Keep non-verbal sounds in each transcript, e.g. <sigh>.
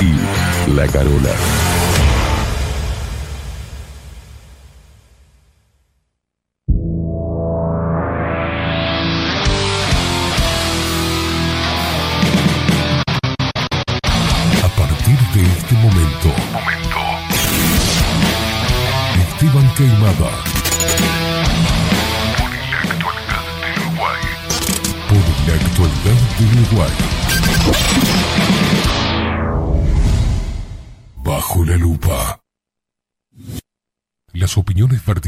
y La Carola.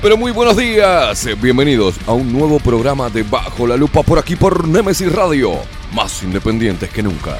Pero muy buenos días. Bienvenidos a un nuevo programa de Bajo la Lupa por aquí por Nemesis Radio. Más independientes que nunca.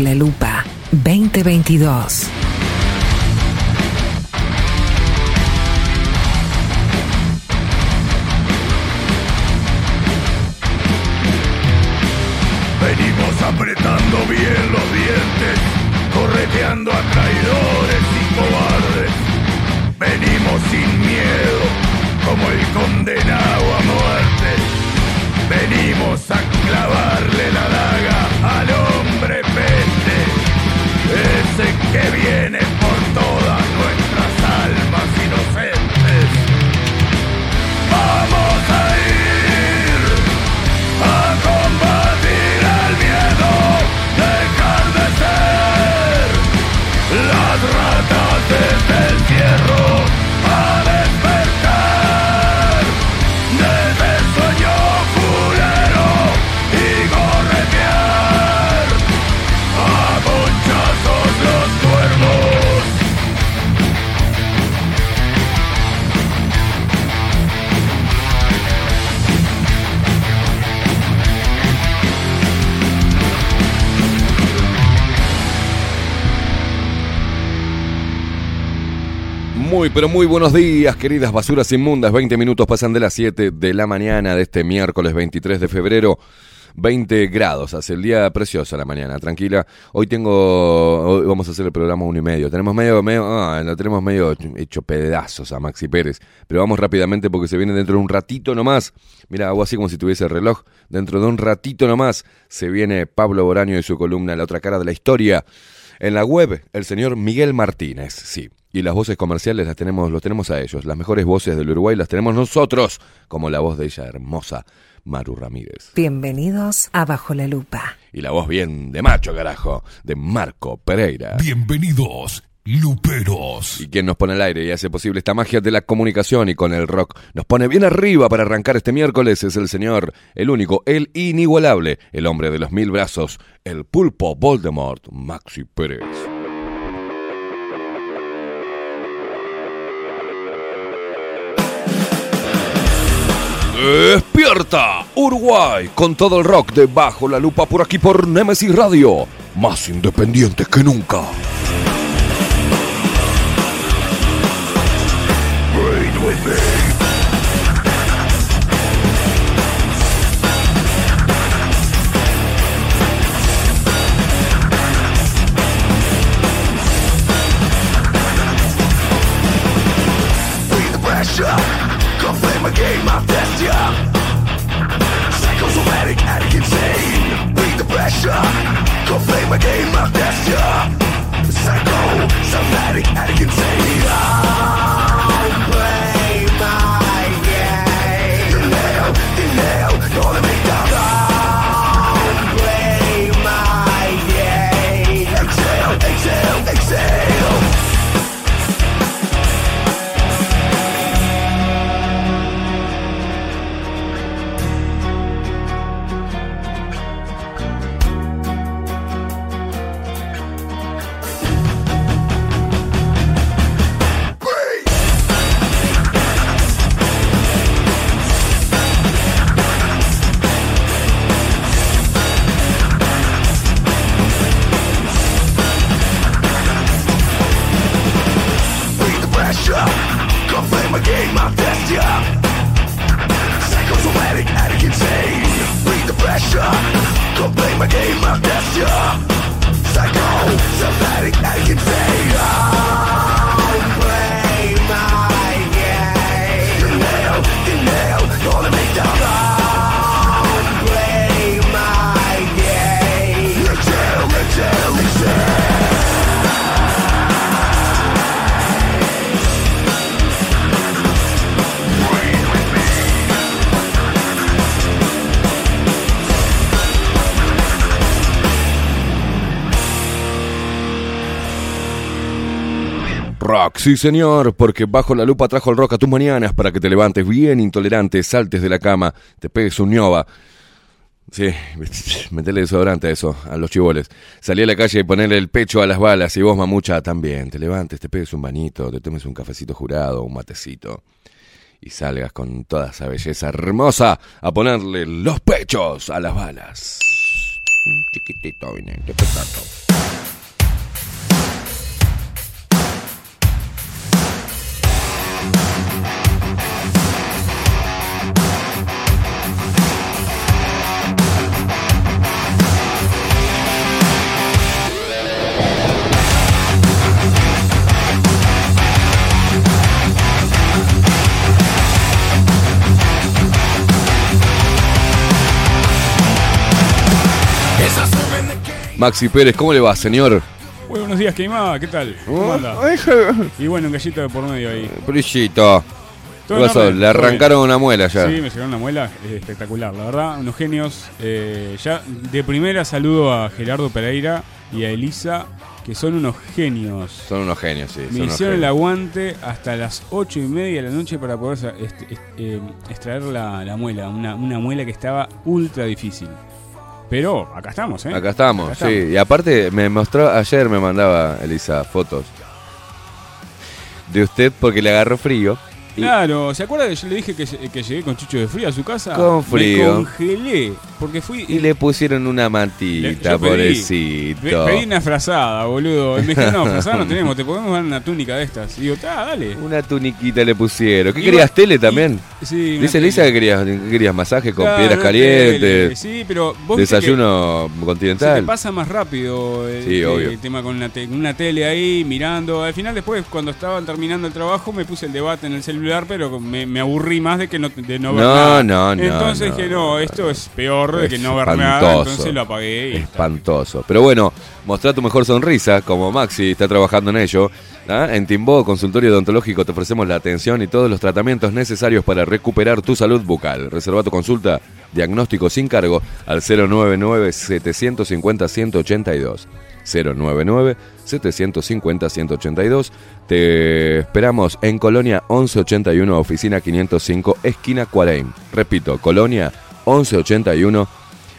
La lupa 2022. Venimos apretando bien los dientes, correteando a traidores y cobardes. Venimos sin miedo, como el condenado a muerte. Venimos a clavarle Muy, pero muy buenos días, queridas basuras inmundas. 20 minutos pasan de las 7 de la mañana de este miércoles 23 de febrero. 20 grados, hace el día precioso la mañana, tranquila. Hoy tengo, hoy vamos a hacer el programa uno y medio. Tenemos medio, medio, ah, tenemos medio hecho pedazos a Maxi Pérez. Pero vamos rápidamente porque se viene dentro de un ratito nomás. Mira, hago así como si tuviese el reloj. Dentro de un ratito nomás se viene Pablo Boraño y su columna La otra cara de la historia. En la web, el señor Miguel Martínez, sí. Y las voces comerciales las tenemos, los tenemos a ellos. Las mejores voces del Uruguay las tenemos nosotros, como la voz de ella hermosa, Maru Ramírez. Bienvenidos a Bajo la Lupa. Y la voz bien de macho, carajo, de Marco Pereira. Bienvenidos, Luperos. Y quien nos pone al aire y hace posible esta magia de la comunicación y con el rock nos pone bien arriba para arrancar este miércoles es el señor, el único, el inigualable, el hombre de los mil brazos, el pulpo Voldemort, Maxi Pérez. Despierta, Uruguay, con todo el rock de Bajo la Lupa por aquí por Nemesis Radio, más independiente que nunca. pressure. Play my game of gesture Psycho, somatic, addict, insane Don't play my game of gesture Psycho, somatic, I can say Rock, sí señor, porque bajo la lupa trajo el rock a tus mañanas para que te levantes bien intolerante, saltes de la cama, te pegues un ñoba. Sí, <laughs> metele desodorante a eso, a los chivoles. Salí a la calle y ponerle el pecho a las balas y vos, mamucha, también. Te levantes, te pegues un bañito, te tomes un cafecito jurado, un matecito. Y salgas con toda esa belleza hermosa a ponerle los pechos a las balas. Chiquitito, vine, qué Maxi Pérez, ¿cómo le va, señor? Buenos días, Keima, ¿qué tal? ¿Cómo anda? Y bueno, un gallito de por medio ahí. Brillito. ¿Qué pasó? Le arrancaron una muela ya. Sí, me sacaron una muela, es espectacular, la verdad, unos genios. Eh, ya de primera saludo a Gerardo Pereira y a Elisa, que son unos genios. Son unos genios, sí. Me hicieron el aguante hasta las ocho y media de la noche para poder est- eh, extraer la, la muela, una, una muela que estaba ultra difícil. Pero acá estamos, ¿eh? Acá estamos, Acá sí. Y aparte me mostró, ayer me mandaba Elisa fotos de usted porque le agarró frío Claro, ¿se acuerda que yo le dije que, que llegué con chucho de frío a su casa? Con frío. Me congelé, porque fui... Y le pusieron una mantita, pedí- pobrecito. pe- Pedí una frazada, boludo. Y me dijeron, no, <laughs> frazada no tenemos, te podemos dar una túnica de estas. Y digo, ah, dale. Una tuniquita le pusieron. ¿Qué Y querías? va- ¿Tele y- también? Sí, Dice. Lisa que querías, que querías masaje con Claro, piedras calientes, tele. Sí, pero vos que- desayuno Se te continental. pasa más rápido el, Sí, el obvio. tema con te- una tele ahí mirando. Al final, después, cuando estaban terminando el trabajo, me puse el debate en el celular, pero me, me aburrí más de que no, de no ver No, nada. no, no, Entonces dije, no, esto es peor de Es que no ver nada. Entonces lo apagué y. Espantoso. Pero bueno, mostrá tu mejor sonrisa, como Maxi está trabajando en ello. ¿ah? En Timbó, consultorio odontológico, te ofrecemos la atención y todos los tratamientos necesarios para recuperar tu salud bucal. Reserva tu consulta, diagnóstico sin cargo, al 099-750-182. 099-750-182. Te esperamos en Colonia 1181, oficina 505, esquina Cuareim. Repito, Colonia 1181,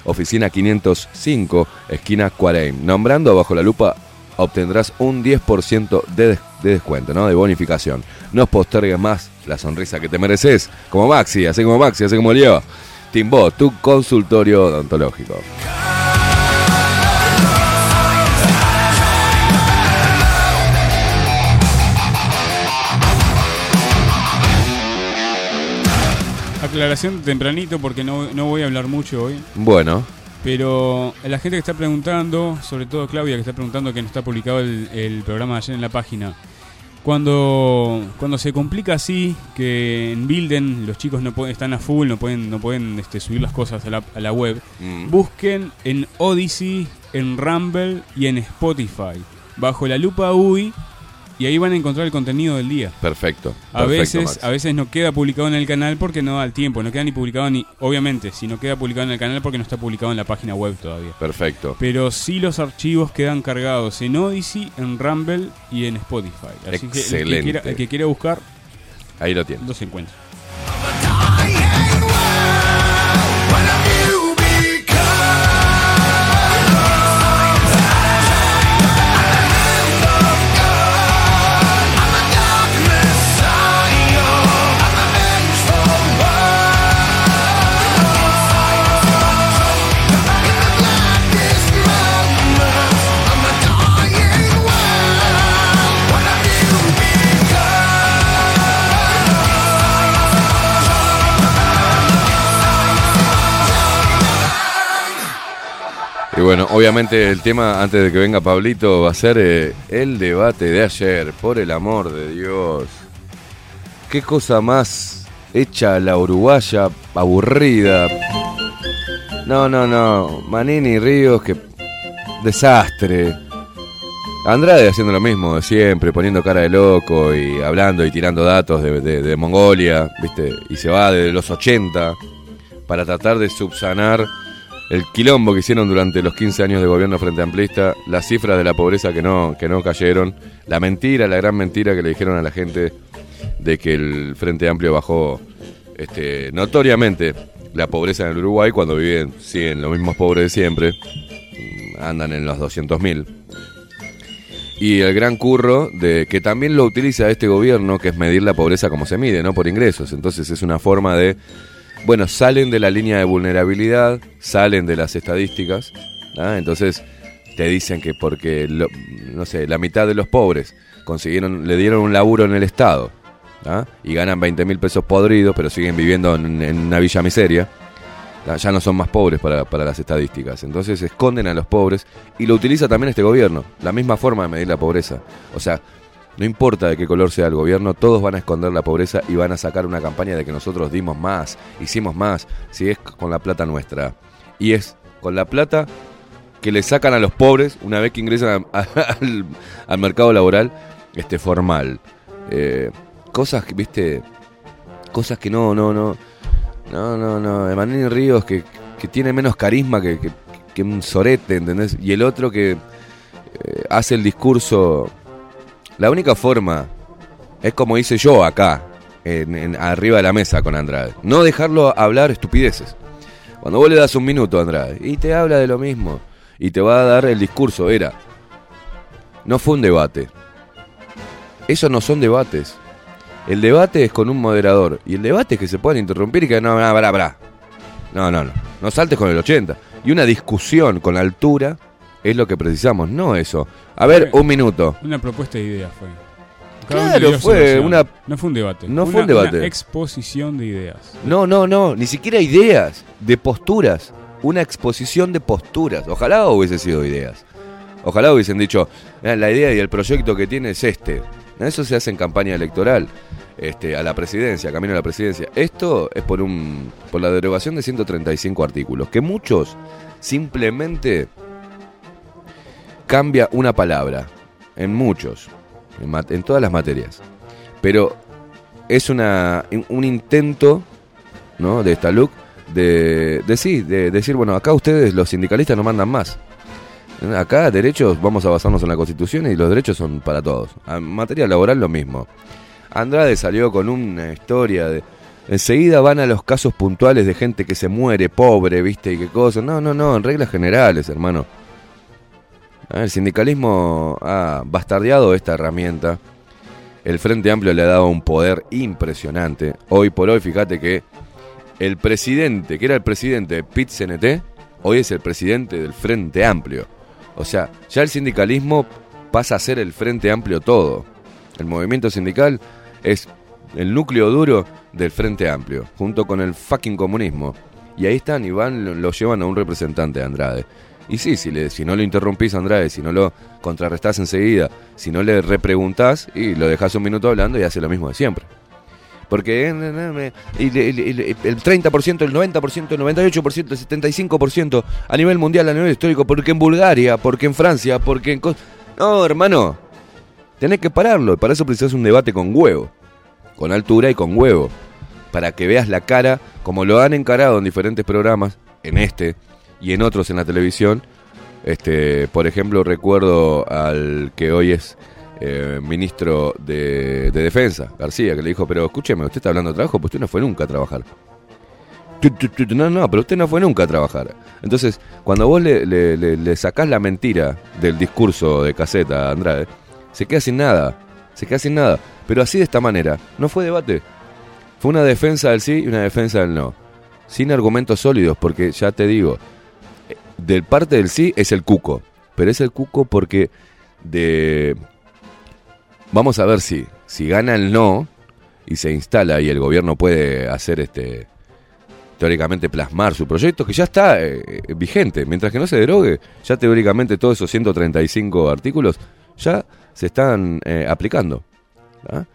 oficina 505, esquina Cuareim. Nombrando bajo la lupa obtendrás un 10% de, de descuento, ¿no? De bonificación. No postergues más la sonrisa que te mereces. Como Maxi, así como Maxi, así como Leo. Timbó, tu consultorio odontológico. Aclaración tempranito porque no, no voy a hablar mucho hoy. Bueno, Pero la gente que está preguntando, sobre todo Claudia que está preguntando que no está publicado el, el programa de ayer en la página. Cuando, cuando se complica así, que en Bilden los chicos no pueden, están a full, no pueden, no pueden este, subir las cosas a la, a la web, Mm. busquen en Odyssey, en Rumble y en Spotify. Bajo la lupa UI y ahí van a encontrar el contenido del día. perfecto. A perfecto, veces, a veces no queda publicado en el canal porque no da el tiempo, no queda ni publicado ni, obviamente, si no queda publicado en el canal porque no está publicado en la página web todavía. Perfecto. Pero sí los archivos quedan cargados en Odyssey, en Rumble y en Spotify. Así que el que, Excelente. quiera, el que quiera buscar, Ahí lo tienes. los encuentra. Y bueno, obviamente el tema, antes de que venga Pablito, va a ser eh, el debate de ayer, por el amor de Dios. Qué cosa más hecha la uruguaya, aburrida. No, no, no. Manini Ríos, que desastre. Andrade haciendo lo mismo de siempre, poniendo cara de loco y hablando y tirando datos de Mongolia, ¿viste? Y se va desde los 80 para tratar de subsanar el quilombo que hicieron durante los 15 años de gobierno frente amplista, las cifras de la pobreza que no, que no cayeron, la mentira, la gran mentira que le dijeron a la gente de que el Frente Amplio bajó este, notoriamente la pobreza en el Uruguay cuando viven, siguen los mismos pobres de siempre, mm, andan en los 200.000. Y el gran curro de que también lo utiliza este gobierno, que es medir la pobreza como se mide, ¿no? Por ingresos. Entonces es una forma de, bueno, salen de la línea de vulnerabilidad, salen de las estadísticas, ¿ah? entonces te dicen que porque, lo- no sé, la mitad de los pobres consiguieron, le dieron un laburo en el Estado, ¿ah? y ganan 20 mil pesos podridos, pero siguen viviendo en, una villa miseria, ¿ah? ya no son más pobres para, para las estadísticas. Entonces esconden a los pobres y lo utiliza también este gobierno, la misma forma de medir la pobreza. O sea, no importa de qué color sea el gobierno, todos van a esconder la pobreza y van a sacar una campaña de que nosotros dimos más, hicimos más, si es con la plata nuestra. Y es con la plata que le sacan a los pobres una vez que ingresan al, mercado laboral este formal. Eh, cosas que, viste, cosas que no, no, no, no, no, no. Emanuel Ríos que, tiene menos carisma que, que- que un sorete, ¿entendés? Y el otro que eh, hace el discurso. La única forma es como hice yo acá, en, arriba de la mesa con Andrade. No dejarlo hablar estupideces. Cuando vos le das un minuto a Andrade y te habla de lo mismo y te va a dar el discurso, era. No fue un debate. Esos no son debates. El debate es con un moderador. Y el debate es que se pueden interrumpir y que no, no, pará, pará. No, no, no. No saltes con el 80. Y una discusión con altura es lo que precisamos, no eso. A ver, un minuto. Una propuesta de ideas fue. Claro, fue una- No fue un debate. No fue una- un debate. Una exposición de ideas. No, no, no. Ni siquiera ideas. De posturas. Una exposición de posturas. Ojalá hubiese sido ideas. Ojalá hubiesen dicho, "Ah, la idea y el proyecto que tiene es este. Eso se hace en campaña electoral. Este, a la presidencia, camino a la presidencia. Esto es por un por la derogación de 135 artículos, que muchos simplemente cambia una palabra en muchos, en, en todas las materias. Pero es una un intento, ¿no? de esta look de, de sí, de decir, bueno, acá ustedes los sindicalistas no mandan más. Acá derechos vamos a basarnos en la Constitución y los derechos son para todos. En materia laboral lo mismo. Andrade salió con una historia de... Enseguida van a los casos puntuales de gente que se muere, pobre, viste, y qué cosa. No, no, no, en reglas generales, hermano. El sindicalismo ha bastardeado esta herramienta. El Frente Amplio le ha dado un poder impresionante. Hoy por hoy, fíjate que el presidente, que era el presidente de PIT CNT, hoy es el presidente del Frente Amplio. O sea, ya el sindicalismo pasa a ser el Frente Amplio todo. El movimiento sindical es el núcleo duro del Frente Amplio, junto con el fucking comunismo. Y ahí están y van, lo llevan a un representante de Andrade. Y sí, si, no lo interrumpís Andrade, si no lo contrarrestás enseguida, si no le repreguntás y lo dejás un minuto hablando y hace lo mismo de siempre. Porque el 30%, el 90%, el 98%, el 75% a nivel mundial, a nivel histórico, porque en Bulgaria, porque en Francia, porque en... No, hermano, tenés que pararlo. Para eso precisas un debate con huevo, con altura y con huevo. Para que veas la cara, como lo han encarado en diferentes programas, en este y en otros en la televisión. Este, por ejemplo, recuerdo al que hoy es eh, ministro de, de Defensa, García, que le dijo, pero escúcheme, usted está hablando de trabajo, pues usted no fue nunca a trabajar. No, no, pero usted no fue nunca a trabajar. Entonces, cuando vos le, le, le- sacás la mentira del discurso de caseta a Andrade, se queda sin nada, se queda sin nada. Pero así de esta manera, no fue debate. Fue una defensa del sí y una defensa del no. Sin argumentos sólidos, porque ya te digo, del parte del sí es el cuco. Pero es el cuco porque de... Vamos a ver si, si gana el no y se instala y el gobierno puede hacer este teóricamente plasmar su proyecto que ya está eh, eh, vigente. Mientras que no se derogue, ya teóricamente todos esos 135 artículos ya se están eh, aplicando. ¿ah?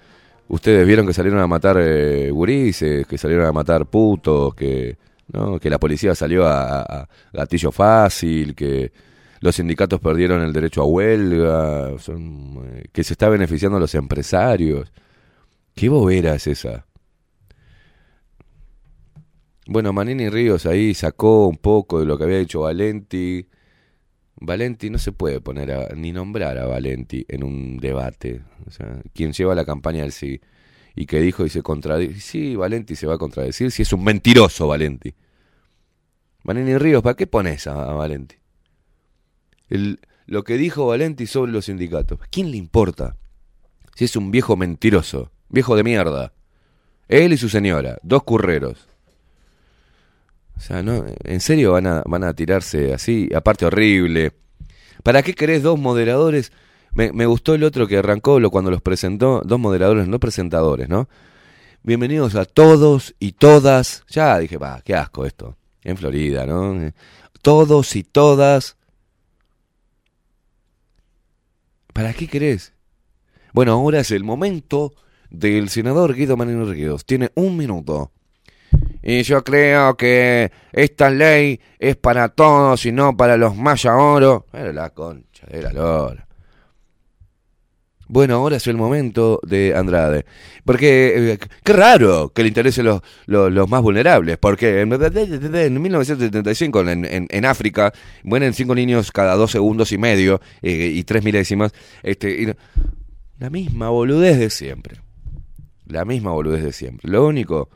Ustedes vieron que salieron a matar eh, gurises, que salieron a matar putos, que, ¿no? que la policía salió a, a- gatillo fácil, que los sindicatos perdieron el derecho a huelga, son, eh, que se está beneficiando a los empresarios. ¿Qué bobera es esa? Bueno, Manini Ríos ahí sacó un poco de lo que había dicho Valenti. Valenti no se puede poner a, ni nombrar a Valenti en un debate. O sea, quien lleva la campaña del sí y que dijo y se contradice. Sí, Valenti se va a contradecir si es un mentiroso Valenti. Manini Ríos, ¿para qué pones a, a Valenti? Lo que dijo Valenti sobre los sindicatos. ¿A quién le importa? Si es un viejo mentiroso, viejo de mierda. Él y su señora, dos curreros. O sea, ¿no? ¿En serio van a, van a tirarse así? Aparte horrible. ¿Para qué querés dos moderadores? Me, me gustó el otro que arrancó lo, cuando los presentó, dos moderadores, no presentadores, ¿no? Bienvenidos a todos y todas. Ya dije, va, qué asco esto. En Florida, ¿no? Todos y todas. ¿Para qué querés? Bueno, ahora es el momento del senador Guido Manino Ríos. Tiene un minuto. Y yo creo que esta ley es para todos y no para los maya oro. Era la concha de la lora. Bueno, ahora es el momento de Andrade. Porque, eh, qué raro que le interesen los, los, más vulnerables. Porque en, en 1975 en, en, en África mueren cinco niños cada dos segundos y medio eh, y tres milésimas. Este, la misma boludez de siempre. La misma boludez de siempre. Lo único,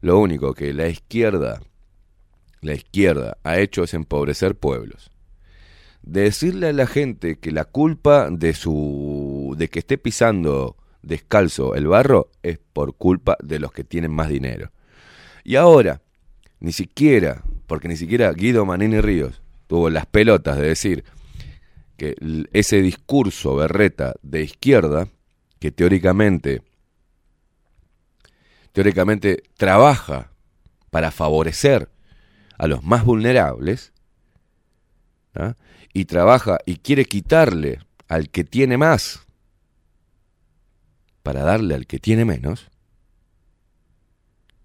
lo único que la izquierda, la izquierda ha hecho es empobrecer pueblos. Decirle a la gente que la culpa de su, de que esté pisando descalzo el barro es por culpa de los que tienen más dinero. Y ahora, ni siquiera, porque ni siquiera Guido Manini Ríos tuvo las pelotas de decir que ese discurso berreta de izquierda, que teóricamente, teóricamente trabaja para favorecer a los más vulnerables, ¿ah? Y trabaja y quiere quitarle al que tiene más para darle al que tiene menos,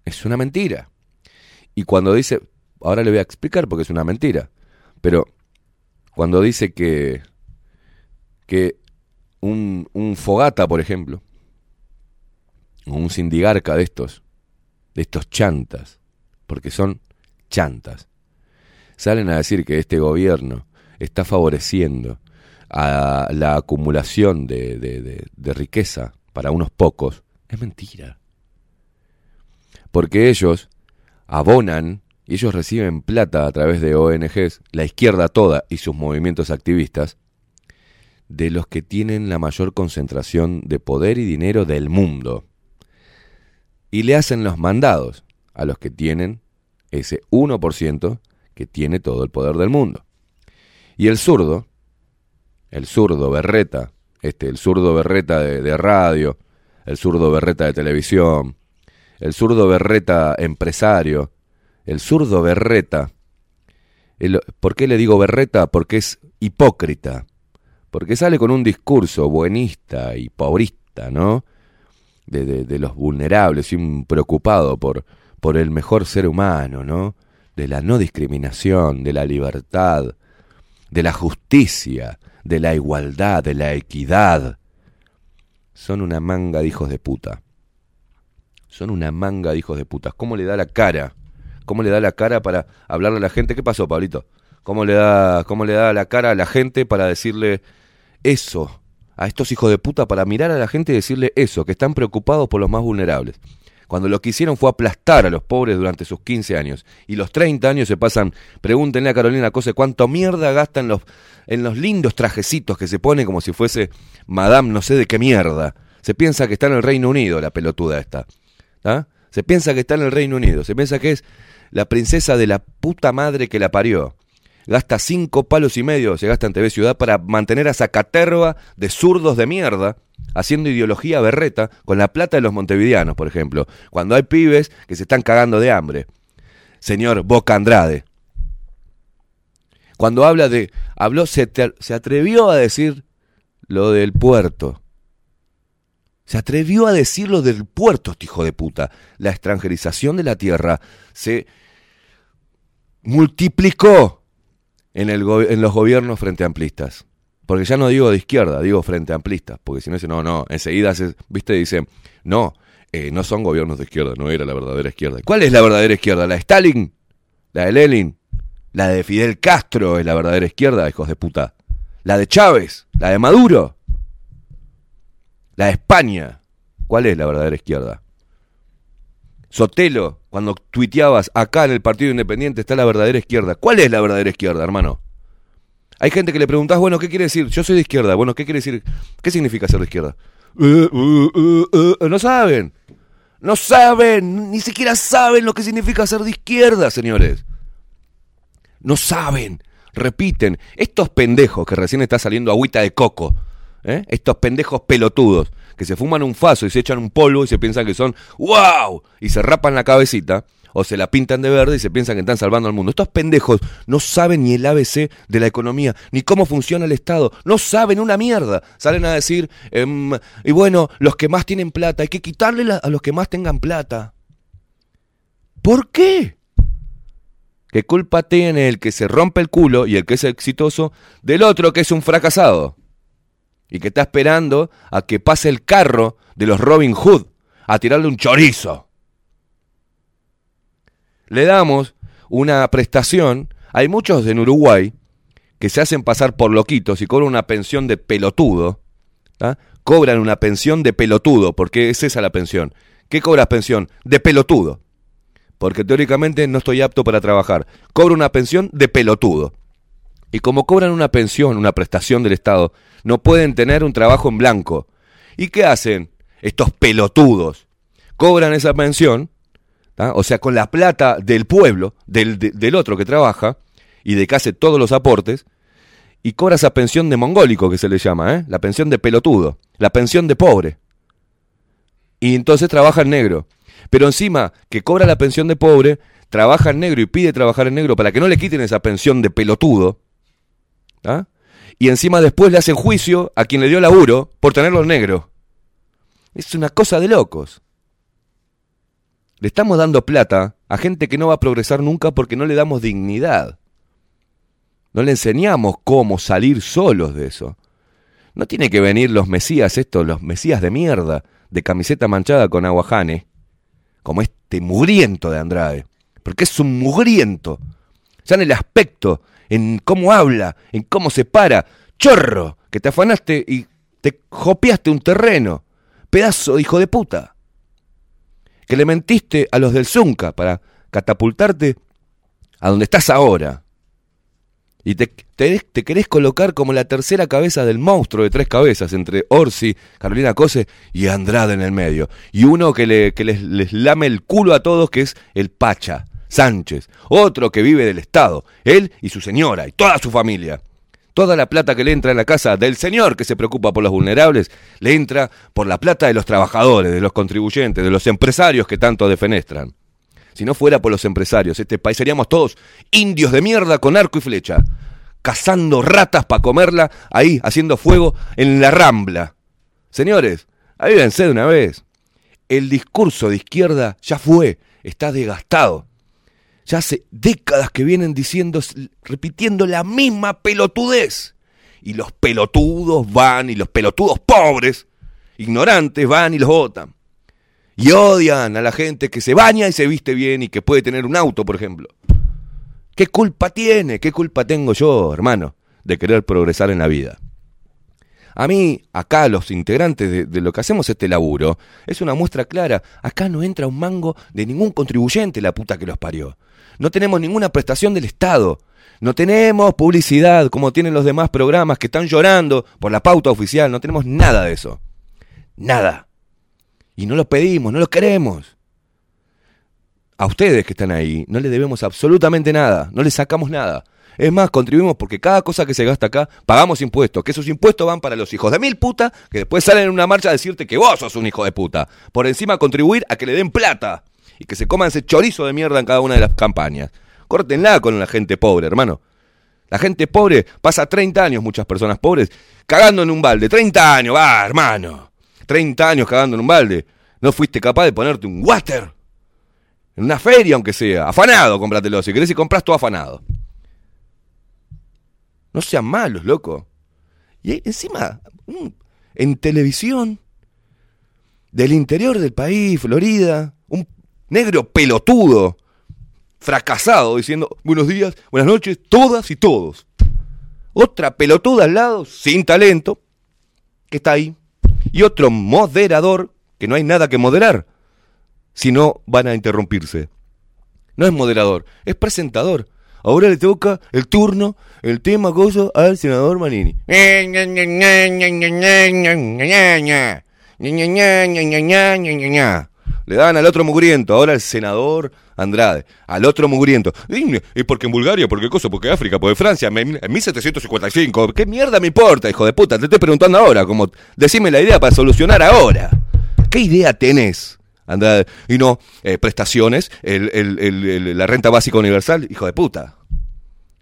es una mentira. Y cuando dice, ahora le voy a explicar porque es una mentira, pero cuando dice que, que un, un fogata, por ejemplo, o un sindigarca de estos, de estos chantas, porque son chantas, salen a decir que este gobierno está favoreciendo a la acumulación de, riqueza para unos pocos, es mentira. Porque ellos abonan y ellos reciben plata a través de ONGs, la izquierda toda y sus movimientos activistas, de los que tienen la mayor concentración de poder y dinero del mundo. Y le hacen los mandados a los que tienen ese 1% que tiene todo el poder del mundo. Y el zurdo, el zurdo berreta, este, el zurdo berreta de, radio, el zurdo berreta de televisión, el zurdo berreta empresario, el zurdo berreta. ¿Por qué le digo berreta? Porque es hipócrita. Porque sale con un discurso buenista y pobrista, ¿no? De, de- los vulnerables y preocupado por, por el mejor ser humano, ¿no? De la no discriminación, de la libertad, de la justicia, de la igualdad, de la equidad. Son una manga de hijos de puta. Son una manga de hijos de putas. ¿Cómo le da la cara? ¿Cómo le da la cara para hablarle a la gente? ¿Qué pasó, Pablito? ¿Cómo le da, cómo le da la cara a la gente para decirle eso? A estos hijos de puta para mirar a la gente y decirle eso, que están preocupados por los más vulnerables. Cuando lo que hicieron fue aplastar a los pobres durante sus 15 años. Y los 30 años se pasan, pregúntenle a Carolina Cose cuánto mierda gasta en los, en los lindos trajecitos que se pone como si fuese Madame no sé de qué mierda. Se piensa que está en el Reino Unido la pelotuda esta. ¿Ah? Se piensa que está en el Reino Unido. Se piensa que es la princesa de la puta madre que la parió. Gasta cinco palos y medio, se gasta en TV Ciudad para mantener a esa caterva de zurdos de mierda haciendo ideología berreta con la plata de los montevideanos, por ejemplo. Cuando hay pibes que se están cagando de hambre. Señor Boca Andrade. Cuando habla de. Habló, se, se atrevió a decir lo del puerto. Se atrevió a decir lo del puerto, este hijo de puta. La extranjerización de la tierra se multiplicó en, el en los gobiernos frente amplistas. Porque ya no digo de izquierda, digo frente amplistas. Porque si no dice, no, no, enseguida, se, viste, dice, no, eh, no son gobiernos de izquierda, no era la verdadera izquierda. ¿Cuál es la verdadera izquierda? ¿La de Stalin? ¿La de Lenin? ¿La de Fidel Castro es la verdadera izquierda, hijos de puta? ¿La de Chávez? ¿La de Maduro? ¿La de España? ¿Cuál es la verdadera izquierda? Sotelo, cuando tuiteabas acá en el Partido Independiente está la verdadera izquierda. ¿Cuál es la verdadera izquierda, hermano? Hay gente que le preguntás, bueno, ¿qué quiere decir? Yo soy de izquierda. Bueno, ¿qué quiere decir? ¿Qué significa ser de izquierda? Eh, eh, eh, no saben. No saben. Ni siquiera saben lo que significa ser de izquierda, señores. No saben. Repiten. Estos pendejos que recién está saliendo agüita de coco. Estos pendejos pelotudos que se fuman un faso y se echan un polvo y se piensan que son ¡wow! Y se rapan la cabecita o se la pintan de verde y se piensan que están salvando al mundo. Estos pendejos no saben ni el ABC de la economía, ni cómo funciona el Estado. No saben una mierda. Salen a decir, em, y bueno, los que más tienen plata, hay que quitarle a los que más tengan plata. ¿Por qué? ¿Qué culpa tiene el que se rompe el culo y el que es exitoso del otro que es un fracasado? Y que está esperando a que pase el carro de los Robin Hood a tirarle un chorizo. Le damos una prestación. Hay muchos en Uruguay que se hacen pasar por loquitos y cobran una pensión de pelotudo. Cobran una pensión de pelotudo, porque es esa la pensión. ¿Qué cobras pensión? De pelotudo porque teóricamente no estoy apto para trabajar. Cobro una pensión de pelotudo. Y como cobran una pensión, una prestación del Estado, no pueden tener un trabajo en blanco. ¿Y qué hacen? estos pelotudos, cobran esa pensión, ¿tá? o sea, con la plata del pueblo, del, de- del otro que trabaja, y de hace todos los aportes, y cobra esa pensión de mongólico que se le llama, ¿eh? la pensión de pelotudo, la pensión de pobre. Y entonces trabaja en negro. Pero encima que cobra la pensión de pobre, trabaja en negro y pide trabajar en negro para que no le quiten esa pensión de pelotudo. ¿ah? Y encima después le hacen juicio a quien le dio laburo por tenerlo en negro. Es una cosa de locos. Le estamos dando plata a gente que no va a progresar nunca porque no le damos dignidad. No le enseñamos cómo salir solos de eso. No tiene que venir los mesías estos, los mesías de mierda, de camiseta manchada con aguajane, como este mugriento de Andrade. Porque es un mugriento. Ya en el aspecto, en cómo habla, en cómo se para. Chorro, que te afanaste y te jopeaste un terreno. Pedazo de hijo de puta. Que le mentiste a los del Zunca para catapultarte a donde estás ahora. Y te, te, querés colocar como la tercera cabeza del monstruo de tres cabezas entre Orsi, Carolina Cose y Andrade en el medio. Y uno que, le, que les, les lame el culo a todos, que es el Pacha, Sánchez. Otro que vive del Estado, él y su señora y toda su familia. Toda la plata que le entra en la casa del señor que se preocupa por los vulnerables, le entra por la plata de los trabajadores, de los contribuyentes, de los empresarios que tanto defenestran. Si no fuera por los empresarios, este país seríamos todos indios de mierda con arco y flecha, cazando ratas para comerla ahí, haciendo fuego en la rambla. Señores, avívense de una vez. El discurso de izquierda ya fue, está desgastado. Ya hace décadas que vienen diciendo, repitiendo la misma pelotudez. Y los pelotudos van, y los pelotudos pobres, ignorantes, van y los votan. Y odian a la gente que se baña y se viste bien y que puede tener un auto, por ejemplo. ¿Qué culpa tiene? ¿Qué culpa tengo yo, hermano, de querer progresar en la vida? A mí, acá los integrantes de, de, lo que hacemos este laburo, es una muestra clara. Acá no entra un mango de ningún contribuyente, la puta que los parió. No tenemos ninguna prestación del Estado. No tenemos publicidad como tienen los demás programas que están llorando por la pauta oficial. No tenemos nada de eso. Nada. Y no lo pedimos, no lo queremos. A ustedes que están ahí, no les debemos absolutamente nada, no les sacamos nada. Es más, contribuimos porque cada cosa que se gasta acá, pagamos impuestos, que esos impuestos van para los hijos de mil puta, que después salen en una marcha a decirte que vos sos un hijo de puta. Por encima contribuir a que le den plata y que se coman ese chorizo de mierda en cada una de las campañas. Córtenla con la gente pobre, hermano. La gente pobre pasa 30 años, muchas personas pobres, cagando en un balde. 30 años, va, hermano. 30 años cagando en un balde. No fuiste capaz de ponerte un water. En una feria, aunque sea. Afanado, cómpratelo. Si querés y compras todo afanado. No sean malos, loco. Y encima, un, en televisión, del interior del país, Florida, negro pelotudo, fracasado, diciendo buenos días, buenas noches, todas y todos. Otra pelotuda al lado, sin talento, que está ahí. Y otro moderador, que no hay nada que moderar, si no van a interrumpirse. No es moderador, es presentador. Ahora le toca el turno, el tema gozo al senador Manini. Le dan al otro mugriento, ahora el senador Andrade, al otro mugriento. ¿Y porque en Bulgaria? ¿Por qué cosa? ¿Porque África? ¿Porque Francia? En 1755. ¿Qué mierda me importa, hijo de puta? Te estoy preguntando ahora, como decime la idea para solucionar ahora. ¿Qué idea tenés? Andrade? Y no, eh, prestaciones, el, la renta básica universal, hijo de puta.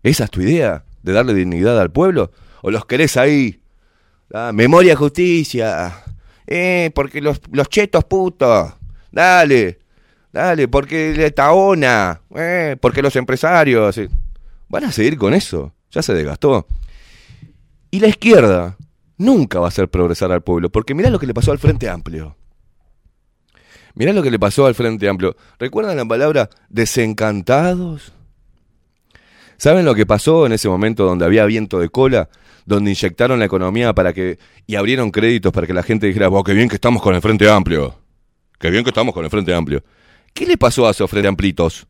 ¿Esa es tu idea? ¿De darle dignidad al pueblo? ¿O los querés ahí? Ah, memoria, justicia. Eh, porque los, los chetos putos. Dale, dale, porque la taona. Eh, porque los empresarios. Van a seguir con eso. Ya se desgastó. Y la izquierda nunca va a hacer progresar al pueblo. Porque mirá lo que le pasó al Frente Amplio. Mirá lo que le pasó al Frente Amplio. ¿Recuerdan la palabra desencantados? ¿Saben lo que pasó en ese momento donde había viento de cola? Donde inyectaron la economía para que. y abrieron créditos para que la gente dijera, wow, qué bien que estamos con el Frente Amplio. Qué bien que estamos con el Frente Amplio. ¿Qué le pasó a esos Frente Amplitos?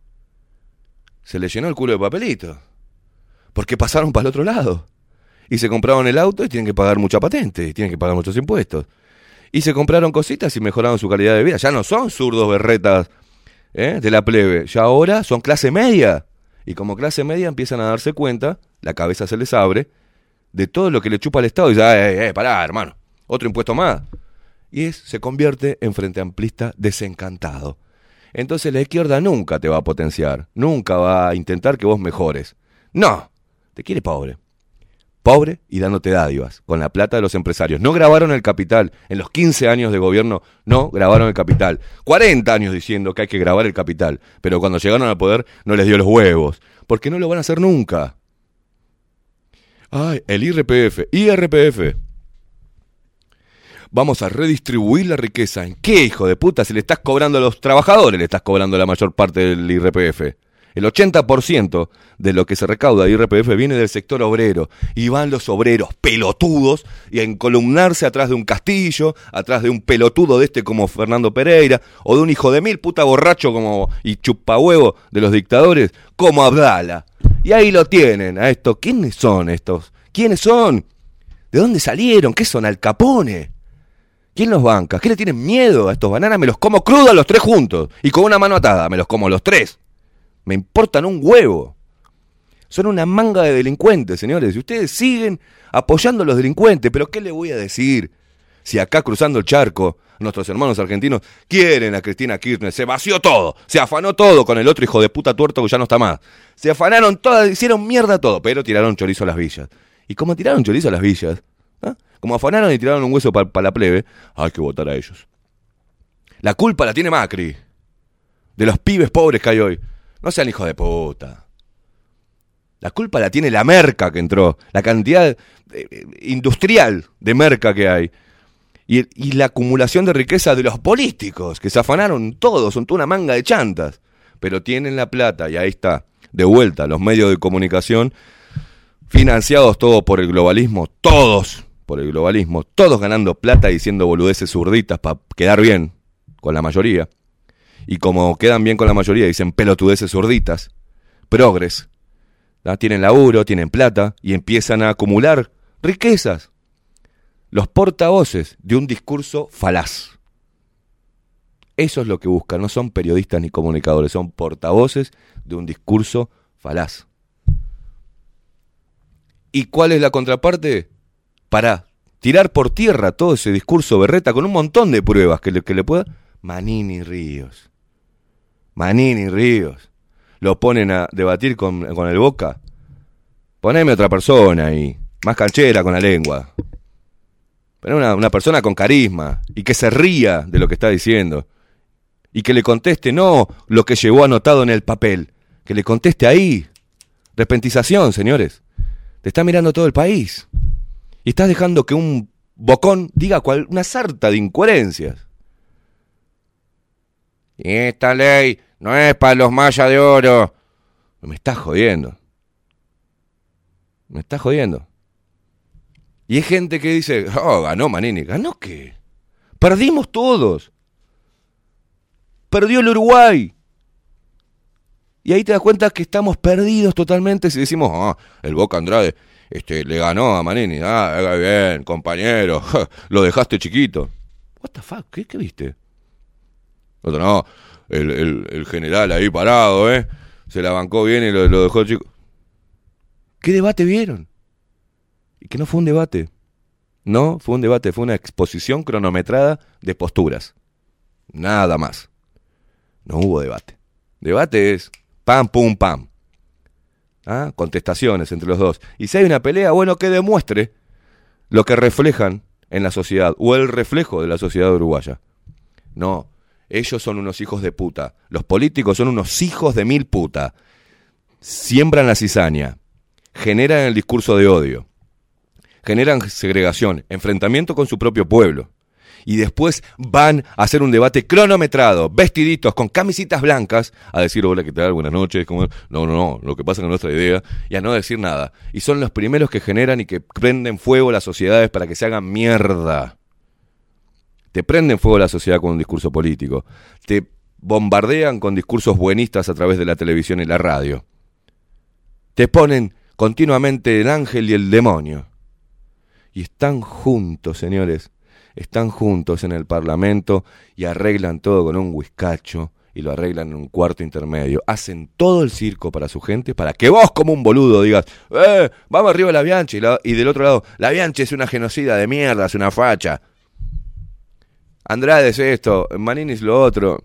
Se le llenó el culo de papelito. Porque pasaron para el otro lado. Y se compraron el auto y tienen que pagar mucha patente, y tienen que pagar muchos impuestos. Y se compraron cositas y mejoraron su calidad de vida. Ya no son zurdos berretas ¿eh? de la plebe, ya ahora son clase media. Y como clase media empiezan a darse cuenta, la cabeza se les abre, de todo lo que le chupa al Estado. Y dice, eh, eh, pará, hermano, otro impuesto más. Y es, se convierte en frente amplista desencantado. Entonces la izquierda nunca te va a potenciar, nunca va a intentar que vos mejores. No, te quiere pobre. Pobre y dándote dádivas, con la plata de los empresarios. No grabaron el capital. En los 15 años de gobierno no grabaron el capital. 40 años diciendo que hay que grabar el capital. Pero cuando llegaron al poder no les dio los huevos. Porque no lo van a hacer nunca. Ay, el IRPF. IRPF. Vamos a redistribuir la riqueza. ¿En qué, hijo de puta? Si le estás cobrando a los trabajadores, le estás cobrando la mayor parte del IRPF. El 80% de lo que se recauda de IRPF viene del sector obrero. Y van los obreros pelotudos y a encolumnarse atrás de un castillo, atrás de un pelotudo de este como Fernando Pereira, o de un hijo de mil puta borracho como y chupahuevo de los dictadores, como Abdala. Y ahí lo tienen, a estos. ¿Quiénes son estos? ¿Quiénes son? ¿De dónde salieron? ¿Qué son? Al Capone. ¿Quién los banca? ¿Qué le tienen miedo a estos bananas? Me los como crudos los tres juntos. Y con una mano atada, me los como los tres. Me importan un huevo. Son una manga de delincuentes, señores. Y ustedes siguen apoyando a los delincuentes. Pero ¿qué le voy a decir? Si acá cruzando el charco, nuestros hermanos argentinos quieren a Cristina Kirchner, se vació todo, se afanó todo con el otro hijo de puta tuerto que ya no está más. Se afanaron todas, hicieron mierda todo, pero tiraron chorizo a las villas. Y como tiraron chorizo a las villas. Como afanaron y tiraron un hueso para la plebe, hay que votar a ellos. La culpa la tiene Macri, de los pibes pobres que hay hoy. No sean hijos de puta. La culpa la tiene la merca que entró, la cantidad eh, industrial de merca que hay. Y, y, la acumulación de riqueza de los políticos, que se afanaron todos, son toda una manga de chantas. Pero tienen la plata, y ahí está, de vuelta, los medios de comunicación, financiados todos por el globalismo, todos por el globalismo, todos ganando plata diciendo boludeces zurditas para quedar bien con la mayoría y como quedan bien con la mayoría, dicen pelotudeces zurditas, progres, tienen laburo, tienen plata y empiezan a acumular riquezas. Los portavoces de un discurso falaz. Eso es lo que buscan, no son periodistas ni comunicadores, son portavoces de un discurso falaz. ¿Y cuál es la contraparte? Para tirar por tierra todo ese discurso berreta con un montón de pruebas que le, que le pueda. Manini Ríos. Manini Ríos. Lo ponen a debatir con, con el Boca. Poneme otra persona ahí. Más canchera con la lengua. Pero una, una persona con carisma. Y que se ría de lo que está diciendo. Y que le conteste no lo que llevó anotado en el papel. Que le conteste ahí. Repentización, señores. Te está mirando todo el país. Y estás dejando que un bocón diga una sarta de incoherencias. Y esta ley no es para los mayas de oro. Me estás jodiendo. Me estás jodiendo. Y hay gente que dice, oh, ganó Manini. ¿Ganó qué? Perdimos todos. Perdió el Uruguay. Y ahí te das cuenta que estamos perdidos totalmente si decimos, ah, el Boca Andrade este, le ganó a Manini. Ah, bien, compañero. <laughs> Lo dejaste chiquito. What the fuck? ¿Qué, viste? No, el, general ahí parado, ¿eh? Se la bancó bien y lo, lo dejó chico. ¿Qué debate vieron? Y que no fue un debate. No fue un debate, fue una exposición cronometrada de posturas. Nada más. No hubo debate. Debate es pam, pum, pam. ¿Ah? Contestaciones entre los dos. Y si hay una pelea, bueno, que demuestre lo que reflejan en la sociedad o el reflejo de la sociedad uruguaya. No, ellos son unos hijos de puta. Los políticos son unos hijos de mil puta. Siembran la cizaña. Generan el discurso de odio. Generan segregación, enfrentamiento con su propio pueblo. Y después van a hacer un debate cronometrado, vestiditos, con camisitas blancas, a decir hola, ¿qué tal? Buenas noches. Como... No, no, no, lo que pasa con nuestra idea, y a no decir nada. Y son los primeros que generan y que prenden fuego las sociedades para que se hagan mierda te prenden fuego la sociedad con un discurso político, te bombardean con discursos buenistas a través de la televisión y la radio, te ponen continuamente el ángel y el demonio. Y están juntos, señores, están juntos en el Parlamento y arreglan todo con un whiskacho y lo arreglan en un cuarto intermedio. Hacen todo el circo para su gente, para que vos como un boludo digas, eh, vamos arriba a la Bianchi, y, del otro lado, la Bianchi es una genocida de mierda, es una facha. Andrade es esto, Manini es lo otro.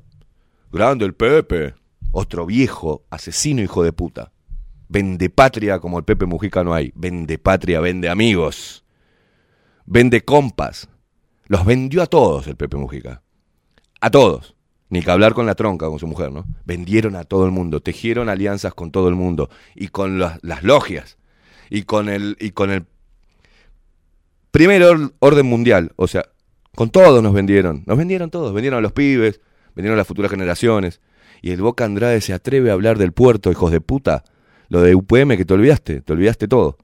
Grande el Pepe. Otro viejo, asesino hijo de puta. Vende patria como el Pepe Mujica no hay. Vende patria, vende amigos. Vende compas. Los vendió a todos el Pepe Mujica. A todos. Ni que hablar con la tronca, con su mujer, ¿no? Vendieron a todo el mundo, tejieron alianzas con todo el mundo. Y con las, las logias. Y con el. Y con el primer or- orden mundial. O sea, con todos nos vendieron. Nos vendieron todos. Vendieron a los pibes, vendieron a las futuras generaciones. Y el Boca Andrade se atreve a hablar del puerto, hijos de puta. Lo de UPM que te olvidaste, te olvidaste todo.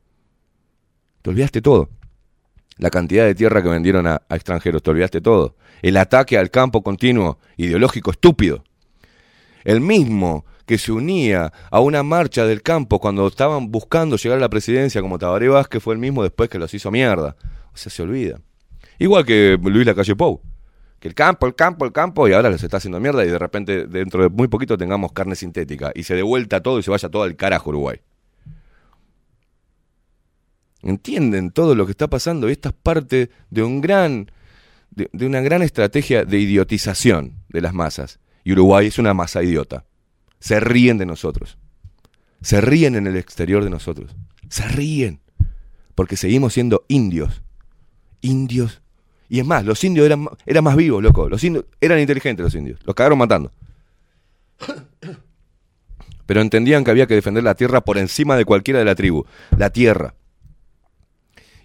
Te olvidaste todo. La cantidad de tierra que vendieron a, extranjeros, te olvidaste todo. El ataque al campo continuo, ideológico estúpido. El mismo que se unía a una marcha del campo cuando estaban buscando llegar a la presidencia como Tabaré Vázquez fue el mismo después que los hizo mierda. O sea, se olvida. Igual que Luis Lacalle Pou. Que el campo, el campo, el campo, y ahora los está haciendo mierda y de repente dentro de muy poquito tengamos carne sintética y se devuelta todo y se vaya todo al carajo Uruguay. ¿Entienden todo lo que está pasando? Esta es parte de un gran de, una gran estrategia de idiotización de las masas. Y Uruguay es una masa idiota. Se ríen de nosotros. Se ríen en el exterior de nosotros. Se ríen. Porque seguimos siendo indios. Indios. Y es más, los indios eran, eran más vivos, loco. Los indios eran inteligentes los indios. Los cagaron matando. Pero entendían que había que defender la tierra por encima de cualquiera de la tribu. La tierra.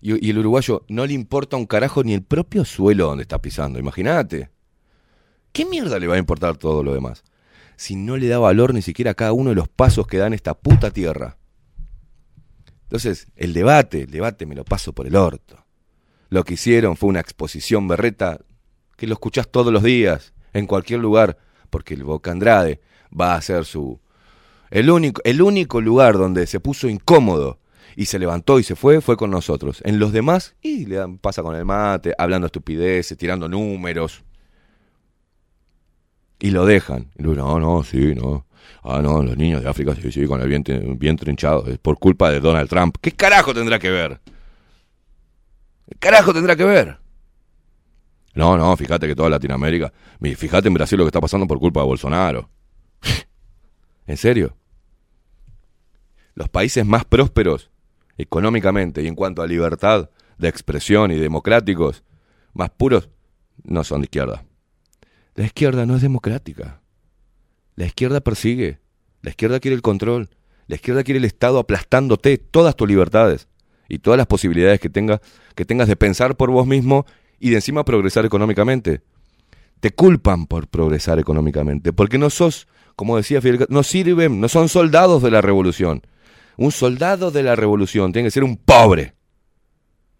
Y, el uruguayo no le importa un carajo ni el propio suelo donde está pisando. Imagínate. ¿Qué mierda le va a importar todo lo demás? Si no le da valor ni siquiera a cada uno de los pasos que dan esta puta tierra. Entonces, el debate, el debate me lo paso por el orto. Lo que hicieron fue una exposición berreta que lo escuchás todos los días, en cualquier lugar, porque el Boca Andrade va a ser su... El único, el único lugar donde se puso incómodo y se levantó y se fue fue con nosotros. En los demás, y le dan, pasa con el mate, hablando estupideces, tirando números. Y lo dejan. Y no, no, sí, no. Ah, no, los niños de África, sí, sí, con el vientre, vientre hinchado. Es por culpa de Donald Trump. ¿Qué carajo tendrá que ver? ¿Qué carajo tendrá que ver? No, no, fíjate que toda Latinoamérica. Fíjate en Brasil lo que está pasando por culpa de Bolsonaro. <laughs> ¿En serio? Los países más prósperos económicamente y en cuanto a libertad de expresión y democráticos más puros no son de izquierda. La izquierda no es democrática. La izquierda persigue. La izquierda quiere el control. La izquierda quiere el Estado aplastándote todas tus libertades y todas las posibilidades que, tenga, que tengas de pensar por vos mismo y de encima progresar económicamente. Te culpan por progresar económicamente, porque no sos, como decía Fidel, Castro, no sirven, no son soldados de la revolución. Un soldado de la revolución tiene que ser un pobre.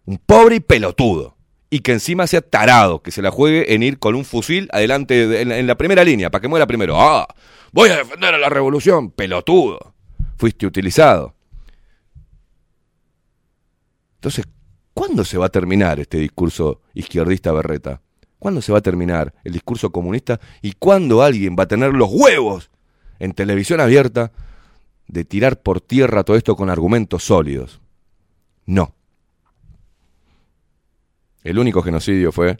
Un pobre y pelotudo. Y que encima sea tarado, que se la juegue en ir con un fusil adelante de- en, en la primera línea, para que muera primero. ¡Ah! Voy a defender a la revolución, pelotudo. Fuiste utilizado. Entonces, ¿cuándo se va a terminar este discurso izquierdista berreta? ¿Cuándo se va a terminar el discurso comunista? ¿Y cuándo alguien va a tener los huevos en televisión abierta de tirar por tierra todo esto con argumentos sólidos? No. El único genocidio fue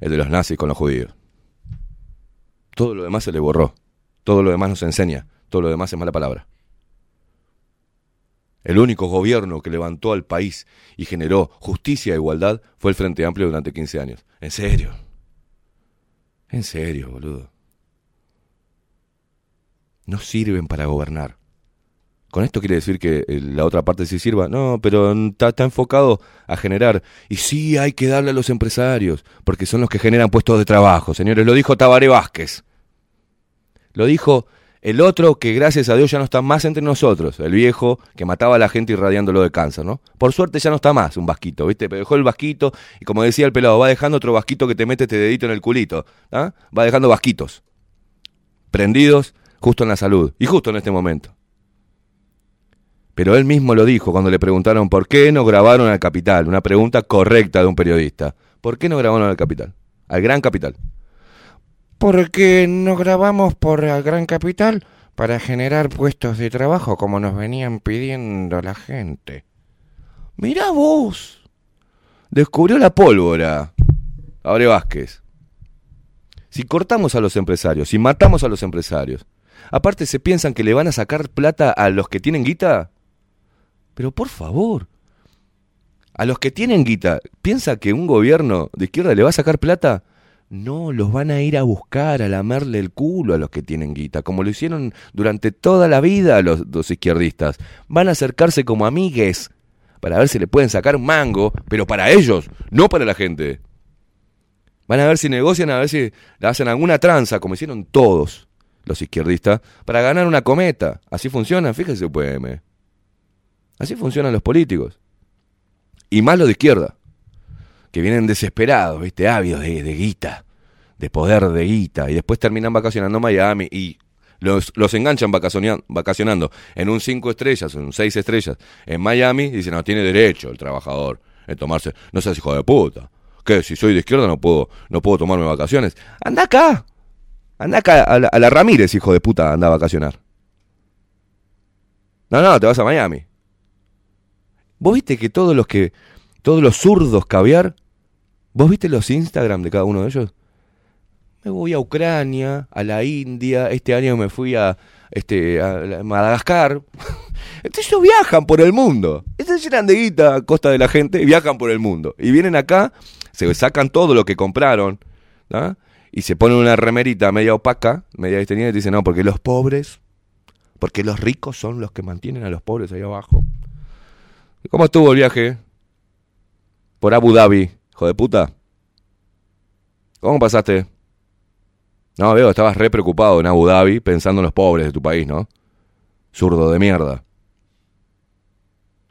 el de los nazis con los judíos. Todo lo demás se le borró. Todo lo demás nos enseña. Todo lo demás es mala palabra. El único gobierno que levantó al país y generó justicia e igualdad fue el Frente Amplio durante 15 años. En serio. En serio, boludo. No sirven para gobernar. ¿Con esto quiere decir que eh, la otra parte sí sirva? No, pero está, enfocado a generar. Y sí hay que darle a los empresarios, porque son los que generan puestos de trabajo, señores. Lo dijo Tabaré Vázquez. Lo dijo el otro que gracias a Dios ya no está más entre nosotros, el viejo que mataba a la gente irradiándolo de cáncer, ¿no? Por suerte ya no está más un vasquito, ¿viste? Pero dejó el vasquito y como decía el pelado, va dejando otro vasquito que te mete este dedito en el culito, ¿ah? Va dejando vasquitos, prendidos justo en la salud y justo en este momento. Pero él mismo lo dijo cuando le preguntaron por qué no grabaron al capital, una pregunta correcta de un periodista. ¿Por qué no grabaron al capital? Al gran capital. Porque nos grabamos por la Gran Capital para generar puestos de trabajo como nos venían pidiendo la gente. Mirá vos. Descubrió la pólvora. Abre Vázquez. Si cortamos a los empresarios, si matamos a los empresarios, aparte se piensan que le van a sacar plata a los que tienen guita. Pero por favor, a los que tienen guita, ¿piensa que un gobierno de izquierda le va a sacar plata? No, los van a ir a buscar, a lamerle el culo a los que tienen guita, como lo hicieron durante toda la vida los, los izquierdistas. Van a acercarse como amigues para ver si le pueden sacar un mango, pero para ellos, no para la gente. Van a ver si negocian, a ver si le hacen alguna tranza, como hicieron todos los izquierdistas, para ganar una cometa. Así funciona, fíjese, UPM. Así funcionan los políticos. Y más los de izquierda, que vienen desesperados, ¿viste? ávidos de, de guita, de poder de guita, y después terminan vacacionando en Miami y los, enganchan vacacionan- vacacionando en un cinco estrellas, en un seis estrellas, en Miami, y dicen, no, tiene derecho el trabajador en tomarse, no seas hijo de puta. ¿Qué? Si soy de izquierda no puedo, no puedo tomarme vacaciones. Anda acá. Anda acá a la, a la Ramírez, hijo de puta, anda a vacacionar. No, no, te vas a Miami. ¿Vos viste que todos los que, todos los zurdos caviar, vos viste los Instagram de cada uno de ellos? Me voy a Ucrania, a la India, este año me fui a, este, Madagascar. <laughs> Entonces ellos viajan por el mundo. Estos llenan de guita a costa de la gente y viajan por el mundo. Y vienen acá, se sacan todo lo que compraron, ¿ah? y se ponen una remerita media opaca, media desteñida, y dicen, no, porque los pobres, porque los ricos son los que mantienen a los pobres ahí abajo. ¿Y cómo estuvo el viaje? Por Abu Dhabi, hijo de puta. ¿Cómo pasaste? No, veo, estabas re preocupado en Abu Dhabi pensando en los pobres de tu país, ¿no? Zurdo de mierda.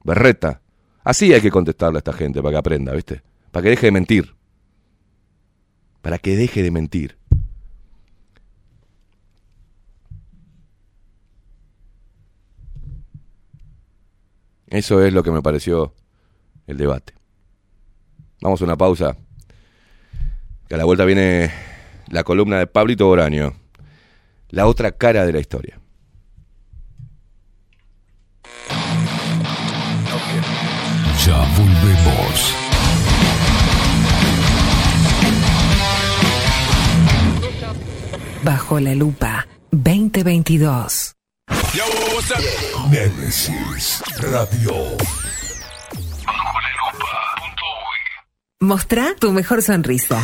Berreta. Así hay que contestarle a esta gente para que aprenda, ¿viste? Para que deje de mentir. Para que deje de mentir. Eso es lo que me pareció el debate. Vamos a una pausa. Que a la vuelta viene la columna de Pablito Boraño. La otra cara de la historia. Ya volvemos. Bajo la lupa 2022. Némesis Radio. Mostrá tu mejor sonrisa.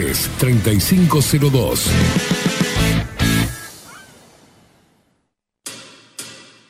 3502.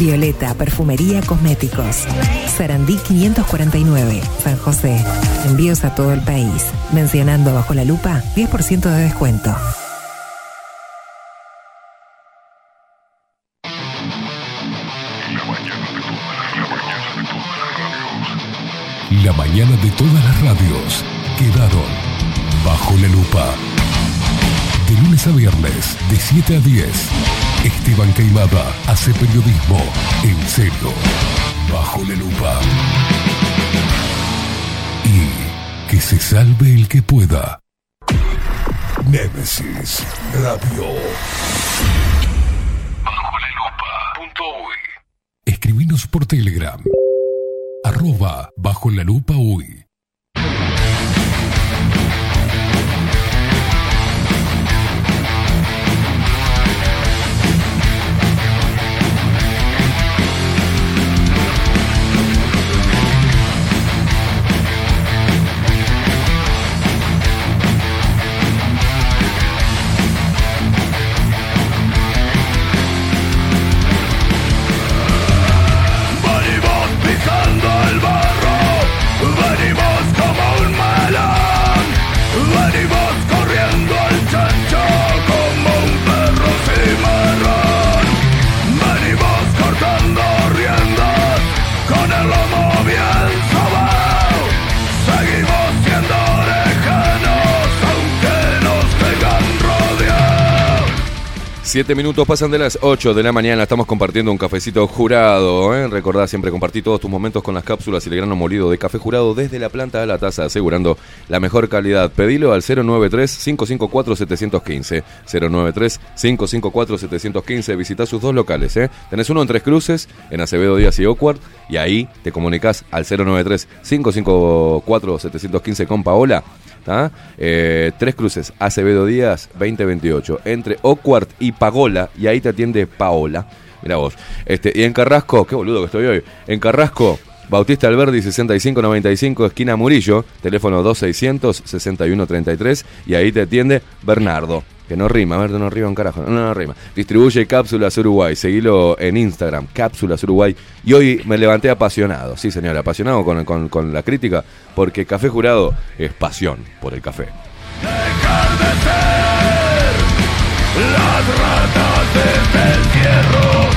Violeta Perfumería Cosméticos. Sarandí 549, San José. Envíos a todo el país. Mencionando bajo la lupa, 10% de descuento. La mañana de todas las radios quedaron bajo la lupa. De lunes a viernes, de 7 a 10, Esteban Caimada hace periodismo en serio, bajo la lupa. Y que se salve el que pueda. Némesis Radio. Bajo la lupa. Escribinos por Telegram. Arroba bajo la lupa uy. Siete minutos pasan de las 8 de la mañana, estamos compartiendo un cafecito jurado. ¿eh? Recordá siempre compartir todos tus momentos con las cápsulas y el grano molido de café jurado desde la planta a la taza, asegurando la mejor calidad. Pedilo al 093-554-715. 093-554-715. Visita sus dos locales. ¿eh? Tenés uno en Tres Cruces, en Acevedo Díaz y Ocuart, y ahí te comunicas al 093-554-715 con Paola. Eh, Tres Cruces, Acevedo Díaz 2028, entre Ocuart y Pagola, y ahí te atiende Paola. Mira vos. Este, y en Carrasco, qué boludo que estoy hoy. En Carrasco, Bautista Alberdi 6595, esquina Murillo, teléfono 2600 6133, y ahí te atiende Bernardo. Que no rima, a ver, no rima un carajo. No, no rima. Distribuye Cápsulas Uruguay. Seguilo en Instagram, Cápsulas Uruguay. Y hoy me levanté apasionado. Sí, señor, apasionado con, con- con la crítica. Porque Café Jurado es pasión por el café. Dejar de ser las ratas desde el fierro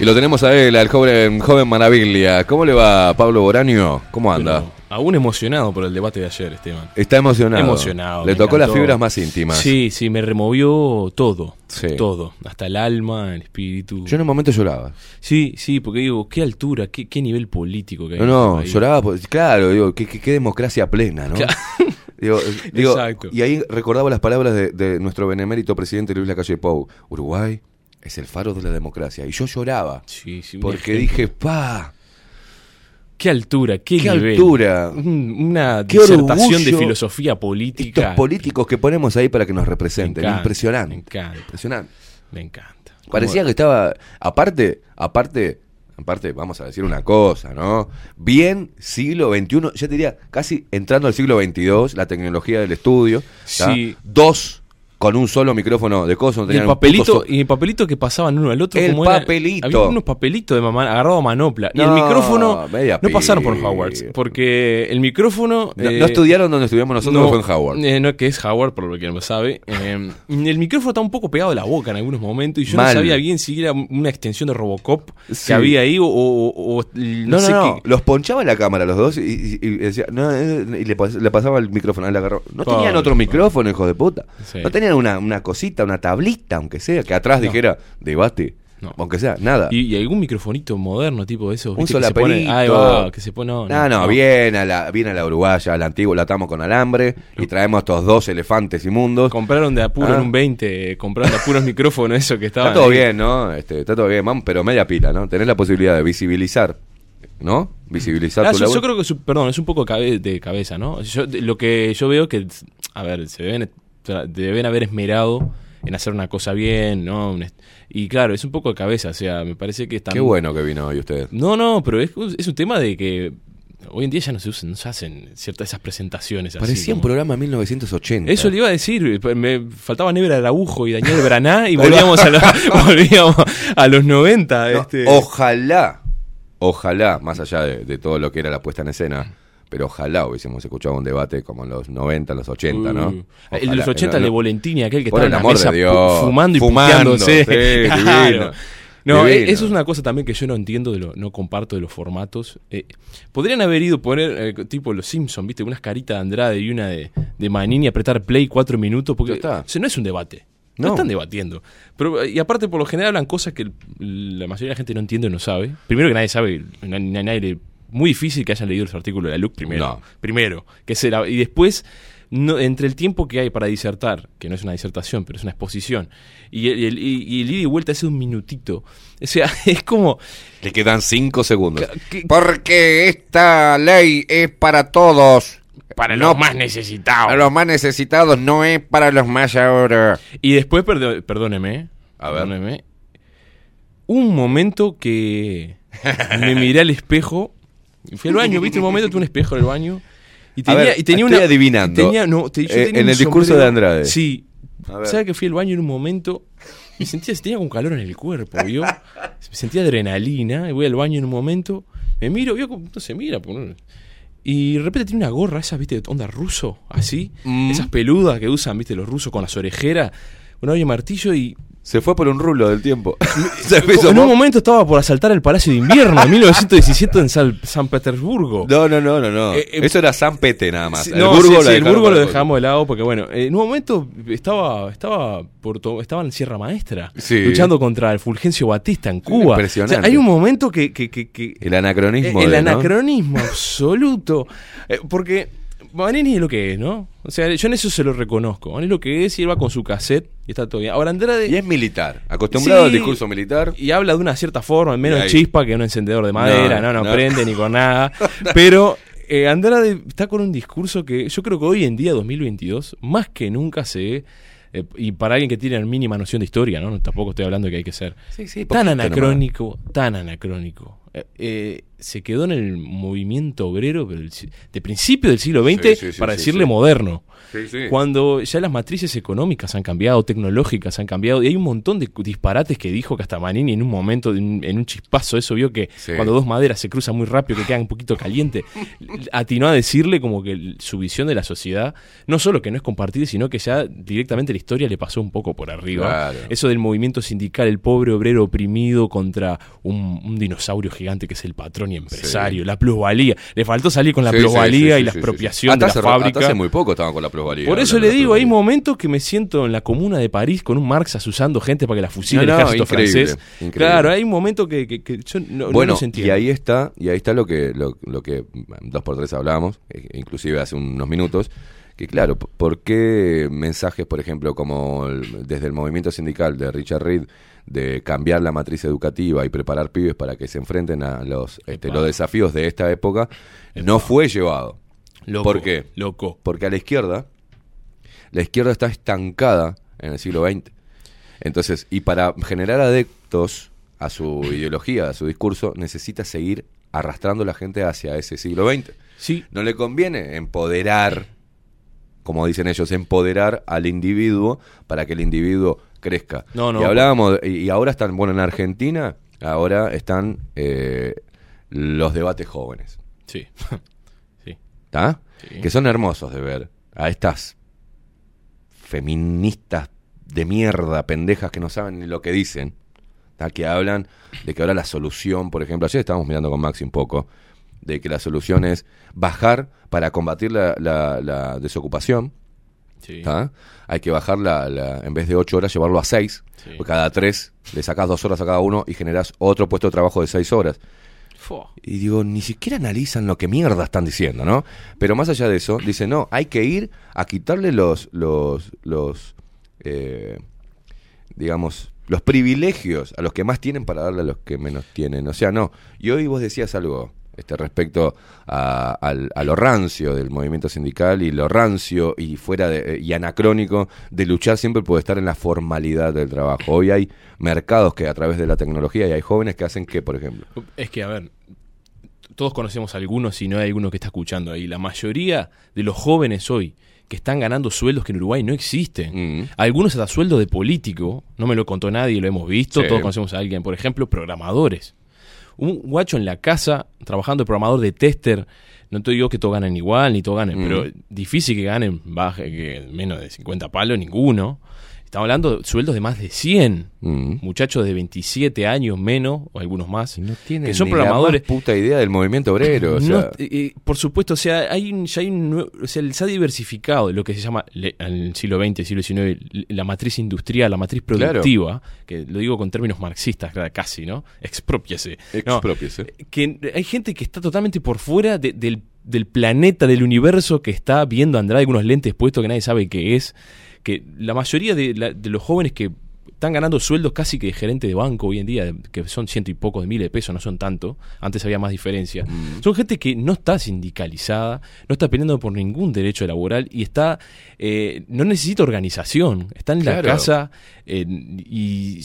Y lo tenemos a él, al joven, joven Maravilla. ¿Cómo le va, Pablo Boraño? ¿Cómo anda? Pero aún emocionado por el debate de ayer, Esteban. Está emocionado. Emocionado. Le tocó las fibras más íntimas. Sí, sí, me removió todo. Sí. Todo. Hasta el alma, el espíritu. Yo en un momento lloraba. Sí, sí, porque digo, qué altura, qué, qué nivel político que hay. No, no, lloraba. por- claro, digo, qué, qué- qué democracia plena, ¿no? Claro. <laughs> Digo, eh, digo, Exacto. y ahí recordaba las palabras de, de nuestro benemérito presidente Luis Lacalle Pou. Uruguay es el faro de la democracia. Y yo lloraba. Sí, sí, Porque ejemplo. dije, pa, Qué altura, qué, qué nivel. altura. Un- Una Qué disertación de filosofía política. Estos políticos que ponemos ahí para que nos Me representen. encanta, Impresionante. Me encanta, Impresionante. me encanta. Parecía que estaba, aparte, aparte, aparte, vamos a decir una cosa, ¿no? Bien siglo XXI, yo te diría, casi entrando al siglo XXII, la tecnología del estudio. Sí. Dos, con un solo micrófono de coso. no Y el papelito, so- y el papelito que pasaban uno al otro. El como era- papelito. había unos papelitos de mamá agarrado a manopla. y el No, micrófono. No pasaron por. Howard. Porque el micrófono. No, eh, no estudiaron donde estudiamos nosotros, no, fue en Howard. eh, no, que es Howard, por lo que no sabe. <laughs> Eh, el micrófono está un poco pegado a la boca en algunos momentos. Y yo Mal. no sabía bien si era una extensión de Robocop Sí. que había ahí o. o- o- no, sé no, qué. los ponchaba la cámara los dos y, y- y decía, no, eh, y le, pas- le pasaba el micrófono, él agarró. No Pobre, tenían otro micrófono, hijo de puta. Sí. No tenían una, una cosita, una tablita, aunque sea, que atrás No. dijera, debate, No. aunque sea, nada. Y, y algún microfonito moderno, tipo de esos. un solaperito. Ahí va, que se pone. No, No, no, bien a la, bien a la uruguaya, a la antigua, la atamos con alambre y traemos estos dos elefantes inmundos. Compraron de apuro Ah. en un 20, compraron de apuros micrófonos, eso que estaban. Está todo ahí. bien, ¿no? Este, está todo bien, mam, pero media pila, ¿no? Tenés la posibilidad de visibilizar, ¿no? Visibilizar Ah, tu yo, creo que, su- perdón, es un poco cabe- de cabeza, ¿no? Yo, de- lo que yo veo que, a ver, se tra- deben haber esmerado en hacer una cosa bien, ¿no? Y claro, es un poco de cabeza, o sea, me parece que están... Qué bueno que vino hoy usted. No, no, pero es, es un tema de que hoy en día ya no se usan, no se hacen ciertas esas presentaciones así. Parecía un como- programa 1980. Eso le iba a decir, me faltaba Nebra Araujo y Daniel Braná y <laughs> <laughs> volvíamos a, los, volvíamos a los 90. No, este. Ojalá, ojalá, más allá de, de todo lo que era la puesta en escena, pero ojalá hubiésemos escuchado un debate como en los 90, en los 80, ¿no? El de Ojalá, los 80, no, de. Volentini, aquel que estaba en la mesa Dios, fumando y fumando, sí, <laughs> Claro. No, divino. eh, eso es una cosa también que yo no entiendo, de lo, no comparto de los formatos. Eh, podrían haber ido poner, eh, tipo los Simpsons, ¿viste? Unas caritas de Andrade y una de, de Manini, apretar play cuatro minutos, porque está. o sea, no es un debate. No. No. están debatiendo. Pero, y aparte, por lo general hablan cosas que la mayoría de la gente no entiende o no sabe. Primero que nadie sabe, na- na- nadie le- muy difícil que hayan leído los artículos de la LUC primero. No. Primero, que será. Y después, no, entre el tiempo que hay para disertar, que no es una disertación, pero es una exposición, y el, y el- y- y el ida y vuelta es un minutito. O sea, <laughs> es como. Le quedan 5 segundos. Porque esta ley es para todos. Para No, los más necesitados. Para los más necesitados, no es para los más ahora. Y después, perdo- perdóneme, A ver. perdóneme, un momento que me miré al espejo, fui al baño, viste un momento, tuve un espejo en el baño, y A tenía, ver, y tenía estoy una... adivinando. y tenía- no, te- yo Eh, tenía en el discurso sombrero- de Andrade. Sí. ¿Sabes que fui al baño en un momento y sentía, tenía un calor en el cuerpo, ¿vio? Sentía adrenalina, y voy al baño en un momento, me miro, vio, no se mira, pues, y de repente tiene una gorra, esa, viste, onda ruso, así, Mm. esas peludas que usan, viste, los rusos con las orejeras, una olla martillo y Se fue por un rulo del tiempo. <laughs> <laughs> En un momento estaba por asaltar el Palacio de Invierno en 1917 en San Petersburgo. No, no, no, no, no. Eh, eh, Eso era San Pete nada más. El Burgo sí, el Burgo lo dejamos de lado porque bueno, en un momento estaba estaba por estaba en Sierra Maestra Sí. luchando contra el Fulgencio Batista en Cuba. impresionante. O sea, hay un momento que, que, que- que- El anacronismo. el de, ¿no? anacronismo absoluto Eh, porque Manini es lo que es, ¿no? O sea, yo en eso se lo reconozco. Manini es lo que es y él va con su cassette y está todo bien. Ahora Andrade Y es militar. Acostumbrado Sí. al discurso militar. y habla de una cierta forma, menos Y ahí- chispa que un encendedor de madera, no, No, no, no. prende ni con nada. <laughs> Pero eh, Andrade está con un discurso que yo creo que hoy en día, 2022, más que nunca se... eh, y para alguien que tiene la mínima noción de historia, ¿no? Tampoco estoy hablando de que hay que ser Sí, sí, tan anacrónico, tan anacrónico. Eh, se quedó en el movimiento obrero del de principio del siglo XX Sí, sí, sí, para decirle moderno. Cuando ya las matrices económicas han cambiado, tecnológicas han cambiado, y hay un montón de disparates que dijo que hasta Manini en un momento, en, un chispazo, eso vio que cuando dos maderas se cruzan muy rápido, que quedan un poquito caliente, <laughs> atinó a decirle como que su visión de la sociedad, no solo que no es compartida, sino que ya directamente la historia le pasó un poco por arriba. Claro. Eso del movimiento sindical, el pobre obrero oprimido contra un, un dinosaurio gigante que es el patrón y empresario, la plusvalía. Le faltó salir con la Sí, plusvalía sí, y la expropiación sí. de la Hasta hace- fábrica. Hasta hace muy poco estaban con la plusvalía. Por eso le digo, hay momentos que me siento en la comuna de París con un Marx asusando gente para que la fusile No, el no, ejército increíble, francés. increíble. Claro, hay un momento que, que- que yo no, no bueno, los entiendo. y ahí está, y ahí está lo que, lo, lo que dos por tres hablábamos, eh, inclusive hace unos minutos, que claro, ¿por qué mensajes, por ejemplo, como el- desde el movimiento sindical de Richard Reed, de cambiar la matriz educativa y preparar pibes para que se enfrenten a los, este, los desafíos de esta época, no fue llevado? Loco, ¿Por qué? Loco. Porque a la izquierda, la izquierda está estancada en el siglo XX. Entonces, y para generar adeptos a su ideología, a su discurso, necesita seguir arrastrando a la gente hacia ese siglo XX. Sí, No le conviene empoderar como dicen ellos, empoderar al individuo para que el individuo crezca. No, no, y hablábamos, y ahora están, bueno, en Argentina, ahora están eh, los debates jóvenes. Sí. <laughs> sí. ¿Está? Sí. Que son hermosos de ver a estas feministas de mierda, pendejas que no saben ni lo que dicen, ¿tá? que hablan de que ahora la solución, por ejemplo, ayer estábamos mirando con Maxi un poco, de que la solución es bajar para combatir la, la- la desocupación, Sí. hay que bajar la, la- en vez de ocho horas, llevarlo a seis, Sí. porque cada tres le sacás dos horas a cada uno y generás otro puesto de trabajo de seis horas. Fua. Y digo, ni siquiera analizan lo que mierda están diciendo, ¿no? Pero más allá de eso, dice, no, hay que ir a quitarle los, los, los, eh, digamos, los privilegios a los que más tienen para darle a los que menos tienen. O sea, no. Y hoy vos decías algo este, respecto a, al- a lo rancio del movimiento sindical y lo rancio y fuera de, eh, y anacrónico de luchar siempre por estar en la formalidad del trabajo. Hoy hay mercados que a través de la tecnología y hay jóvenes que hacen que, por ejemplo, Es que, a ver, todos conocemos a algunos y no hay alguno que está escuchando ahí. La mayoría de los jóvenes hoy que están ganando sueldos que en Uruguay no existen. Mm. Algunos hasta sueldo de político, no me lo contó nadie, lo hemos visto, Sí. todos conocemos a alguien, por ejemplo, programadores. Un guacho en la casa trabajando de programador de tester, no te digo que todos ganen igual, ni todos ganen, Mm. pero difícil que ganen baje, que menos de 50 palos, ninguno. Estamos hablando de sueldos de más de 100. Mm. Muchachos de 27 años menos, o algunos más, no tienen que son ni la programadores. más puta idea del movimiento obrero. o sea, No, eh, por supuesto, o sea, hay un, ya hay un nue- o sea, se ha diversificado lo que se llama le- en el siglo XX, siglo XIX, la matriz industrial, la matriz Claro. productiva, que lo digo con términos marxistas casi, ¿no? Expropiese. No, Expropiese. que hay gente que está totalmente por fuera de- del, del planeta, del universo, que está viendo Andrade con unos lentes puestos que nadie sabe qué es. Que la mayoría de, la- de los jóvenes que están ganando sueldos casi que de gerente de banco hoy en día, que son ciento y pocos de miles de pesos, no son tanto, antes había más diferencia. Son gente que no está sindicalizada, no está peleando por ningún derecho laboral y está eh, no necesita organización, está en la casa eh, y,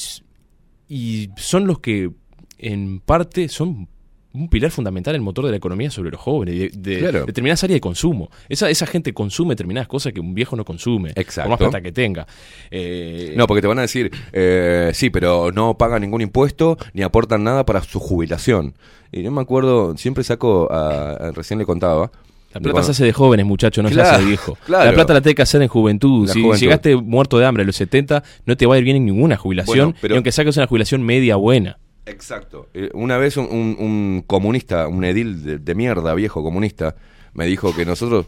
y son los que en parte son un pilar fundamental el motor de la economía sobre los jóvenes, de, de Claro. determinadas áreas de consumo. Esa, esa gente consume determinadas cosas que un viejo no consume, Exacto. por más plata que tenga. Eh, No, porque te van a decir, eh, sí, pero no pagan ningún impuesto ni aportan nada para su jubilación. Y yo me acuerdo, siempre saco, a, a- recién le contaba. La plata se hace de jóvenes, muchachos, no se Claro, hace de viejo. claro. La plata la tenés que hacer en juventud. La Si juventud. llegaste muerto de hambre a los 70, no te va a ir bien en ninguna jubilación, Bueno, pero- y aunque saques una jubilación media buena. Exacto. Eh, una vez un, un- un comunista, un edil de, de mierda, viejo comunista, me dijo que nosotros,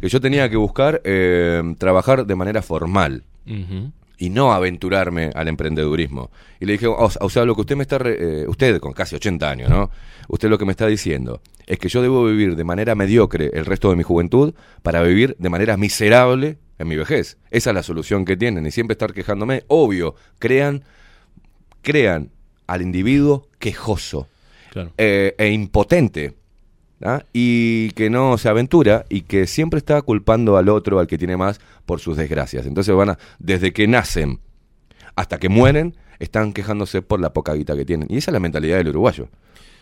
que yo tenía que buscar eh, trabajar de manera formal y no aventurarme al emprendedurismo. Y le dije, o, o sea, lo que usted me está, re- eh, usted con casi 80 años, ¿no? Usted lo que me está diciendo es que yo debo vivir de manera mediocre el resto de mi juventud para vivir de manera miserable en mi vejez. Esa es la solución que tienen y siempre estar quejándome. Obvio, crean, crean al individuo quejoso Claro. eh, e impotente. ¿ah? Y que no se aventura y que siempre está culpando al otro, al que tiene más, por sus desgracias. Entonces van a, desde que nacen hasta que mueren, están quejándose por la poca guita que tienen. Y esa es la mentalidad del uruguayo.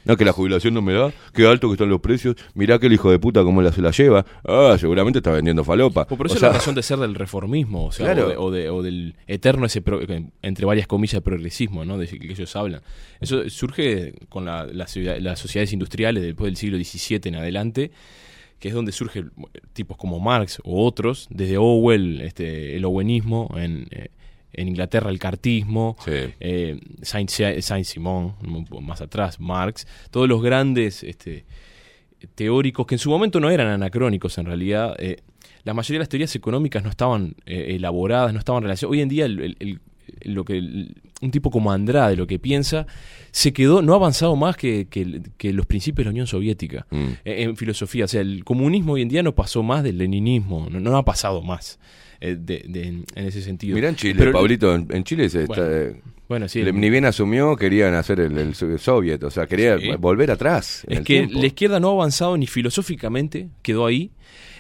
No, que la jubilación no me da, qué alto que están los precios, mirá que el hijo de puta cómo la, se la lleva. Ah, seguramente está vendiendo falopa. O por O eso sea, es la razón de ser del reformismo, o, sea, Claro. o, de- o de- o del eterno ese, pro- entre varias comillas, progresismo, ¿no? De que ellos hablan. Eso surge con la- la las sociedades industriales después del siglo XVII en adelante, que es donde surgen tipos como Marx o otros, desde Orwell, este, el owenismo, en, eh, en Inglaterra el cartismo, Sí. eh, Saint, Simon, más atrás, Marx, todos los grandes este, teóricos que en su momento no eran anacrónicos en realidad. eh, la mayoría de las teorías económicas no estaban eh, elaboradas, no estaban relacionadas. Hoy en día el- el- el- lo que el- un tipo como Andrade lo que piensa se quedó, no ha avanzado más que, que- que los principios de la Unión Soviética Mm. eh, en filosofía. O sea, el comunismo hoy en día no pasó más del leninismo, no, no ha pasado más eh, de- de- en ese sentido. Mirá en Chile, Pero- Pablito, en, en Chile se está, Bueno, bueno, sí, le- el- ni bien asumió, querían hacer el, el so- soviet, o sea, quería Sí. volver atrás. Es que tiempo. la izquierda no ha avanzado ni filosóficamente, quedó ahí.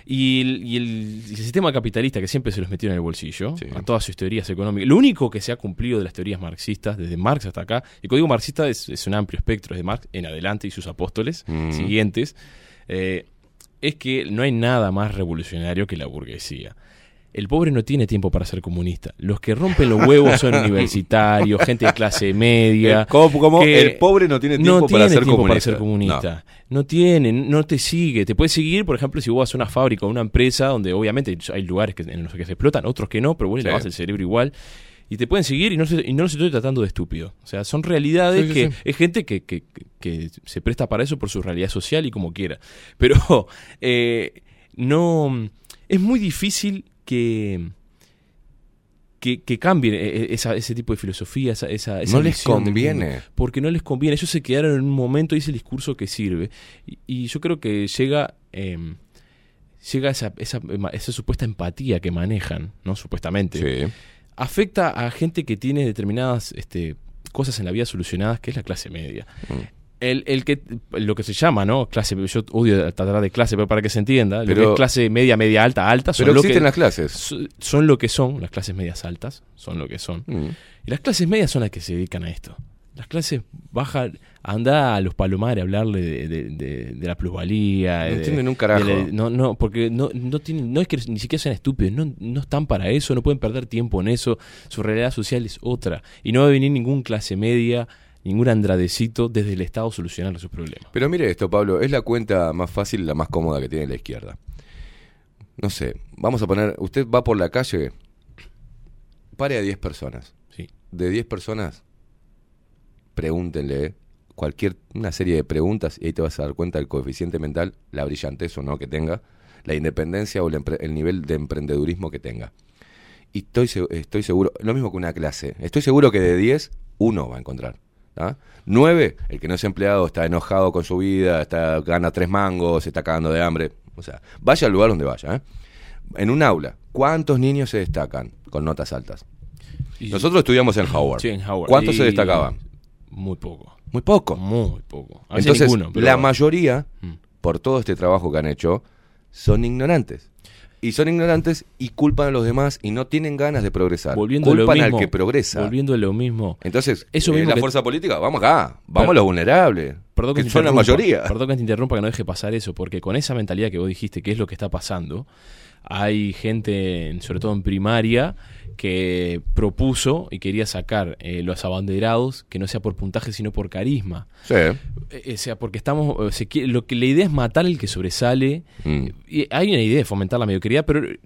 Y el, y el- el sistema capitalista que siempre se los metió en el bolsillo, Sí. a todas sus teorías económicas. Lo único que se ha cumplido de las teorías marxistas, desde Marx hasta acá, el código marxista es, es un amplio espectro, es de Marx en adelante y sus apóstoles Mm. siguientes. eh, es que no hay nada más revolucionario que la burguesía. El pobre no tiene tiempo para ser comunista. Los que rompen los huevos son <laughs> universitarios, gente de clase media. Eh, ¿Cómo- cómo? que El pobre no tiene tiempo para tiene ser tiempo comunista. ser comunista. No. tiene, no te sigue. Te puede seguir, por ejemplo, si vos vas a una fábrica o una empresa donde obviamente hay lugares que, en los que se explotan, otros que no, pero vos le lavas el cerebro igual. Y te pueden seguir y no, se, y no los estoy tratando de estúpido. O sea, son realidades Sí, sí, que sí. es gente que, que- que se presta para eso por su realidad social y como quiera. Pero <laughs> eh, no. Es muy difícil que. Que, que cambien eh, esa- ese tipo de filosofía, esa, esa, esa No les conviene. mundo. porque no les conviene. Ellos se quedaron en un momento y es el discurso que sirve. Y, y yo creo que llega. eh, llega esa, esa, esa supuesta empatía que manejan, ¿no? Supuestamente Sí. afecta a gente que tiene determinadas este, cosas en la vida solucionadas, que es la clase media. Mm. El, el que lo que se llama, ¿no? Clase, yo odio tratar de clase, pero para que se entienda, lo Pero- que es clase media, media alta, alta, son Pero lo existen que las clases. so- son lo que son, las clases medias altas, son lo que son. Mm. Y las clases medias son las que se dedican a esto. Las clases bajas, anda a los palomares a hablarle de, de- de- de la plusvalía. No de- entienden un carajo. la- no, no, porque no, no, tienen, no es que ni siquiera sean estúpidos, no, no están para eso, no pueden perder tiempo en eso. Su realidad social es otra. Y no va a venir ningún clase media, ningún andradecito desde el Estado solucionar sus problemas. Pero mire esto, Pablo, es la cuenta más fácil la más cómoda que tiene la izquierda. No sé, vamos a poner, usted va por la calle, pare a 10 personas. Sí. De 10 personas, pregúntenle cualquier, una serie de preguntas y ahí te vas a dar cuenta del coeficiente mental, la brillantez o no que tenga, la independencia o el, el nivel de emprendedurismo que tenga. Y estoy, estoy seguro, lo mismo que una clase, estoy seguro que de 10, uno va a encontrar. ¿Ah? 9, el que no es empleado está enojado con su vida, está gana tres mangos, se está cagando de hambre. O sea, vaya al lugar donde vaya. ¿eh? En un aula, ¿cuántos niños se destacan con notas altas? Y- Nosotros estudiamos en Howard. Sí, en Howard. ¿Cuántos Y- se destacaban? Muy poco. Muy poco. Muy poco. Entonces, ninguno, pero- la mayoría, Mm. por todo este trabajo que han hecho, son ignorantes. Y son ignorantes y culpan a los demás y no tienen ganas de progresar. Volviendo a lo culpan mismo, al que progresa. Volviendo a lo mismo. Entonces, Eso eh, mismo la que- fuerza política, vamos acá, vamos Pero- a los vulnerables, Perdón que, que son la interrumpa, mayoría. Perdón que te interrumpa, que no deje pasar eso, porque con esa mentalidad que vos dijiste, que es lo que está pasando, hay gente, en- sobre todo en primaria, que propuso y quería sacar eh, los abanderados, que no sea por puntaje, sino por carisma. Sí. Eh, o sea, porque estamos, eh, se quiere- lo que la idea es matar al que sobresale. Mm. Y hay una idea de fomentar la mediocridad, pero eh,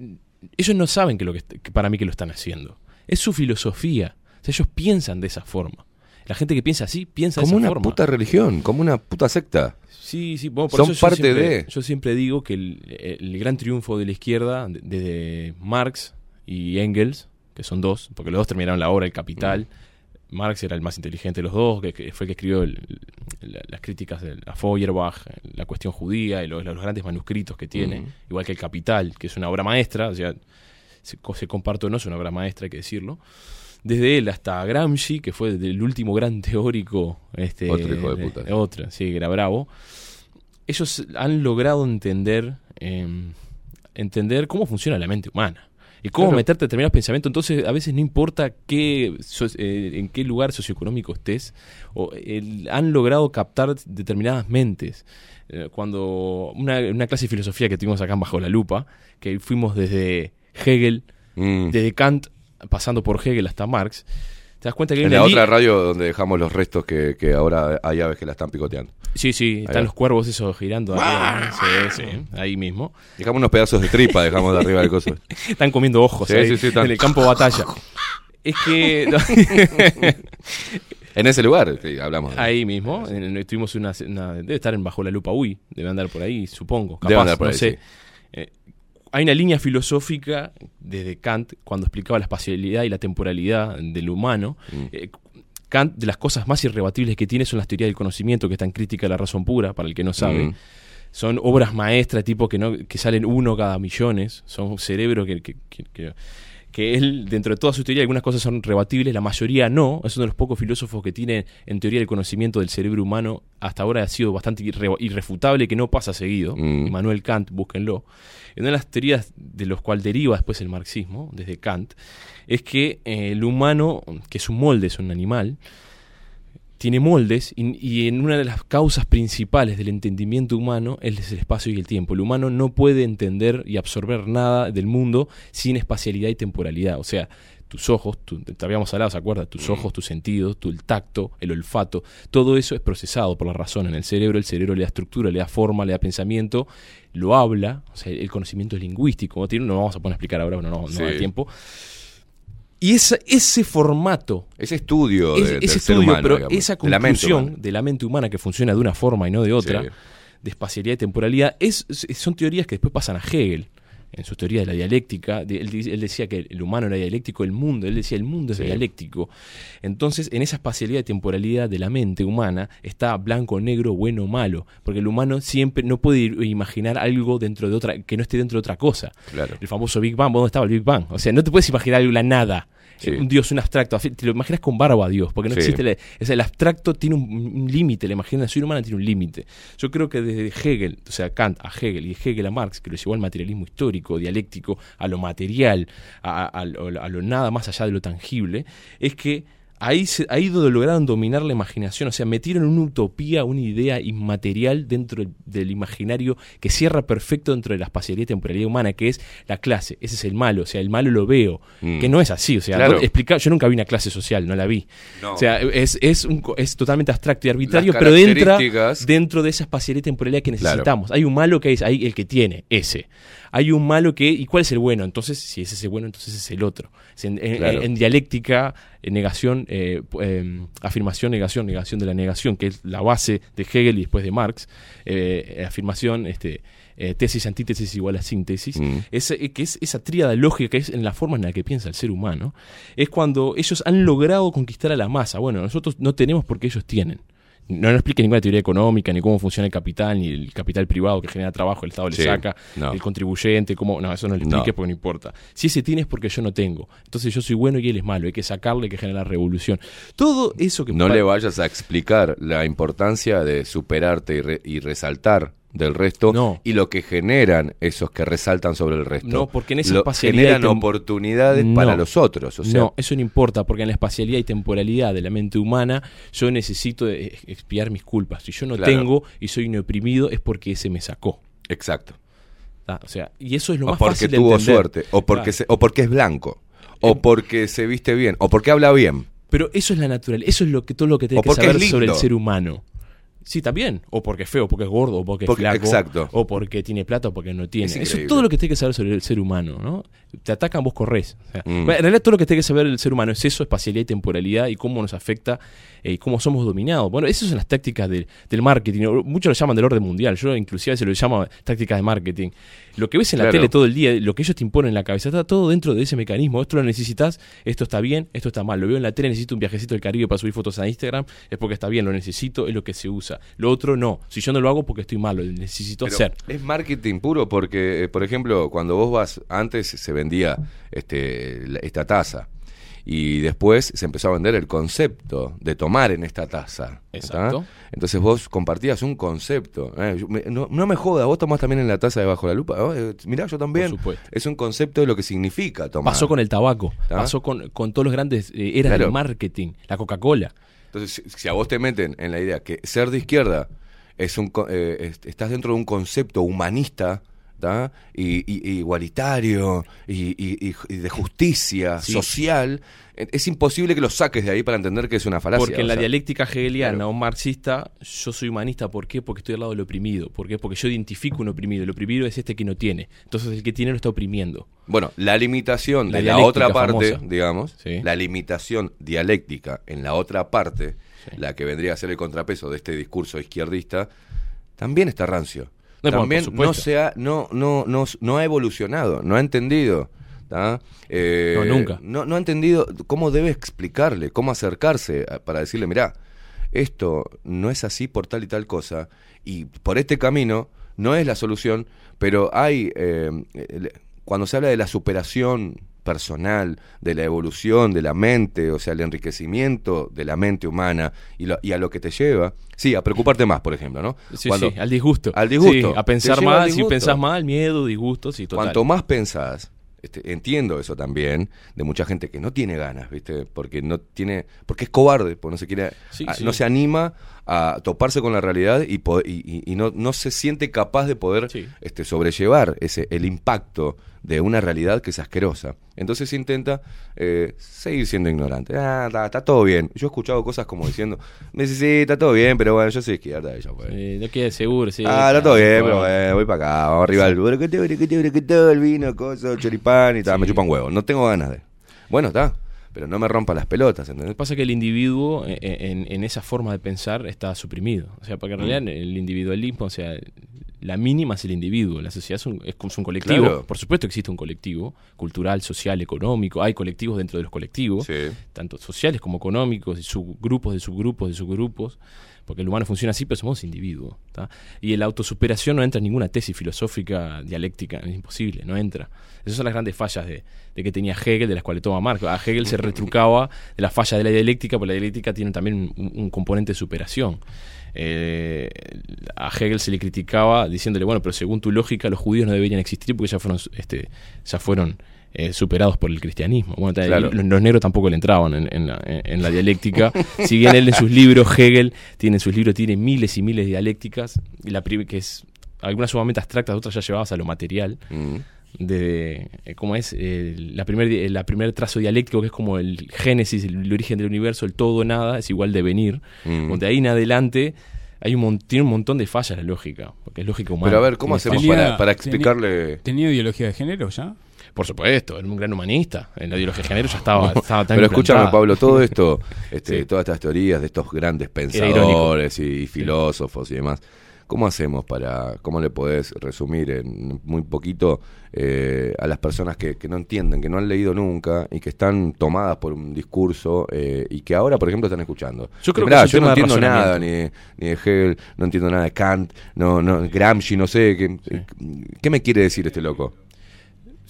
ellos no saben que lo que, que para mí que lo están haciendo. Es su filosofía. O sea, ellos piensan de esa forma. La gente que piensa así piensa Como de esa una forma. puta religión, como una puta secta. Sí, sí, bueno, por Son eso yo parte siempre, de- Yo siempre digo que el, el gran triunfo de la izquierda, de- desde Marx y Engels, que son dos, porque los dos terminaron la obra El Capital. Marx era el más inteligente de los dos, que, que fue el que escribió el- la- las críticas de, a Feuerbach, la cuestión judía y los, los grandes manuscritos que tiene, Mm. igual que El Capital, que es una obra maestra, o sea, se, se comparto o no, es una obra maestra, hay que decirlo. Desde él hasta Gramsci, que fue el último gran teórico. Este, Otro hijo de puta. Otra, sí, que era bravo. Ellos han logrado entender, eh, entender cómo funciona la mente humana. Y cómo Claro. meterte determinados pensamientos. Entonces, a veces no importa qué, so- eh, en qué lugar socioeconómico estés, o, han logrado captar determinadas mentes. Eh, cuando una, una clase de filosofía que tuvimos acá en Bajo la Lupa, que fuimos desde Hegel, Mm. desde Kant, pasando por Hegel hasta Marx, te das cuenta que hay En la otra radio donde dejamos los restos que, que ahora hay aves que la están picoteando. Sí, sí, están los cuervos esos girando. arriba. Sí, sí, ahí mismo. Dejamos unos pedazos de tripa, dejamos de arriba del coso. <laughs> Están comiendo ojos Sí, ahí, sí, sí, están- en el campo de batalla. Es que <laughs> En ese lugar que hablamos. de- ahí mismo, en- en- tuvimos una, una- Debe estar en Bajo la Lupa UI, debe andar por ahí, supongo. Capaz, Debe andar por no ahí, sé. sí. Eh, hay una línea filosófica desde Kant, cuando explicaba la espacialidad y la temporalidad del humano. Mm. Eh, Kant, de las cosas más irrebatibles que tiene son las teorías del conocimiento, que están crítica de la razón pura, para el que no sabe. Mm. Son obras maestras, tipo que no que salen uno cada millones. Son cerebros que, que, que- que- que él, dentro de toda su teoría, algunas cosas son rebatibles, la mayoría no. Es uno de los pocos filósofos que tiene en teoría el conocimiento del cerebro humano. Hasta ahora ha sido bastante irre- irrefutable, que no pasa seguido. Mm. Immanuel Kant, búsquenlo. Una de las teorías de los cuales deriva después el marxismo, desde Kant, es que eh, el humano, que es un molde, es un animal, tiene moldes y, y en una de las causas principales del entendimiento humano es el espacio y el tiempo. El humano no puede entender y absorber nada del mundo sin espacialidad y temporalidad. O sea, tus ojos, tu- te habíamos hablado, ¿se acuerda? Tus ojos, tus sentidos, tu, el tacto, el olfato, todo eso es procesado por la razón en el cerebro, el cerebro le da estructura, le da forma, le da pensamiento, lo habla, o sea, el conocimiento es lingüístico, tiene, no lo vamos a poner a explicar ahora, no, da tiempo. Y esa- ese formato Ese estudio de- ese, del ese ser estudio, humano, pero digamos, esa de la mente conclusión de la mente humana que funciona de una forma y no de otra, Sí. de espacialidad y temporalidad, es, es- son teorías que después pasan a Hegel. En su teoría de la dialéctica, de- él, decía que el humano era dialéctico, el mundo, él decía el mundo es Sí. dialéctico. Entonces, en esa espacialidad y temporalidad de la mente humana está blanco, negro, bueno, malo, porque el humano siempre no puede imaginar algo dentro de otra que no esté dentro de otra cosa. Claro. El famoso Big Bang, ¿dónde estaba el Big Bang? O sea, no te puedes imaginar algo, la nada. Sí. Un Dios, un abstracto. Te lo imaginas con barba a Dios, porque no Sí. existe. la- o sea, el abstracto tiene un, un límite, la imaginación humana tiene un límite. Yo creo que desde Hegel, o sea, Kant a Hegel y Hegel a Marx, que lo llevó al materialismo histórico, dialéctico, a lo material, a, a- a lo, a lo nada más allá de lo tangible, es que ahí, se, ahí donde lograron dominar la imaginación, o sea, metieron una utopía, una idea inmaterial dentro del, imaginario que cierra perfecto dentro de la espacialidad y temporalidad humana, que es la clase. Ese es el malo, o sea, el malo lo veo, Mm. que no es así, o sea, Claro. explica- yo nunca vi una clase social, no la vi. No. O sea, es, es, un es totalmente abstracto y arbitrario, pero entra dentro de esa espacialidad y temporalidad que Claro. necesitamos. Hay un malo que es ahí el que tiene, ese. Hay un malo que, ¿y cuál es el bueno? Entonces, si es ese bueno, entonces es el otro. Es en, en- Claro. en dialéctica, eh, negación, eh, eh, afirmación, negación, negación de la negación, que es la base de Hegel y después de Marx. eh, afirmación, este, tesis, antítesis igual a síntesis. Mm. Eh, que es esa tríada lógica que es en la forma en la que piensa el ser humano, es cuando ellos han logrado conquistar a la masa. Bueno, nosotros no tenemos porque ellos tienen. No nos explique ninguna teoría económica, ni cómo funciona el capital, ni el capital privado que genera trabajo, el Estado le saca, no. el contribuyente, cómo. No, eso no le explique No. porque no importa. Si ese tiene es porque yo no tengo. Entonces yo soy bueno y él es malo. Hay que sacarle, hay que generar revolución. Todo eso que No le vayas a explicar la importancia de superarte y, re- y resaltar del resto No. y lo que generan esos que resaltan sobre el resto. No, porque en esa Lo- espacialidad generan oportunidades No. para los otros. O sea, no, eso no importa, porque en la espacialidad y temporalidad de la mente humana yo necesito eh, expiar mis culpas. Si yo no Claro. tengo y soy un oprimido es porque ese me sacó. exacto. Ah, O sea, y eso es lo O más porque fácil de tuvo entender. suerte, o porque, Claro. se- o porque es blanco, o porque se viste bien, o porque habla bien. Pero eso es la natural, eso es lo que todo lo que tenés que porque saber sobre el ser humano. Sí, también. O porque es feo, porque es gordo, o porque, Porque- es flaco. exacto. O porque tiene plata, o porque no tiene. Es Eso es todo lo que tenés que saber sobre el ser humano, ¿no? Te atacan, vos corres. O sea, Mm. En realidad todo lo que tenés que saber del ser humano es eso, espacialidad y temporalidad, y cómo nos afecta eh, cómo somos dominados. Bueno, esas son las tácticas del, del marketing. Muchos lo llaman del orden mundial. Yo inclusive se lo llamo tácticas de marketing. Lo que ves en la tele todo el día, lo que ellos te imponen en la cabeza, está todo dentro de ese mecanismo. Esto lo necesitas, esto está bien, esto está mal. Lo veo en la tele, necesito un viajecito del Caribe para subir fotos a Instagram, es porque está bien, lo necesito, es lo que se usa. Lo otro no. Si yo no lo hago porque estoy malo, lo necesito Pero hacer. Es marketing puro porque, eh, por ejemplo, cuando vos vas, antes se vendía este, esta taza y después se empezó a vender el concepto de tomar en esta taza. ¿está? Exacto. Entonces vos compartías un concepto. eh, no, no me jodas, vos tomás también en la taza debajo de la lupa. Oh, eh, mirá, yo también. Por supuesto. Es un concepto de lo que significa tomar. Pasó con el tabaco, pasó con, con todos los grandes eh, eras Claro. del marketing, la Coca-Cola. Entonces, si- a vos te meten en la idea que ser de izquierda es un eh, es- estás dentro de un concepto humanista. Y, igualitario y, de justicia Sí. social, es imposible que lo saques de ahí para entender que es una falacia. Porque en la sea, dialéctica hegeliana claro. o marxista, yo soy humanista, ¿por qué? Porque estoy al lado del oprimido. ¿Por qué? Porque yo identifico un oprimido. El oprimido es este que no tiene. Entonces el que tiene lo está oprimiendo. Bueno, la limitación La de la otra parte, famosa. digamos, Sí. la limitación dialéctica en la otra parte, Sí. la que vendría a ser el contrapeso de este discurso izquierdista, también está rancio. No, también por no se ha, no, no, no, no ha evolucionado, no ha entendido. Eh, No, nunca. No, no ha entendido cómo debe explicarle, cómo acercarse a- para decirle, mirá, esto no es así por tal y tal cosa, y por este camino no es la solución, pero hay, eh, cuando se habla de la superación personal, de la evolución de la mente, o sea, el enriquecimiento de la mente humana y, lo- y a lo que te lleva, sí, a preocuparte más, por ejemplo, ¿no? Sí, Cuando- sí, al disgusto. Al disgusto. Sí, a pensar más, si pensás mal, miedo, disgusto, sí, total. Cuanto más pensás este, entiendo eso también de mucha gente que no tiene ganas, ¿viste? Porque no tiene, porque es cobarde, porque no se quiere, Sí, a- sí. no se anima a toparse con la realidad y, no, no se siente capaz de poder Sí. este, sobrellevar ese, el impacto de una realidad que es asquerosa. Entonces intenta eh, seguir siendo ignorante. Ah, está, está todo bien. Yo he escuchado cosas como diciendo, me dice, sí, está todo bien, pero bueno, yo soy izquierda. Y fue. Eh, no queda seguro, sí. Ah, está todo bien, pero bueno. voy para acá, vamos arriba bruqueteo, bruqueteo, bruqueteo, el vino, cosa, choripán y tal, me chupan huevo. No tengo ganas de. Bueno, está, pero no me rompa las pelotas, ¿entendés? Pasa que el individuo eh, en, en esa forma de pensar está suprimido. O sea, porque en Mm. realidad el individualismo, o sea, la mínima es el individuo. La sociedad es un, es es colectivo. Claro. Por supuesto existe un colectivo, cultural, social, económico. Hay colectivos dentro de los colectivos, Sí. tanto sociales como económicos, y subgrupos de subgrupos de subgrupos. Porque el humano funciona así, pero somos individuos. ¿tá? Y en la autosuperación no entra en ninguna tesis filosófica dialéctica, es imposible, no entra. Esas son las grandes fallas de, que tenía Hegel, de las cuales toma Marx. A Hegel se retrucaba de la falla de la dialéctica, porque la dialéctica tiene también un, un componente de superación. Eh, a Hegel se le criticaba diciéndole, bueno, pero según tu lógica los judíos no deberían existir porque ya fueron, este, ya fueron eh, superados por el cristianismo. Bueno, Claro. los, los negros tampoco le entraban en, en la, en la dialéctica. <laughs> si bien él en sus libros, Hegel tiene en sus libros tiene miles y miles de dialécticas, y la que es algunas sumamente abstractas, otras ya llevadas a lo material Mm. de eh, cómo es eh, la primer la primer trazo dialéctico que es como el génesis el, el origen del universo el todo o nada es igual de venir Mm. donde ahí en adelante hay un mon- tiene un montón de fallas la lógica porque es lógica humana Pero a ver, ¿cómo Tiene hacemos para, para explicarle? ¿Tenía ideología de género ya? Por supuesto era un gran humanista en la ideología de género ya estaba, estaba tan Pero escúchame. Pablo, todo esto, este, Sí. todas estas teorías de estos grandes pensadores y filósofos y demás, ¿cómo hacemos para, cómo le podés resumir en muy poquito eh, a las personas que, que no entienden, que no han leído nunca y que están tomadas por un discurso eh, y que ahora, por ejemplo, están escuchando? Yo creo Mirá, que es un yo no entiendo nada ni, de- ni de Hegel, no entiendo nada de Kant, no, no, Gramsci, no sé, ¿qué, ¿qué me quiere decir este loco?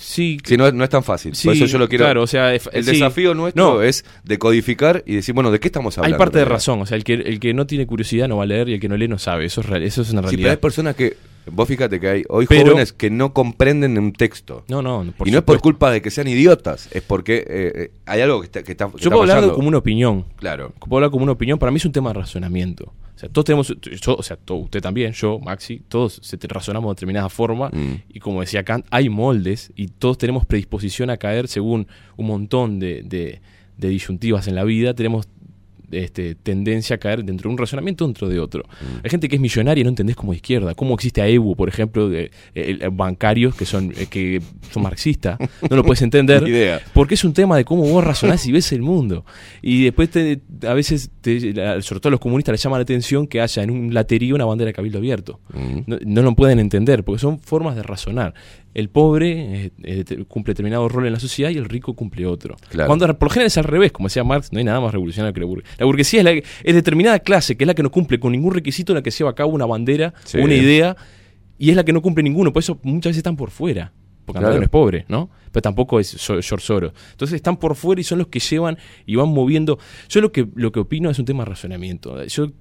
Sí Si no, es- no es tan fácil. Sí, Por eso yo lo quiero. claro, o sea, es- el sí. desafío nuestro No. es decodificar y decir, bueno, ¿de qué estamos hay hablando? parte de realidad? razón o sea el que el que no tiene curiosidad no va a leer y el que no lee no sabe eso es real, eso es una Sí, pero hay realidad personas que, vos fíjate que hay hoy Pero- jóvenes que no comprenden un texto. no no por y no es por culpa de que sean idiotas, es porque eh, eh, hay algo que está, que está, que yo está puedo hablar como una opinión Claro. puedo hablar como una opinión, para mí es un tema de razonamiento. O sea, todos tenemos, yo, o sea, todo, usted también, yo, Maxi, todos se razonamos de determinada forma Mm. y como decía Kant, hay moldes y todos tenemos predisposición a caer según un montón de, de- de disyuntivas en la vida, tenemos este, tendencia a caer dentro de un razonamiento dentro de otro. Mm. Hay gente que es millonaria y no entendés como izquierda. ¿Cómo existe a EBU, por ejemplo, de, eh, eh, bancarios que son, eh, que son marxistas? No lo puedes entender. <laughs> Idea. Porque es un tema de cómo vos razonás y ves el mundo. Y después, te- a veces, te- sobre todo a los comunistas les llama la atención que haya en un laterío una bandera de cabildo abierto. Mm. No, no lo pueden entender, porque son formas de razonar. El pobre eh, eh, cumple determinado rol en la sociedad y el rico cumple otro. Claro. Cuando por lo general es al revés, como decía Marx, no hay nada más revolucionario que la burguesía. La burguesía es, la, es determinada clase, que es la que no cumple con ningún requisito en la que lleva a cabo una bandera, Sí. una idea, y es la que no cumple ninguno. Por eso muchas veces están por fuera. Porque Claro. No es pobre, ¿no? Pero tampoco es George Soros. Entonces están por fuera y son los que llevan y van moviendo. Yo lo que, lo que opino es un tema de razonamiento. Yo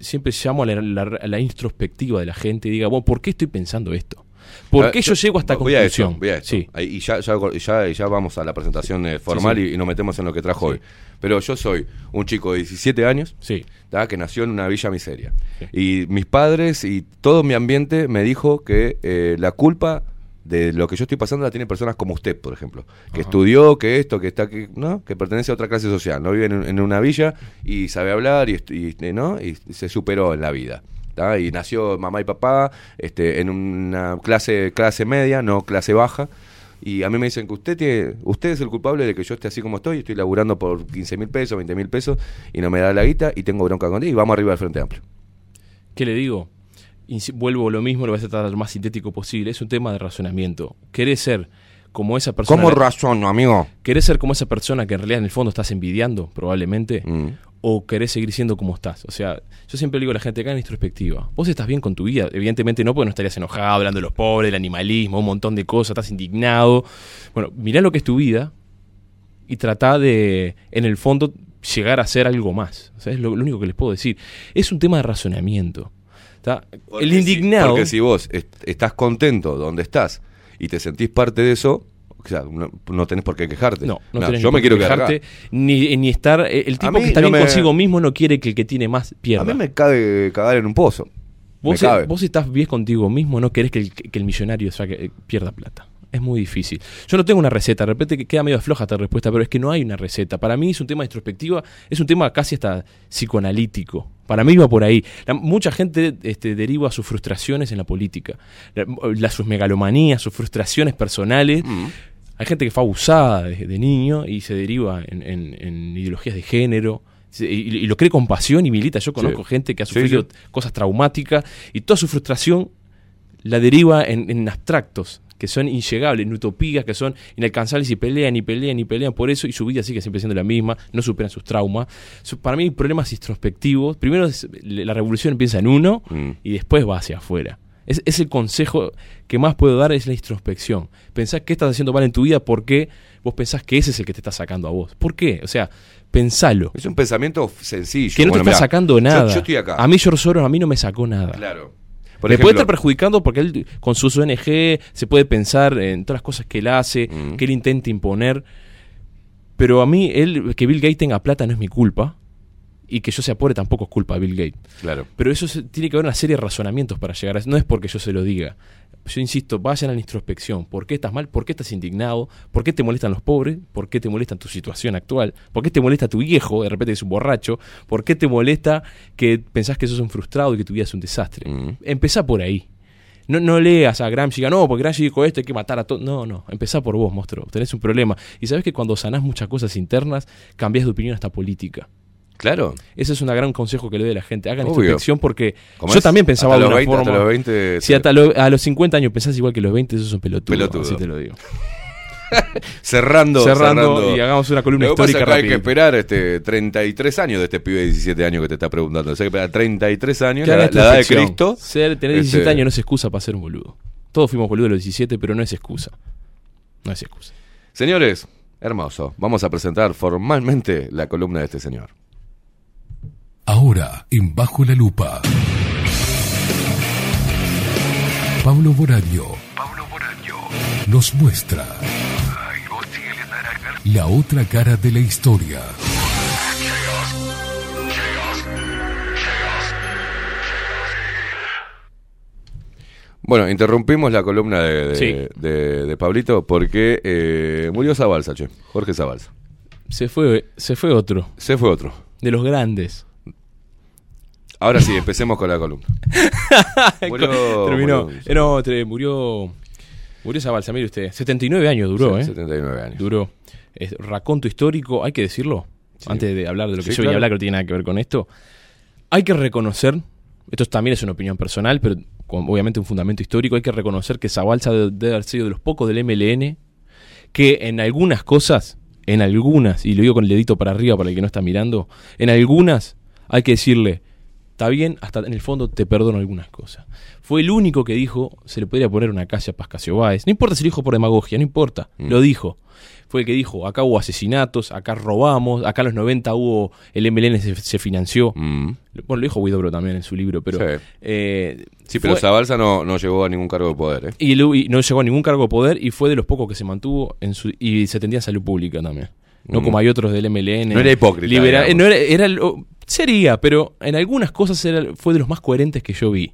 siempre llamo a la, la introspectiva de la gente y diga, bueno, ¿por qué estoy pensando esto? ¿Por Ah, qué yo, llego a esta voy conclusión? A esto, voy a esto. Sí. Ahí- Y ya, ya, ya, ya vamos a la presentación eh, formal Sí, Y, y nos metemos en lo que trajo hoy. Pero yo soy un chico de 17 años que nació en una villa miseria. Y mis padres y todo mi ambiente me dijo que eh, la culpa de lo que yo estoy pasando la tiene personas como usted, por ejemplo, que Ajá. estudió, que esto, que está, que no, que pertenece a otra clase social, no vive en, en una villa y sabe hablar y, no y se superó en la vida. Y nació mamá y papá este, en una clase clase media, no clase baja. Y a mí me dicen que usted es el culpable de que yo esté así como estoy, estoy laburando por 15 mil pesos, 20 mil pesos y no me da la guita y tengo bronca con él y vamos arriba del Frente Amplio. ¿Qué le digo? Vuelvo a lo mismo, lo voy a tratar lo más sintético posible. Es un tema de razonamiento. ¿Querés ser como esa persona? ¿Cómo razono, amigo? ¿Querés ser como esa persona que en realidad en el fondo estás envidiando, probablemente? Mm. ¿O querés seguir siendo como estás? O sea, yo siempre le digo a la gente acá en introspectiva. Vos estás bien con tu vida. Evidentemente no, porque no estarías enojado hablando de los pobres, del animalismo, un montón de cosas, estás indignado. Bueno, mirá lo que es tu vida y tratá de, en el fondo, llegar a ser algo más. O sea, es lo, lo único que les puedo decir. Es un tema de razonamiento. ¿tá? El si- indignado... porque si vos est- estás contento donde estás y te sentís parte de eso, O sea, no, no tenés por qué quejarte. No, no Nah, tenés yo ni me quiero quejarte, ni, ni estar. eh, El tipo que está no bien me- consigo mismo no quiere que el que tiene más pierda. A mí me cabe cagar en un pozo. Vos, me cabe. vos estás bien contigo mismo, no querés que el, que el millonario saque- eh, pierda plata. Es muy difícil. Yo no tengo una receta, de repente que queda medio floja esta respuesta, pero es que no hay una receta. Para mí es un tema de introspectiva, es un tema casi hasta psicoanalítico. Para mí va por ahí. La- mucha gente este, deriva sus frustraciones en la política, La- la- sus megalomanías, sus frustraciones personales. Mm. Hay gente que fue abusada de, de niño y se deriva en, en- en ideologías de género. Y, y lo cree con pasión y milita. Yo conozco gente que ha Sí, sufrido sí. cosas traumáticas y toda su frustración la deriva en, en abstractos que son inllegables, en utopías que son inalcanzables y pelean y pelean y pelean por eso y su vida sigue siempre siendo la misma, no superan sus traumas. Para mí hay problemas introspectivos. Primero es- la revolución empieza en uno Mm. y después va hacia afuera. Es, es el consejo que más puedo dar es la introspección. Pensás qué estás haciendo mal en tu vida, por qué vos pensás que ese es el que te está sacando a vos. ¿Por qué? O sea, pensalo. Es un pensamiento sencillo. Que no Bueno, te está mirá, sacando yo- nada. Yo, estoy acá. A mí George Soros a mí no me sacó nada. Claro. Por ejemplo, puede estar perjudicando porque él con sus ONG se puede pensar en todas las cosas que él hace, Mm. que él intenta imponer. Pero a mí, él, que Bill Gates tenga plata no es mi culpa. Y que yo sea pobre tampoco es culpa de Bill Gates. Claro. Pero eso se- tiene que haber una serie de razonamientos para llegar a eso. No es porque yo se lo diga. Yo insisto, vayan a la introspección. ¿Por qué estás mal? ¿Por qué estás indignado? ¿Por qué te molestan los pobres? ¿Por qué te molesta tu situación actual? ¿Por qué te molesta tu viejo? De repente es un borracho. ¿Por qué te molesta que pensás que sos un frustrado y que tu vida es un desastre? Mm. Empezá por ahí. No, no leas a Gramsci, diga, no, porque Gramsci dijo esto, hay que matar a todos. No, no, empezá por vos, monstruo. Tenés un problema. Y sabés que cuando sanás muchas cosas internas, cambiás de opinión hasta política. Claro. Ese es un gran consejo que le doy a la gente. Hagan Obvio. introspección porque ¿Cómo yo es? también pensaba Hasta de los una 20, hasta forma. los 20 si hasta lo- a los 50 años pensás igual que los 20, eso es un pelotudo. Pelotudo. Así te lo digo. <laughs> Cerrando, Cerrando y hagamos una columna histórica que hay que esperar este, 33 años de este pibe de 17 años que te está preguntando. O sea, que esperar 33 años, la, edad de. Cristo. Ser, tener Este, 17 años no es excusa para ser un boludo. Todos fuimos boludos a los 17, pero no es excusa. No es excusa. Señores, hermoso. Vamos a presentar formalmente la columna de este señor. Ahora, en Bajo la Lupa. Pablo Boraño nos muestra la otra cara de la historia. Bueno, interrumpimos la columna de, de, Sí. de- de Pablito porque eh, murió Zabalza, che. Jorge Zabalza. Se fue, se fue otro. Se fue otro. De los grandes. Ahora sí, empecemos con la columna. <laughs> Murió- Terminó. murió- Eh, no, tre- murió. Murió Zabalza, mire usted. 79 años duró, ¿eh? 79 años. Duró. Es raconto histórico, hay que decirlo. Antes de hablar de lo que Sí, yo venía a claro. hablar, que no tiene nada que ver con esto. Hay que reconocer, esto también es una opinión personal, pero con obviamente un fundamento histórico, hay que reconocer que Zabalza debe, debe haber sido de los pocos del MLN que en algunas cosas, en algunas, y lo digo con el dedito para arriba para el que no está mirando, en algunas hay que decirle, está bien, hasta en el fondo te perdono algunas cosas. Fue el único que dijo, se le podría poner una calle a Pascasio Báez. No importa si lo dijo por demagogia, no importa, Mm. lo dijo. Fue el que dijo, acá hubo asesinatos, acá robamos, acá en los 90 hubo, el MLN se, se financió. Mm. Bueno, lo dijo Huidobro también en su libro, pero... Sí. eh, Sí, pero fue- Zabalza no, no llegó a ningún cargo de poder, ¿eh? y, y no llegó a ningún cargo de poder y fue de los pocos que se mantuvo en su y se atendía a salud pública también. No Mm. como hay otros del MLN. No era hipócrita, libera- no era, era lo- sería, pero en algunas cosas era, fue de los más coherentes que yo vi.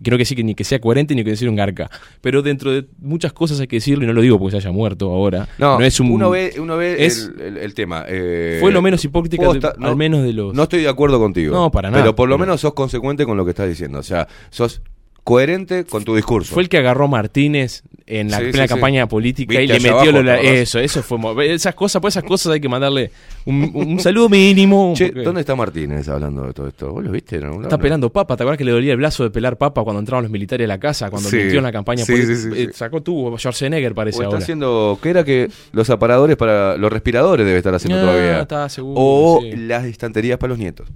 No que decir que ni que sea coherente ni que decir un garca. Pero dentro de muchas cosas hay que decirlo, y no lo digo porque se haya muerto ahora. No, es un, uno ve, uno ve es- el, el- el tema. eh, Fue lo menos hipócrita, estar- al menos de los. No estoy de acuerdo contigo. No, para nada. Pero por lo Pero- menos sos consecuente con lo que estás diciendo. O sea, sos coherente con tu discurso. Fue el que agarró Martínez en la Sí, plena sí, sí. campaña política y le metió eso, eso fue esas cosas, pues esas cosas hay que mandarle un, un saludo mínimo. <laughs> Che, porque ¿dónde está Martínez hablando de todo esto? ¿Vos lo viste lado? Está No. pelando papa, ¿te acuerdas que le dolía el brazo de pelar papa cuando entraban los militares a la casa, cuando metió en la campaña política? sí, sí, Eh, sí. Sacó tubo, Schwarzenegger O parece está ahora. haciendo. ¿Qué era que los aparadores para. Los respiradores debe estar haciendo Ah, todavía? está seguro, O las estanterías para los nietos.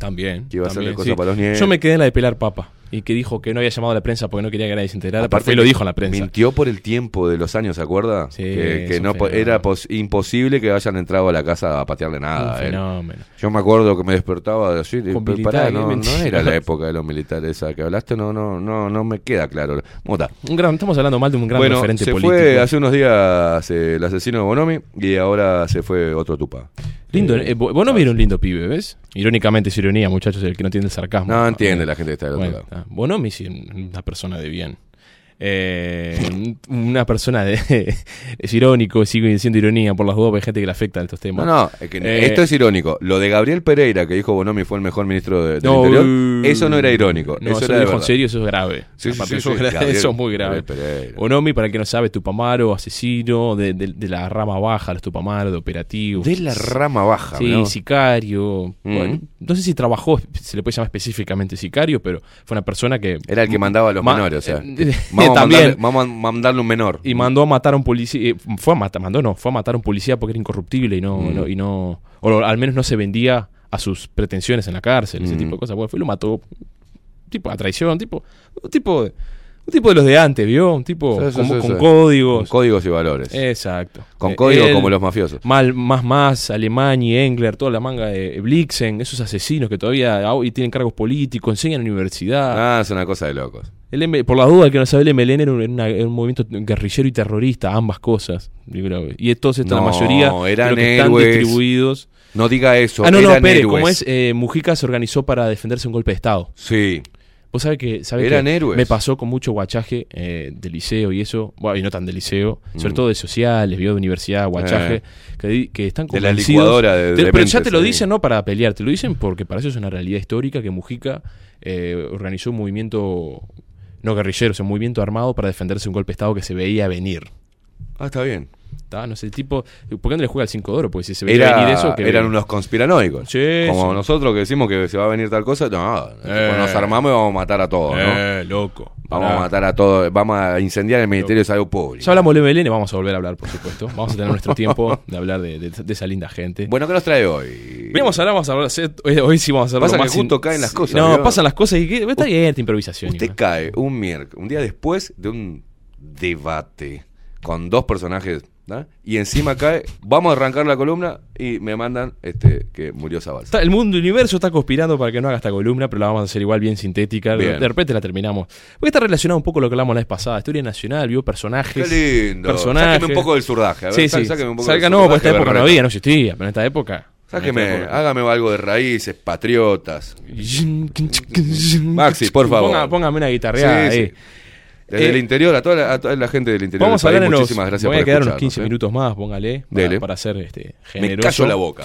También. Que iba a hacerle cosas para los nietos. Yo me quedé en la de pelar papa. y que dijo que no había llamado a la prensa porque no quería que nadie se enterara. Aparte lo dijo en la prensa. Mintió por el tiempo de los años, ¿se acuerda? Sí, que que no fenómeno. era pos- imposible que hayan entrado a la casa a patearle nada. Un fenómeno. Yo me acuerdo que me despertaba así, de- Con pero pará, militares, no, no mentira. era la época de los militares esa que hablaste, no, no, no, no me queda claro. Estamos hablando mal de un gran bueno, referente se político. fue hace unos días eh, el asesino de Bonomi y ahora se fue otro tupa. Lindo, eh, Bo- Bonomi era un lindo pibe, ¿ves? Irónicamente es ironía, muchachos, el que no entiende el sarcasmo. No entiende la gente que está del otro Bueno, lado. está. Bonomi sí, una persona de bien. Eh, una persona de... <laughs> es irónico, sigo diciendo ironía por las dudas, porque hay gente que le afecta estos temas. No, no, es que Eh, esto es irónico. Lo de Gabriel Pereira, que dijo Bonomi fue el mejor ministro de- del No, Interior, eso no era irónico. No, eso eso era lo de dijo en verdad. serio, eso es grave. Sí, sí, Aparte, sí, eso, es gra- Gabriel- eso es muy grave. Bonomi, para el que no sabe, Tupamaro, asesino de, de- de la rama baja, los Tupamaro, de operativos. De la rama baja, Sí, ¿no? sicario. Mm. Bueno, no sé si trabajó, se le puede llamar específicamente sicario, pero fue una persona que... Era el que mandaba a los menores, o sea. <laughs> a también. mandarle, vamos a mandarle un menor. Y mandó a matar a un policía. eh, fue a matar, mandó no, fue a matar a un policía porque era incorruptible y no, Mm. no- y no. O al menos no se vendía a sus pretensiones en la cárcel, ese Mm. tipo de cosas. Bueno, fue y lo mató. Tipo a traición, tipo. Un tipo de. Un tipo de los de antes, ¿vio? Un tipo Sí, sí, con, sí, con sí. códigos. Con códigos y valores. Exacto. Con Eh, códigos él, como los mafiosos. Mal, más más, Alemania, Engler, toda la manga de Blixen, esos asesinos que todavía hoy tienen cargos políticos, enseñan en la universidad. Ah, es una cosa de locos. El por la duda, que no sabe, el MLN era un, era una- era un movimiento guerrillero y terrorista, ambas cosas. Y entonces No, la mayoría de eran que están distribuidos. No diga eso. Ah, no, no, eran espere, héroes. como es, eh, Mujica se organizó para defenderse de un golpe de Estado. Sí. Vos sabés que, sabés Eran que héroes. me pasó con mucho guachaje eh, de liceo y eso, bueno, y no tan de liceo, sobre Mm. todo de sociales, vio de universidad, guachaje, Eh. que, están De la licuadora de- Te- de pero ya te lo dicen no para pelear, te lo dicen porque para eso es una realidad histórica que Mujica eh, organizó un movimiento no guerrillero, o sea, un movimiento armado para defenderse de un golpe de Estado que se veía venir. Ah, está bien. ¿tá? No sé, el tipo, ¿por qué no le juega el 5 de oro? Porque si se veía venir eso, que eran unos conspiranoicos. Sí, Como sí. nosotros que decimos que se va a venir tal cosa, no, Eh. nos armamos y vamos a matar a todos, ¿no? Eh, loco. Vamos Pará. a matar a todos, vamos a incendiar el Ministerio de Salud Pública. Ya hablamos de MLN, vamos a volver a hablar, por supuesto. Vamos a tener nuestro tiempo de hablar de, de- de esa linda gente. Bueno, ¿qué nos trae hoy? Vamos a hablar, vamos a hablar. Hoy, hoy sí vamos a hacer Pasa que justo caen las cosas, No, ¿vio? pasan las cosas y que, está bien esta improvisación. Usted cae un miércoles, un día después de un debate con dos personajes, ¿no? y encima cae, vamos a arrancar la columna y me mandan este que murió. Está- el mundo universo está conspirando para que no haga esta columna, pero la vamos a hacer igual bien sintética. Bien. De repente la terminamos. Porque está relacionado un poco con lo que hablamos la vez pasada. Historia nacional, vio personajes. Qué lindo. Personajes. Sáqueme un poco del surdaje. A ver, sí, sí. sáqueme un poco Salga, del no, por esta época no había, no existía, pero en esta época. Sáqueme, hágame algo de raíces, patriotas. Maxi, por favor. Ponga- póngame una guitarreada Sí, sí. ahí. Desde Eh, el interior, a toda, la, a toda la gente del interior Vamos a del hablar país, en los. muchísimas gracias voy a por quedar unos escucharnos, 15 ¿eh? minutos más, póngale. Para, para ser este, Me generoso. callo la boca.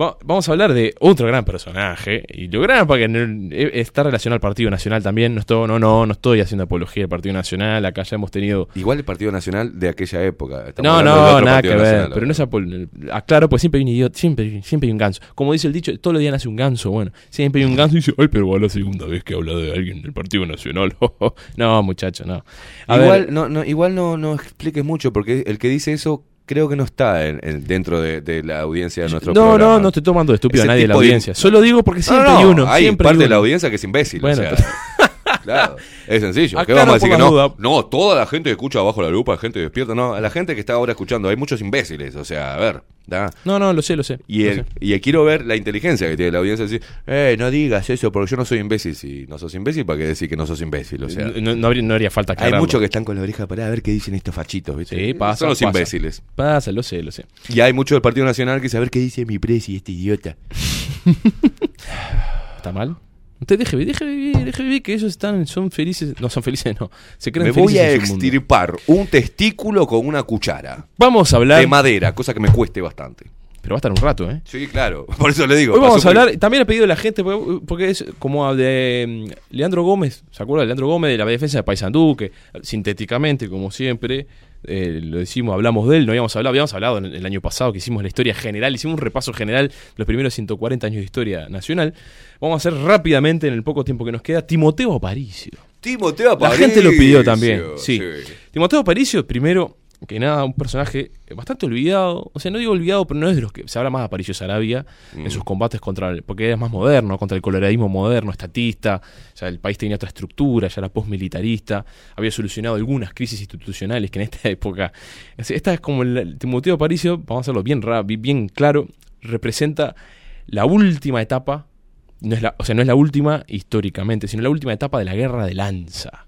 Va- vamos a hablar de otro gran personaje. Y lo gran porque no- eh, está relacionado al Partido Nacional también. No, estoy, no, no, no estoy haciendo apología del Partido Nacional. Acá ya hemos tenido. Igual el Partido Nacional de aquella época. Estamos No, no, nada Partido que ver. Nacional, Pero no es apol- Aclaro, pues siempre hay un idiota, siempre, siempre hay un ganso. Como dice el dicho, todos los días nace un ganso. Bueno, siempre hay un ganso y dice, ay, pero va la segunda vez que habla de alguien del Partido Nacional. <laughs> no, muchacho, no. A igual ver, no, no, igual no, no expliques mucho, porque el que dice eso creo que no está en- en- dentro de, de la audiencia de nuestro no, programa. no, no estoy tomando de estúpido a nadie de la de- audiencia. Solo digo porque No, siempre no, hay uno. Hay siempre parte hay de la audiencia que es imbécil. o Bueno, sea, claro, es sencillo. ¿Qué vamos a decir que no? No, toda la gente que escucha abajo la lupa, gente despierta. No, a la gente que está ahora escuchando, hay muchos imbéciles. O sea, a ver, ¿da? No, no, lo sé, lo sé. Y, lo el- sé. y quiero ver la inteligencia que tiene la audiencia. Decir, eh, no digas eso porque yo no soy imbécil. Si no sos imbécil, ¿para qué decir que no sos imbécil? O sea, no, no habría, no haría falta hay aclararlo. muchos que están con la oreja parada a ver qué dicen estos fachitos. ¿viste? Sí, pasa, Son los pasa. imbéciles. Pasa, lo sé, lo sé. Y hay muchos del Partido Nacional que ver qué dice mi presi, este idiota. <laughs> ¿Está mal? Usted deje, deje vivir, deje vivir, que ellos están, son felices. No, son felices, no. Se creen Me voy felices a extirpar un testículo con una cuchara. Vamos a hablar. De madera, cosa que me cueste bastante. Pero va a estar un rato, ¿eh? Sí, claro. <laughs> Por eso le digo. Hoy vamos a hablar, también ha pedido la gente, porque- es como de mm, Leandro Gómez, ¿se acuerda de Leandro Gómez de la defensa de Paysandú? Que sintéticamente, como siempre, eh, lo decimos, hablamos de él, no habíamos hablado, habíamos hablado en el, año pasado que hicimos la historia general, hicimos un repaso general de los primeros 140 años de historia nacional. Vamos a hacer rápidamente, en el poco tiempo que nos queda, Timoteo Aparicio. Timoteo La Aparicio. gente lo pidió también, sí. sí. Timoteo Aparicio, primero, que nada, un personaje bastante olvidado. O sea, no digo olvidado, pero no es de los que se habla más de Aparicio Sarabia Mm. en sus combates contra el, porque es más moderno, contra el coloradismo moderno, estatista. Ya el país tenía otra estructura, ya era postmilitarista. Había solucionado algunas crisis institucionales que en esta <laughs> época. es- Esta es como el, el Timoteo Aparicio, vamos a hacerlo bien, bien claro, representa la última etapa. No es la, o sea, no es la última históricamente, sino la última etapa de la guerra de lanza.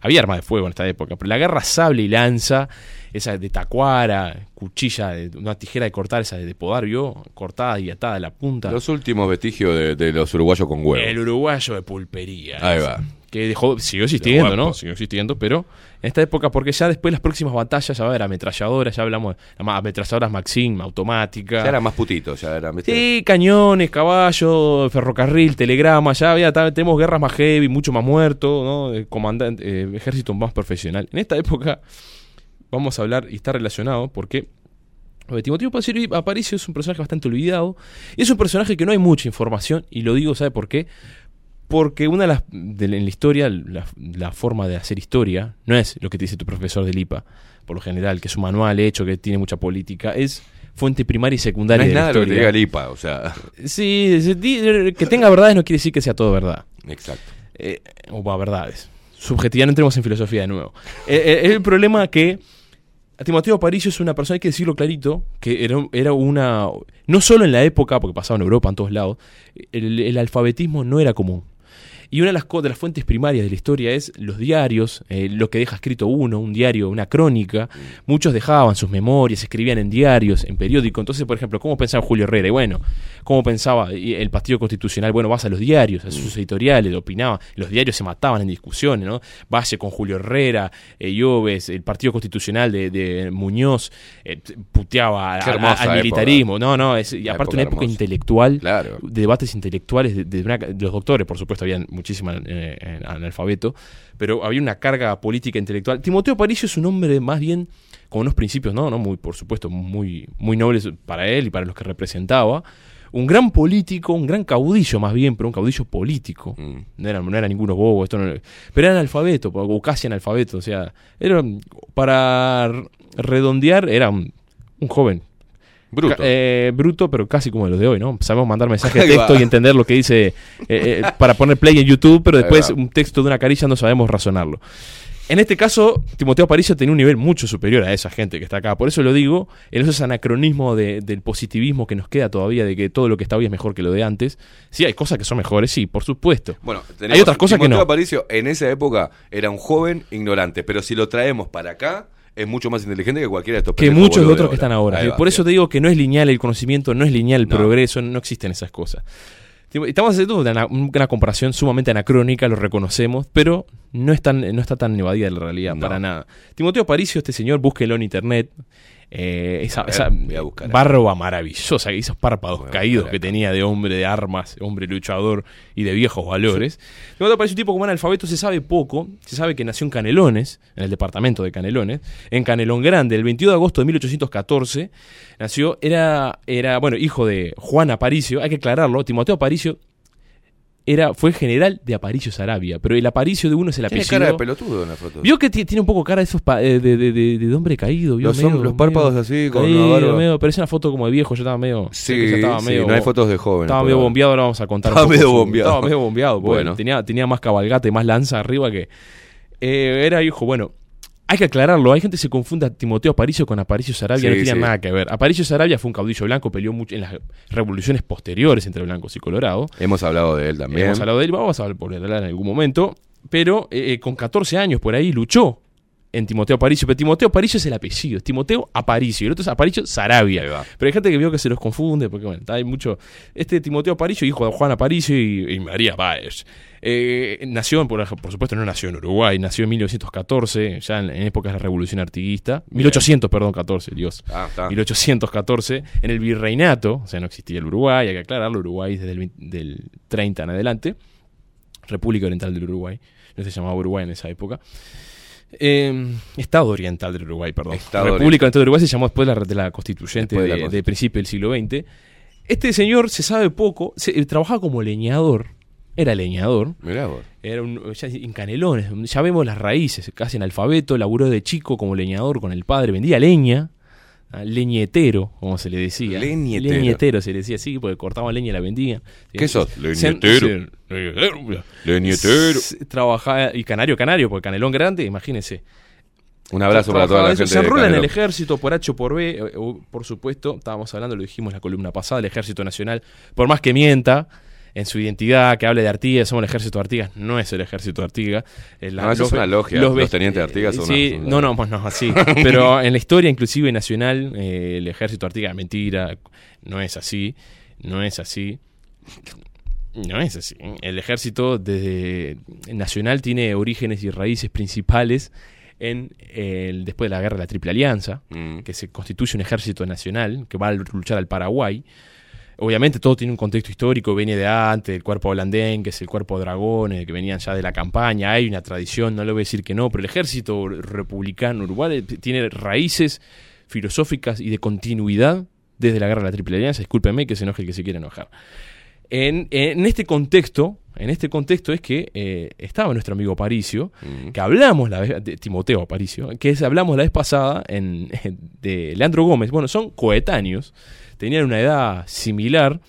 Había armas de fuego en esta época, pero la guerra sable y lanza, esa de tacuara, cuchilla, de, una tijera de cortar, esa de, podar, ¿vio? Cortada y atada de la punta. Los últimos vestigios de, de los uruguayos con huevo. El uruguayo de pulpería. Ahí va. Que dejó, siguió existiendo. ¿no? Siguió existiendo, pero en esta época, porque ya después las próximas batallas ya va a haber ametralladoras, ya hablamos de ametralladoras Maxim, automática. Ya era más putito, ya era. Sí, cañones, caballos, ferrocarril, telegrama, ya había, tenemos guerras más heavy, mucho más muerto, ¿no? Comandante, eh, ejército más profesional. En esta época vamos a hablar y está relacionado porque Timoteo Aparicio- Aparicio es un personaje bastante olvidado y es un personaje que no hay mucha información y lo digo, ¿sabe por qué? Porque una de las, de en la historia, la, la forma de hacer historia, no es lo que te dice tu profesor del IPA, por lo general, que es un manual hecho, que tiene mucha política, es fuente primaria y No secundaria es de la nada lo que te historia. diga el IPA, o sea. Sí, que tenga verdades no quiere decir que sea todo verdad. Exacto. Eh, o va, verdades. Subjetividad, no entremos en filosofía de nuevo. Eh, eh, el problema que Timoteo Aparicio es una persona, hay que decirlo clarito, que era, era una... No solo en la época, porque pasaba en Europa, en todos lados, el, el alfabetismo no era común. Y una de las, co- de las fuentes primarias de la historia es los diarios, eh, lo que deja escrito uno, un diario, una crónica. Muchos dejaban sus memorias, escribían en diarios, en periódicos. Entonces, por ejemplo, ¿cómo pensaba Julio Herrera? Y bueno, ¿cómo pensaba y el Partido Constitucional? Bueno, vas a los diarios, a sus editoriales, opinaba. Los diarios se mataban en discusiones, ¿no? Valle con Julio Herrera, eh, Lloves, el Partido Constitucional de, de Muñoz, eh, puteaba a- a- al época. militarismo. No, no, es, y aparte época una época hermosa. intelectual Claro. de debates intelectuales de, de una- de los doctores, por supuesto, había muchísima eh, analfabeto, pero había una carga política intelectual. Timoteo Aparicio es un hombre más bien con unos principios, ¿no? no muy, por supuesto, muy, muy nobles para él y para los que representaba. Un gran político, un gran caudillo más bien, pero un caudillo político. Mm. No era, no era ninguno bobo, esto no- pero era analfabeto, o casi analfabeto. O sea, era, para redondear, era un, un joven Bruto. Eh, bruto, pero casi como los de hoy, ¿no? Sabemos mandar mensajes de texto y entender lo que dice eh, eh, para poner play en YouTube, pero después un texto de una carilla no sabemos razonarlo. En este caso, Timoteo Aparicio tenía un nivel mucho superior a esa gente que está acá. Por eso lo digo, en esos anacronismos de- del positivismo que nos queda todavía de que todo lo que está hoy es mejor que lo de antes. Sí, hay cosas que son mejores, sí, por supuesto. Bueno, hay otras cosas que Timoteo no. Aparicio en esa época era un joven ignorante, pero si lo traemos para acá, es mucho más inteligente que cualquiera de estos que muchos de otros que están ahora. Va, Por eso bien. te digo que no es lineal el conocimiento, no es lineal el No. progreso, no existen esas cosas. Estamos haciendo una, comparación sumamente anacrónica, lo reconocemos, pero no, es tan, no está tan evadida de la realidad, No. para nada. Timoteo Aparicio, este señor, búsquelo en internet. Eh, esa ver, barba maravillosa, esos párpados caídos que tenía de hombre de armas, hombre luchador y de viejos valores. Timoteo Aparicio, un tipo como analfabeto, se sabe poco. Se sabe que nació en Canelones, en el departamento de Canelones, en Canelón Grande, el 22 de agosto de 1814. Nació, era, era bueno, hijo de Juan Aparicio, hay que aclararlo. Timoteo Aparicio era, fue general de Aparicio Sarabia, pero el Aparicio de uno es el Tiene apellido. cara de pelotudo en la foto. Vio que ti- tiene un poco cara de esos pa- eh, de, de, de- de hombre caído, ¿vio? Los Medio- los párpados así, con caído, una barba. medio- parece una foto como de viejo, yo estaba medio. Sí, ya estaba sí, medio- no hay fotos de jóvenes. estaba medio bombeado, ahora vamos a contar. un Estaba poco medio bombeado. Estaba medio bombeado, Bueno. tenía, tenía más cabalgata y más lanza arriba que. eh, era hijo, bueno. Hay que aclararlo, hay gente que se confunde a Timoteo Aparicio con Aparicio Sarabia, Sí, no tenía sí. nada que ver. Aparicio Sarabia fue un caudillo blanco, peleó mucho en las revoluciones posteriores entre blancos y colorados. Hemos hablado de él también. Hemos hablado de él, vamos a hablar por él en algún momento. Pero eh, eh, con 14 años por ahí luchó en Timoteo Aparicio. Pero Timoteo Aparicio es el apellido, es Timoteo Aparicio. Y el otro es Aparicio Sarabia. Pero hay gente que veo que se los confunde, porque bueno, hay mucho. Este Timoteo Aparicio, hijo de Juan Aparicio y, y María Báez. Eh, nació, por, por supuesto, no nació en Uruguay, nació en 1914, ya en, en épocas de la Revolución Artiguista. 1800, perdón, 14, Dios. Ah, está. 1814, en el virreinato, o sea, no existía el Uruguay, hay que aclararlo, Uruguay desde el, 20 del 30 en adelante, República Oriental del Uruguay, no se llamaba Uruguay en esa época. Eh, Estado Oriental del Uruguay, perdón. Estado República Oriental del Uruguay se llamó después de la, de la constituyente de de, principio del siglo XX. Este señor se sabe poco, se, eh, trabajaba como leñador era leñador. Mirá vos. Era un, ya en Canelones, ya vemos las raíces, casi analfabeto, laburó de chico como leñador con el padre, vendía leña, leñetero, como se le decía. Leñetero. Leñetero se le decía así, porque cortaban leña y la vendían. ¿Qué sos? Leñetero. leñetero. Leñetero. Trabajaba, y canario, canario, porque canelón grande, imagínense. Un abrazo para toda la gente Se enrola en el ejército por H o por B, eh, o- por supuesto, estábamos hablando, lo dijimos en la columna pasada, el ejército nacional, por más que mienta en su identidad, que hable de Artigas, somos el ejército de Artigas, no es el ejército de Artigas. Eh, la- No, eso es una logia, los ve- tenientes de Artigas son sí, una- no, no, pues no, así. Pero <laughs> en la historia inclusive nacional, eh, el ejército de Artigas, mentira, no es así, no es así. No es así. El ejército desde nacional tiene orígenes y raíces principales en el, después de la guerra de la Triple Alianza, Mm. que se constituye un ejército nacional que va a luchar al Paraguay. Obviamente todo tiene un contexto histórico, viene de antes, el cuerpo holandés, que es el cuerpo de dragones, que venían ya de la campaña, hay una tradición, no le voy a decir que no, pero el ejército republicano uruguayo tiene raíces filosóficas y de continuidad desde la guerra de la Triple Alianza, discúlpeme que se enoje el que se quiera enojar. En, en este contexto, en este contexto es que eh, estaba nuestro amigo Aparicio, Mm. que hablamos la vez, de Timoteo Aparicio, que es, hablamos la vez pasada en, de Leandro Gómez. Bueno, son coetáneos, tenían una edad similar.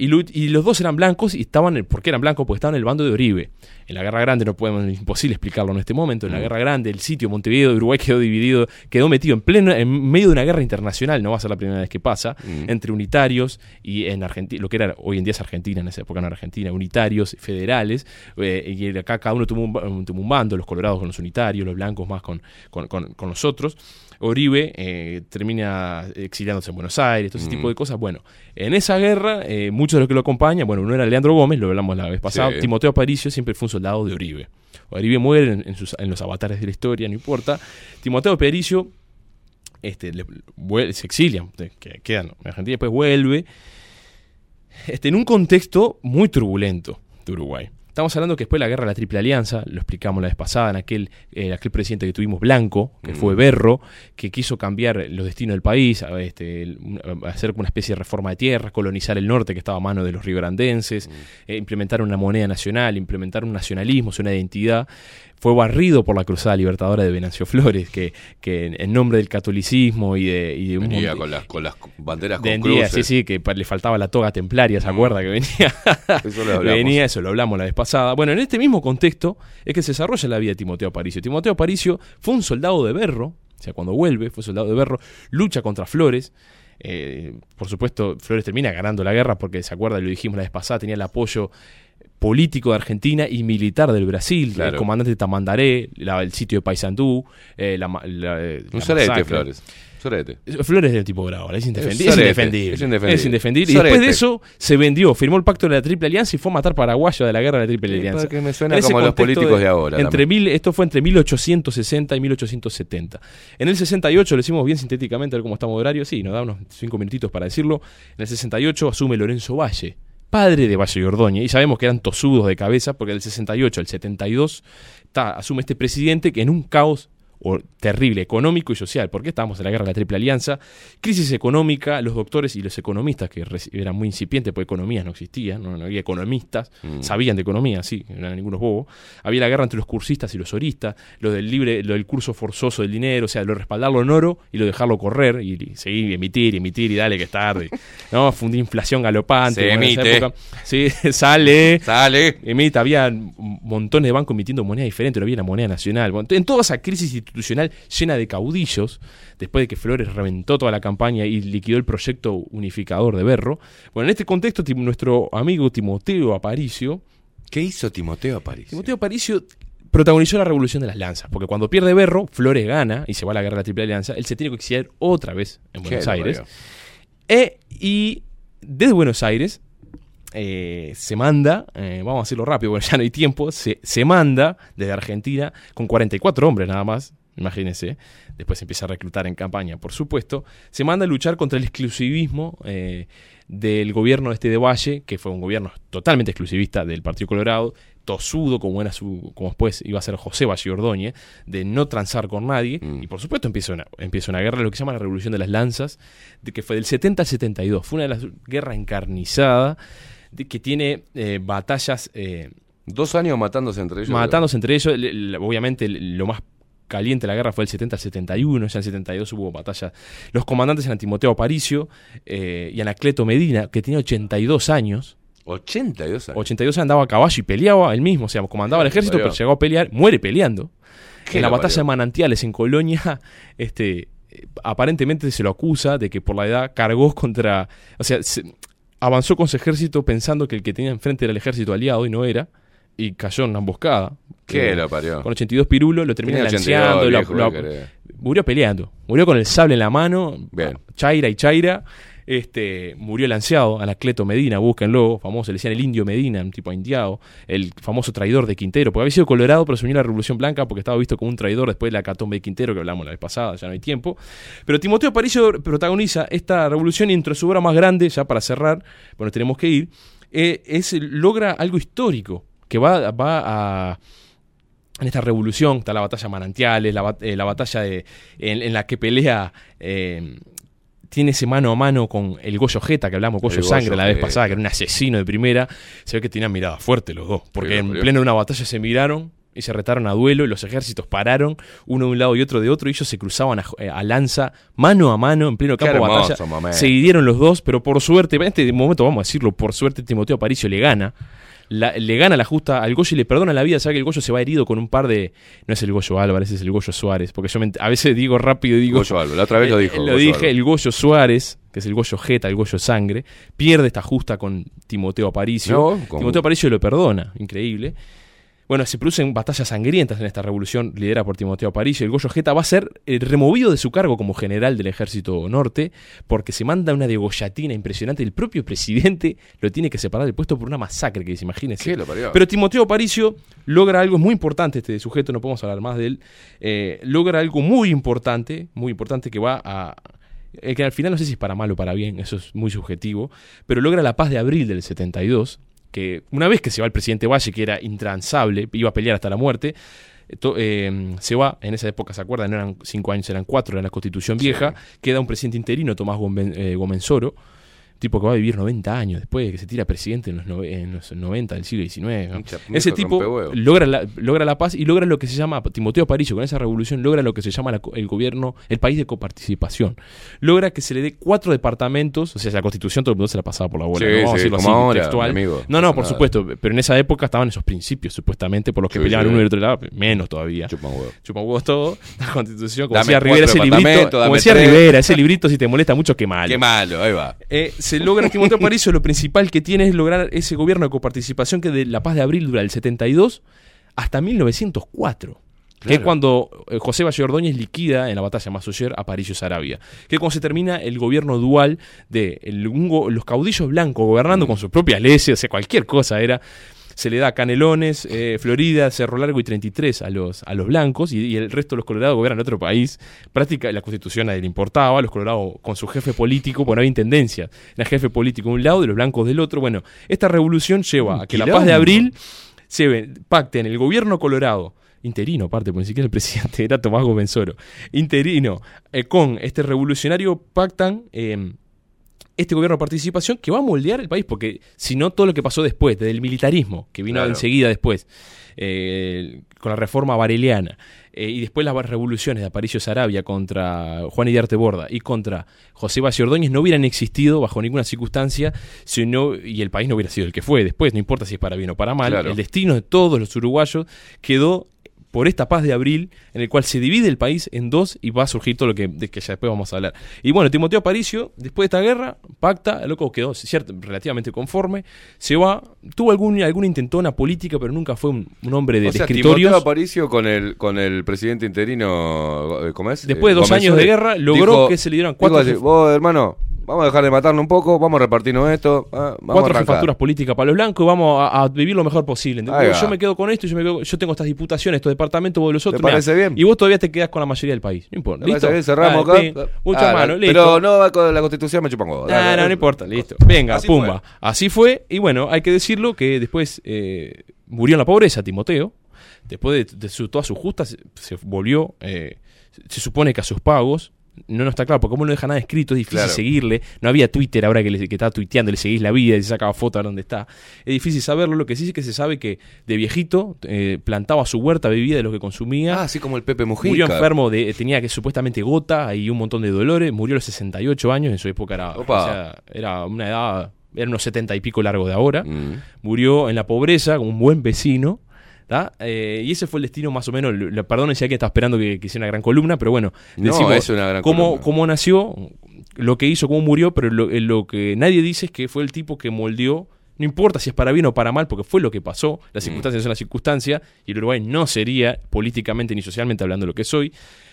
Y, los dos eran blancos y estaban, ¿por qué eran blancos? Porque estaban en el bando de Oribe. En la Guerra Grande no podemos, es imposible explicarlo en este momento. En la Guerra Grande, el sitio Montevideo de Uruguay <laughs> quedó dividido, quedó metido en pleno, en medio de una guerra internacional, no va a ser la primera vez que pasa, Mm. entre unitarios y en Argentina, lo que era hoy en día es Argentina, en esa época no era Argentina, unitarios, federales, eh, y acá cada uno tuvo un, ba- un- tuvo un bando, los colorados con los unitarios, los blancos más con, con, con- con los otros. Oribe eh, termina exiliándose en Buenos Aires, todo ese Mm. tipo de cosas. Bueno, en esa guerra, eh, muchos de los que lo acompañan, bueno, uno era Leandro Gómez, lo hablamos la vez pasada, Sí. Timoteo Aparicio siempre fue un soldado de Oribe. Oribe muere en, en sus- en los avatares de la historia, no importa. Timoteo Aparicio este, le- se que quedan en Argentina, después vuelve, este, en un contexto muy turbulento de Uruguay. Estamos hablando que después de la guerra de la Triple Alianza, lo explicamos la vez pasada, en aquel, eh, aquel presidente que tuvimos blanco, que Mm. fue Berro, que quiso cambiar los destinos del país, a- este, el- un- a hacer una especie de reforma de tierras, colonizar el norte que estaba a mano de los riogarandenses, eh, implementar una moneda nacional, implementar un nacionalismo, una identidad. Fue barrido por la Cruzada Libertadora de Venancio Flores, que, que en- nombre del catolicismo y de, y de Venía con las, con las banderas con Vendía, cruces. sí, sí, que le faltaba la toga templaria, ¿se acuerda? Que venía. <laughs> Eso lo hablamos. venía, eso lo hablamos la vez pasada. Bueno, en este mismo contexto es que se desarrolla la vida de Timoteo Aparicio. Timoteo Aparicio fue un soldado de Berro, o sea, cuando vuelve, fue soldado de Berro, lucha contra Flores. eh, por supuesto, Flores termina ganando la guerra porque, ¿se acuerda? Lo dijimos la vez pasada, tenía el apoyo político de Argentina y militar del Brasil, Claro. el comandante Tamandaré, la- el sitio de Paysandú, eh, la, la- eh, Un la. Flores. Sorete. Flores de tipo bravo, es indefendible. Es Es, indefendible. es indefendible. Es indefendible. Y después de eso se vendió, firmó el pacto de la Triple Alianza y fue a matar paraguayos de la guerra de la Triple Alianza. porque me suena como los políticos de ahora Entre mil, esto fue entre 1860 y 1870. En el 68, lo decimos bien sintéticamente, a ver cómo estamos de horario. Sí, nos da unos cinco minutitos para decirlo. En el 68 asume Lorenzo Valle, padre de Valle y Ordóñez. Y sabemos que eran tosudos de cabeza porque del 68 al 72 está, asume este presidente que en un caos o terrible económico y social, porque estábamos en la guerra de la Triple Alianza, crisis económica, los doctores y los economistas, que eran muy incipientes, porque economía no existía, no, no había economistas, Mm. sabían de economía, sí, no eran ningunos bobos, había la guerra entre los cursistas y los oristas, lo del libre, lo del curso forzoso del dinero, o sea, lo de respaldarlo en oro y lo de dejarlo correr, y, y seguir, emitir, emitir, y dale que es tarde, <laughs> ¿no? Fue una inflación galopante. Se esa emite. época. Sí, <laughs> sale. Sale. Emite, había montones de bancos emitiendo moneda diferente, no había la moneda nacional. En toda esa crisis institucional llena de caudillos, después de que Flores reventó toda la campaña y liquidó el proyecto unificador de Berro, bueno, en este contexto nuestro amigo Timoteo Aparicio, ¿Qué hizo Timoteo Aparicio? Timoteo Aparicio protagonizó la revolución de las lanzas, porque cuando pierde Berro, Flores gana y se va a la guerra de la Triple Alianza, él se tiene que exiliar otra vez en Buenos Aires. Eh, y desde Buenos Aires eh, se manda, eh, vamos a hacerlo rápido porque ya no hay tiempo, se, se manda desde Argentina con 44 hombres nada más, imagínense, después empieza a reclutar en campaña, por supuesto, se manda a luchar contra el exclusivismo eh, del gobierno este de Valle, que fue un gobierno totalmente exclusivista del Partido Colorado, tosudo como era su, como después iba a ser José Valle Ordóñez, de no transar con nadie, Mm. y por supuesto empieza una, empieza una guerra, lo que se llama la Revolución de las Lanzas, de que fue del 70 al 72, fue una de las guerras encarnizadas de- que tiene eh, batallas eh, Dos años matándose entre ellos. matándose entre ellos. Obviamente el- lo más caliente de la guerra fue el 70 al 71, ya en 72 hubo batalla. Los comandantes eran Timoteo Aparicio eh, y Anacleto Medina, que tenía 82 años. 82 años. 82 años andaba a caballo y peleaba él mismo, o sea, comandaba el ejército, pero llegó a pelear, muere peleando. ¿Qué En la batalla de Manantiales en Colonia, este, aparentemente se lo acusa de que por la edad cargó contra, o sea, se- avanzó con su ejército pensando que el que tenía enfrente era el ejército aliado y no era, y cayó en una emboscada. ¿Qué Eh, lo parió? Con 82 pirulos, lo termina Tenía lanceando, 82, lo- viejo, lo- ¿qué querés? murió peleando, murió con el sable en la mano, Bien. Chaira y Chaira, este, murió lanceado, Anacleto Medina, búsquenlo, famoso, le decían el indio Medina, un tipo indiado, el famoso traidor de Quintero, porque había sido colorado, pero se unió a la Revolución Blanca porque estaba visto como un traidor después de la catombe de Quintero, que hablamos la vez pasada, ya no hay tiempo. Pero Timoteo Aparicio protagoniza esta revolución y entre su obra más grande, ya para cerrar, bueno, tenemos que ir, eh, es, logra algo histórico, que va, va a en esta revolución está la batalla Manantiales, la, eh, la batalla en la que pelea, eh, tiene ese mano a mano con el Goyo Jeta, que hablamos, Goyo El Sangre Goyo la vez pasada, que era un asesino de primera, se ve que tenían mirada fuerte los dos, porque en pleno de una batalla se miraron y se retaron a duelo y los ejércitos pararon, uno de un lado y otro de otro, y ellos se cruzaban a, eh, a lanza, mano a mano, en pleno campo de batalla. Se hirieron los dos, pero por suerte, en este momento vamos a decirlo, por suerte Timoteo Aparicio le gana. La- le gana la justa al Goyo y le perdona la vida, sabe que el Goyo se va herido con un par de... No es el Goyo Álvarez, es el Goyo Suárez, porque yo me a veces digo rápido y digo... Goyo Álvarez, la otra vez lo Eh, dijo, lo Goyo dije, Álvarez. el Goyo Suárez, que es el Goyo Jeta, el Goyo Sangre, pierde esta justa con Timoteo Aparicio. No, Timoteo Aparicio lo perdona, increíble. Bueno, se producen batallas sangrientas en esta revolución liderada por Timoteo Aparicio. El Goyo Jeta va a ser eh, removido de su cargo como general del ejército norte porque se manda una degollatina impresionante. El propio presidente lo tiene que separar del puesto por una masacre que se imagínese. ¿Qué lo parió? Pero Timoteo Aparicio logra algo muy importante, este sujeto, no podemos hablar más de él, eh, logra algo muy importante, muy importante que va a... eh, que al final no sé si es para mal o para bien, eso es muy subjetivo, pero logra la paz de abril del 72, que una vez que se va el presidente Valle, que era intransable, iba a pelear hasta la muerte, eh, to- eh, se va, en esa época, ¿se acuerdan? No eran cinco años, eran cuatro, era la constitución vieja, queda un presidente interino, Tomás Gomen- eh, Gomenzoro, tipo que va a vivir 90 años después, que se tira presidente en los, en los 90 del siglo XIX. ¿no? Ese tipo logra la, logra la paz y logra lo que se llama, Timoteo Aparicio, con esa revolución, logra lo que se llama la el gobierno, el país de coparticipación. Logra que se le dé cuatro departamentos, o sea, la constitución todo el mundo se la pasaba por la bola, Sí, ¿no? vamos a sí, decirlo como así, ahora, textual. mi amigo, no, no no, por nada. supuesto, pero en esa época estaban esos principios, supuestamente, por los que Sí, peleaban uno y el otro lado, menos todavía. Chupan huevo. Chupan huevos todo, <laughs> la constitución, como Dame decía Rivera, ese librito, como decía tres. Rivera, ese librito si te molesta mucho, qué mal. Qué malo, ahí va. Eh, se logra Timoteo <laughs> Aparicio, lo principal que tiene es lograr ese gobierno de coparticipación que de la paz de abril dura del 72 hasta 1904. Que es cuando eh, José Valle Ordóñez liquida en la batalla Masoyer a Aparicio Sarabia. Que es cuando se termina el gobierno dual de el- un go- los caudillos blancos gobernando Mm. con sus propias leyes, o sea, cualquier cosa era. Se le da Canelones, eh, Florida, Cerro Largo y 33 a los, a los blancos y, y el resto de los colorados gobiernan otro país. Práctica, la constitución a le importaba, los colorados con su jefe político, bueno, había intendencia. Era jefe político de un lado y los blancos del otro. Bueno, esta revolución lleva a que la paz de abril se ve, pacte en el gobierno colorado, interino aparte, porque ni siquiera el presidente <laughs> era Tomás Gomenzoro, interino, eh, con este revolucionario pactan eh, este gobierno de participación que va a moldear el país, porque si no todo lo que pasó después, desde el militarismo, que vino Claro. enseguida después, eh, con la reforma vareliana, eh, y después las revoluciones de Aparicio Sarabia contra Juan Idiarte Borda y contra José Valle Ordóñez no hubieran existido bajo ninguna circunstancia si no, y el país no hubiera sido el que fue después, no importa si es para bien o para mal, Claro. el destino de todos los uruguayos quedó por esta paz de abril, en el cual se divide el país en dos y va a surgir todo lo que, de que ya después vamos a hablar. Y bueno, Timoteo Aparicio, después de esta guerra, pacta, el loco quedó cierto, relativamente conforme, se va, tuvo algún, alguna intentona política, pero nunca fue un, un hombre de, o sea, de escritorios. Timoteo Aparicio con el, con el presidente interino, ¿cómo es? Después de dos Gómez años de guerra, logró que se le dieran cuatro dijo así, vos, hermano, vamos a dejar de matarnos un poco, vamos a repartirnos esto, ah, vamos a cuatro arrancar. jefaturas políticas para los blancos y vamos a, a vivir lo mejor posible. Yo me quedo con esto, yo, me quedo- yo tengo estas diputaciones, estos departamentos, vos los otros. parece mirá, bien? Y vos todavía te quedás con la mayoría del país. No importa. ¿Listo? parece bien, cerramos Dale, acá. pim, Mucho Ah, mano, no, listo. Pero no con la constitución, me chupan huevo. No, dale. no importa, listo. Venga, Así pumba. fue. Así fue. Y bueno, hay que decirlo que después eh, murió en la pobreza Timoteo. Después de, de su- todas sus justas, se, se volvió, eh, se supone que a sus pagos, no nos está claro, porque como no deja nada escrito, es difícil Claro. seguirle. No había Twitter ahora que, le, que está tuiteando, le seguís la vida y se sacaba foto a donde está. Es difícil saberlo. Lo que sí es que se sabe que de viejito eh, plantaba su huerta, bebía de lo que consumía. Ah, así como el Pepe Mujica. Murió enfermo, de, tenía que supuestamente gota y un montón de dolores. Murió a los 68 años, en su época era, Opa. o sea, era una edad, era unos 70 y pico largo de ahora. Mm. Murió en la pobreza, como un buen vecino. Eh, y ese fue el destino más o menos. Perdón si alguien está esperando que, que hiciera una gran columna, pero bueno, No, decimos es una gran cómo, columna. cómo nació, lo que hizo, cómo murió, pero lo, eh, lo que nadie dice es que fue el tipo que moldeó. No importa si es para bien o para mal, porque fue lo que pasó. Las Mm. circunstancias son las circunstancias. Y el Uruguay no sería, políticamente ni socialmente hablando, lo que soy.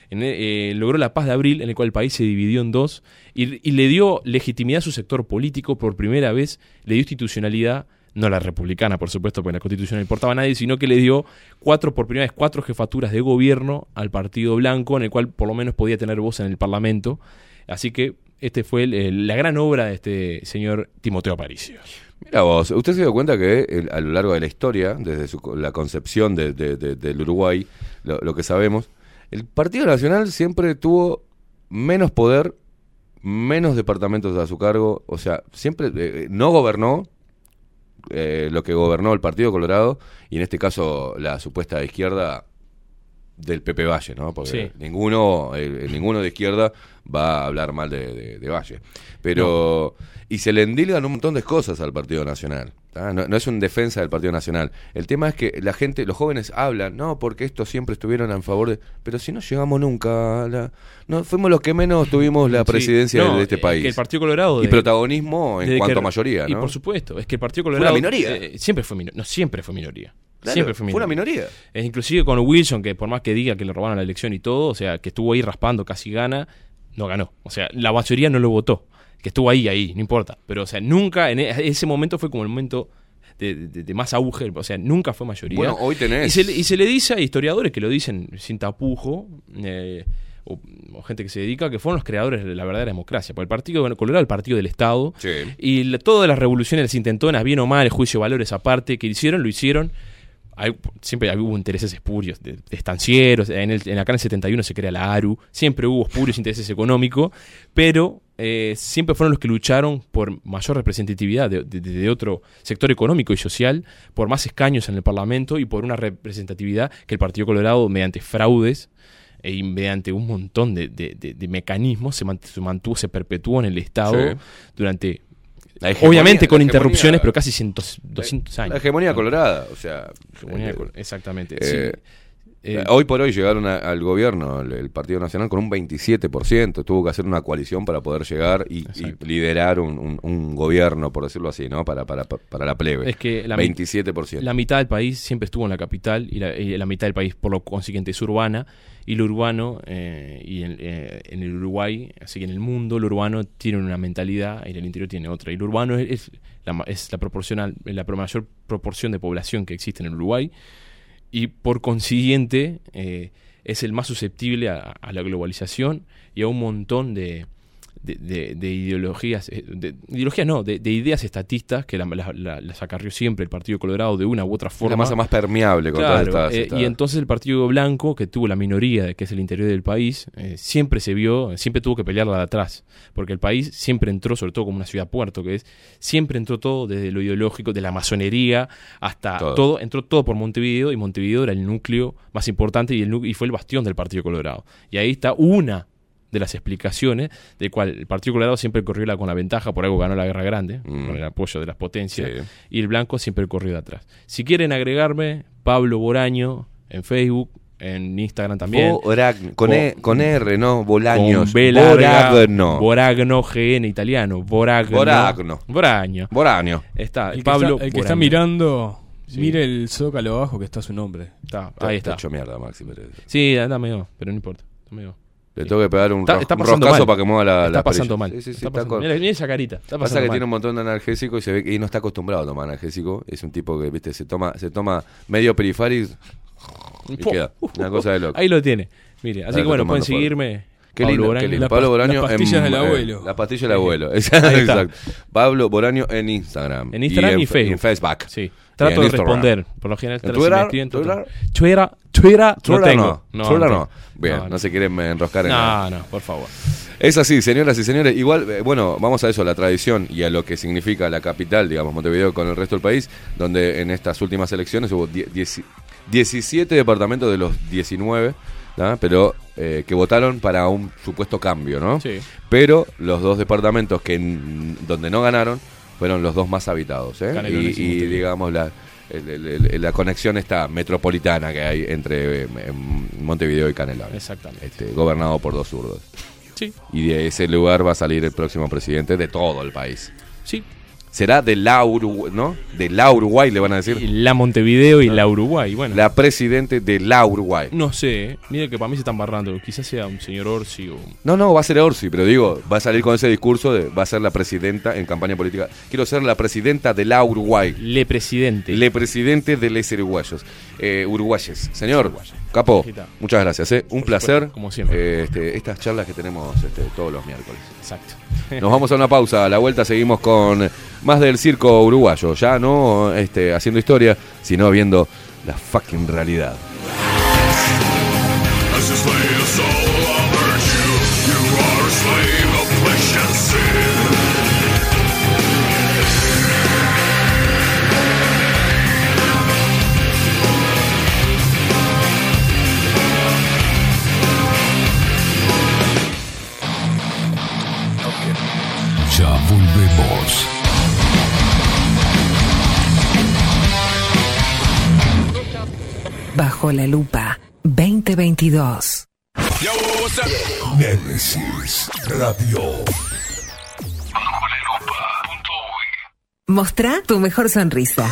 En, eh, logró la paz de abril, en el cual el país se dividió en dos. Y, y le dio legitimidad a su sector político por primera vez. Le dio institucionalidad no la republicana, por supuesto, porque la constitución no importaba a nadie, sino que le dio cuatro, por primera vez, cuatro jefaturas de gobierno al Partido Blanco, en el cual por lo menos podía tener voz en el Parlamento. Así que este fue la gran obra de este señor Timoteo Aparicio. Mira vos, usted se dio cuenta que a lo largo de la historia, desde su- la concepción de- de- de- del Uruguay, lo, que sabemos, el Partido Nacional siempre tuvo menos poder, menos departamentos a su cargo, o sea, siempre eh, no gobernó eh, lo que gobernó el Partido Colorado y en este caso la supuesta izquierda del Pepe Valle, ¿no? Porque Sí. ninguno, eh, ninguno de izquierda va a hablar mal de, de- de Valle. Pero, y se le endilgan un montón de cosas al Partido Nacional. No, no es un defensa del Partido Nacional. El tema es que la gente, los jóvenes hablan, no, porque estos siempre estuvieron a favor de. Pero si no llegamos nunca a la. No, fuimos los que menos tuvimos la Sí. presidencia No, de este es país. que el Partido Colorado Y protagonismo en cuanto que- a mayoría, Y ¿no? por supuesto, es que el Partido Fue una Colorado. minoría. eh, siempre fue minoría. No, siempre fue minoría. Claro, siempre fue una minoría. Es inclusive con Wilson, que por más que diga que le robaron la elección y todo, o sea, que estuvo ahí raspando, casi gana, no ganó. O sea, la mayoría no lo votó. Que estuvo ahí, ahí, no importa. Pero, o sea, nunca, en e- ese momento fue como el momento de, de- de más auge, o sea, nunca fue mayoría. Bueno, hoy tenés. Y se, le- y se le dice a historiadores que lo dicen sin tapujo, eh, o, o gente que se dedica, que fueron los creadores de la verdadera democracia. Porque el Partido Colorado era el partido del Estado. Sí. Y la- todas las revoluciones las intentonas, bien o mal, el juicio de valores aparte, que hicieron, lo hicieron. Hay- siempre hubo intereses espurios de, de estancieros. En, el, en acá en el 71 se crea la ARU. Siempre hubo espurios intereses económicos. Pero eh, siempre fueron los que lucharon por mayor representatividad de, de- de otro sector económico y social, por más escaños en el Parlamento y por una representatividad que el Partido Colorado, mediante fraudes e mediante un montón de, mecanismos, se mant- se mantuvo, se perpetuó en el Estado Sí. durante Obviamente con interrupciones, pero casi 100 200 años. La hegemonía colorada, o sea. Hegemonía eh, exactamente. eh, sí. Eh, Hoy por hoy llegaron a- al gobierno, el, el Partido Nacional, con un 27%. Tuvo que hacer una coalición para poder llegar y, liderar un, un- un gobierno, por decirlo así, ¿no? Para, para, para la plebe. Es que la mi- 27%. La mitad del país siempre estuvo en la capital y la, y la mitad del país, por lo consiguiente, es urbana. Y lo urbano, eh, y en, eh, en el Uruguay, así que en el mundo, lo urbano tiene una mentalidad y en el interior tiene otra. Y lo urbano es, es la, es la, proporcional, la mayor proporción de población que existe en el Uruguay. Y por consiguiente, eh, es el más susceptible a, a la globalización y a un montón de, de, de- de ideologías, eh, de, ideologías no, de, de ideas estatistas que la- la- la- las acarrió siempre el Partido Colorado de una u otra forma. la masa más permeable con Claro, todas estas. eh, estas- y entonces el Partido Blanco, que tuvo la minoría, que es el interior del país, eh, siempre se vio, siempre tuvo que pelearla de atrás, porque el país siempre entró, sobre todo como una ciudad puerto que es, siempre entró todo desde lo ideológico, de la masonería hasta Todo. todo, entró todo por Montevideo y Montevideo era el núcleo más importante y, el, y fue el bastión del Partido Colorado. Y ahí está una de las explicaciones de cual el Partido Colorado siempre corrió la, con la ventaja, por algo ganó la Guerra Grande, Mm. con el apoyo de las potencias, Sí. y el blanco siempre corrió de atrás. Si quieren agregarme, Pablo Boraño en Facebook, en Instagram también. Boragno, con, Con- e, con R, ¿no? Bolaños. Con B larga, Boragno. Boragno, GN italiano. Boragno. Boragno. Boraño. Boraño. Está, El que, Pablo. está, el que está mirando, Sí. mire el zócalo abajo que está su nombre. Está, Está- ahí está está. hecho mierda, Maxi Pérez. Sí, anda medio, pero no importa. Está medio. Le tengo que pegar un, Está, un roscazo mal. para que mueva la, está la pasando mal. Sí, sí, sí, Está está pasando- con- Mira, mira esa carita. Está Pasa pasando que mal. tiene un montón de analgésico y se ve que no está acostumbrado a tomar analgésico. Es un tipo que, viste, se toma, se toma medio perifaris y queda. Una cosa de loco. Ahí lo tiene. Mire, así Ahora que bueno, pueden seguirme. Qué Pablo lindo, Bolaño. qué lindo. Las Pablo Bolaño las pastillas en, del eh, abuelo. la pastilla del abuelo. <laughs> Exacto. Pablo Bolaño en Instagram. En Instagram y, en, Facebook. en Facebook. Sí. Trato de Instagram. responder. Por lo general, ¿En trato- si me Twitter? ¿Twitter? Twitter, Twitter, no tengo. no. Twitter no. tengo. Bien, no, se quieren enroscar en nada. No, no, por favor. Es así, señoras y señores. Igual, eh, bueno, vamos a eso, a la tradición y a lo que significa la capital, digamos, Montevideo con el resto del país, donde en estas últimas elecciones hubo die- dieci- 17 departamentos de los 19, pero eh, que votaron para un supuesto cambio, ¿no? Sí. Pero los dos departamentos que donde no ganaron fueron los dos más habitados, ¿eh? Y, y digamos la el- el- el- la conexión esta metropolitana que hay entre eh, Montevideo y Canelones. Exactamente. Este, gobernado por dos zurdos. Sí. Y de ese lugar va a salir el próximo presidente de todo el país. Sí. Será de la Uruguay, ¿no? De la Uruguay le van a decir. La Montevideo y la Uruguay. Bueno, La presidente de la Uruguay. no sé. Mira que para mí se están barrando. Quizás sea un señor Orsi o. No, no, va a ser Orsi, pero digo, va a salir con ese discurso de va a ser la presidenta en campaña política. Quiero ser la presidenta de la Uruguay. Le presidente. Le presidente de les uruguayos. Eh, uruguayes. Señor, capo, muchas gracias. ¿eh? Un placer. como siempre. Eh, este, estas charlas que tenemos este, todos los miércoles. Exacto. Nos vamos a una pausa. A la vuelta seguimos con más del circo uruguayo. Ya no este, haciendo historia, sino viendo la fucking realidad. Bajo la lupa 2022. Nemesis Radio. Mostrá tu mejor sonrisa.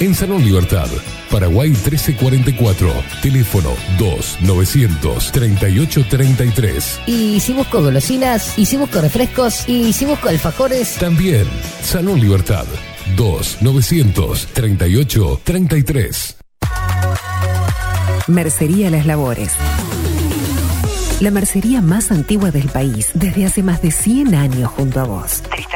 en Salón Libertad. Paraguay 1344. Teléfono 2 900 3833. Y si busco golosinas. Y si busco refrescos. Y si busco alfajores. También Salón Libertad. 2 900 38 33. Mercería Las Labores. La mercería más antigua del país, desde hace más de 100 años junto a vos. Tristán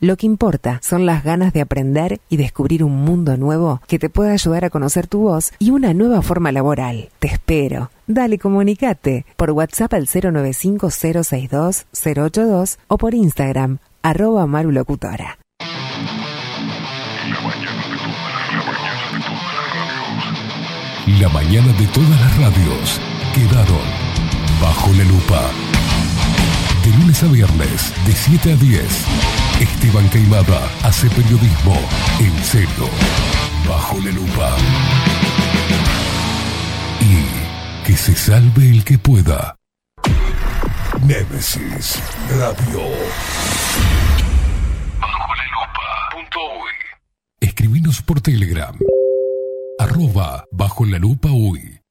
Lo que importa son las ganas de aprender y descubrir un mundo nuevo que te pueda ayudar a conocer tu voz y una nueva forma laboral. Te espero. Dale, comunicate por WhatsApp al 095-062-082 o por Instagram, arroba marulocutora. La mañana de todas las radios quedaron bajo la lupa. De lunes a viernes, de 7 a 10. Esteban Queimada hace periodismo en serio, bajo la lupa. Y que se salve el que pueda. Némesis Radio. Bajo la lupa. Escribinos por Telegram. Arroba bajo la lupa uy.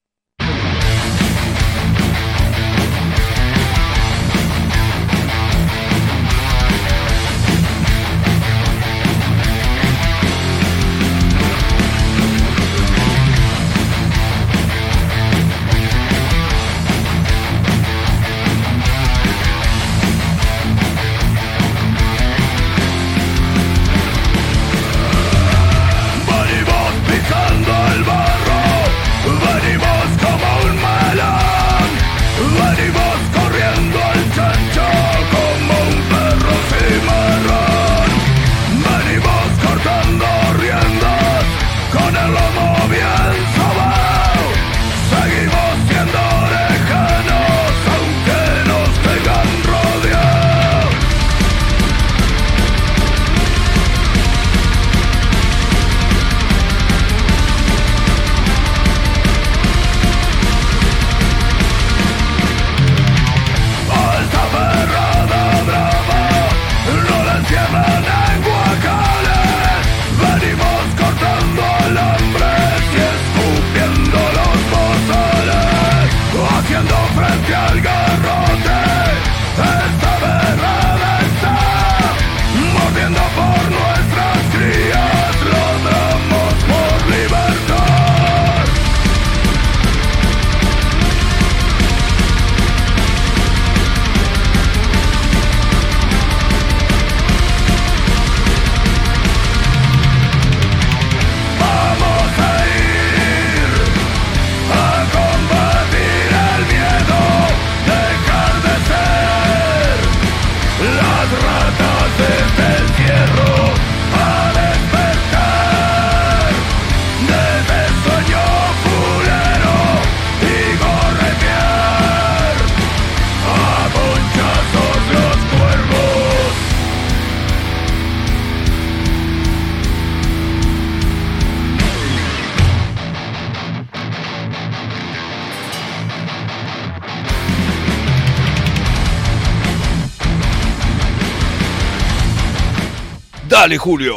Dale, Julio.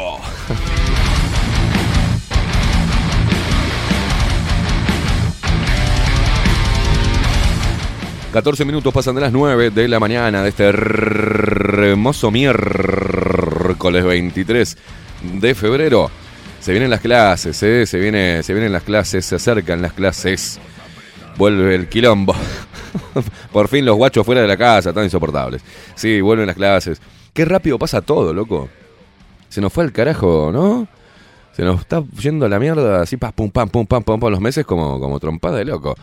14 minutos pasan de las 9 de la mañana de este hermoso miércoles 23 de febrero. Se vienen las clases, ¿eh? se, viene, se vienen las clases, se acercan las clases. Vuelve el quilombo. <laughs> Por fin los guachos fuera de la casa, tan insoportables. Sí, vuelven las clases. Qué rápido pasa todo, loco. Se nos fue al carajo, ¿no? Se nos está yendo la mierda así, pam, pum, pam, pum, pam, pum, pam, los meses como, como trompada de loco.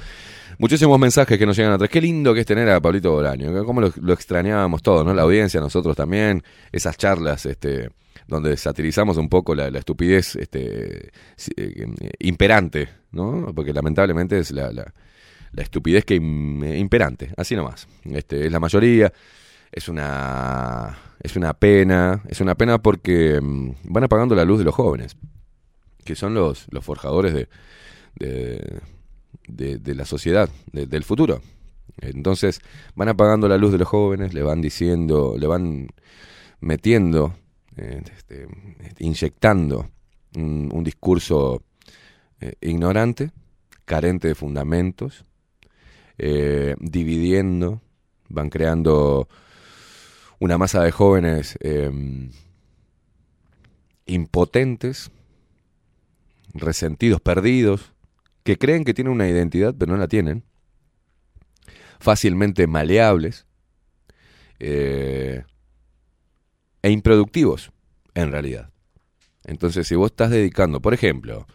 Muchísimos mensajes que nos llegan atrás. Qué lindo que es tener a Pablito Boraño. Cómo lo, extrañábamos todos, ¿no? La audiencia, nosotros también. Esas charlas, este, donde satirizamos un poco la, estupidez este, si- eh, imperante, ¿no? Porque lamentablemente es la, la- estupidez que im- imperante, así nomás. Este, es la mayoría. Es una, es una pena. Es una pena porque mm, van apagando la luz de los jóvenes, que son los, los forjadores de, de, de- la sociedad, de- del futuro. Entonces van apagando la luz de los jóvenes, le van diciendo, le van metiendo, eh, este, inyectando un, un discurso eh, ignorante, carente de fundamentos, eh, dividiendo, van creando una masa de jóvenes eh, impotentes, resentidos, perdidos, que creen que tienen una identidad pero no la tienen, fácilmente maleables eh, e improductivos, en realidad. Entonces, si vos estás dedicando, por ejemplo,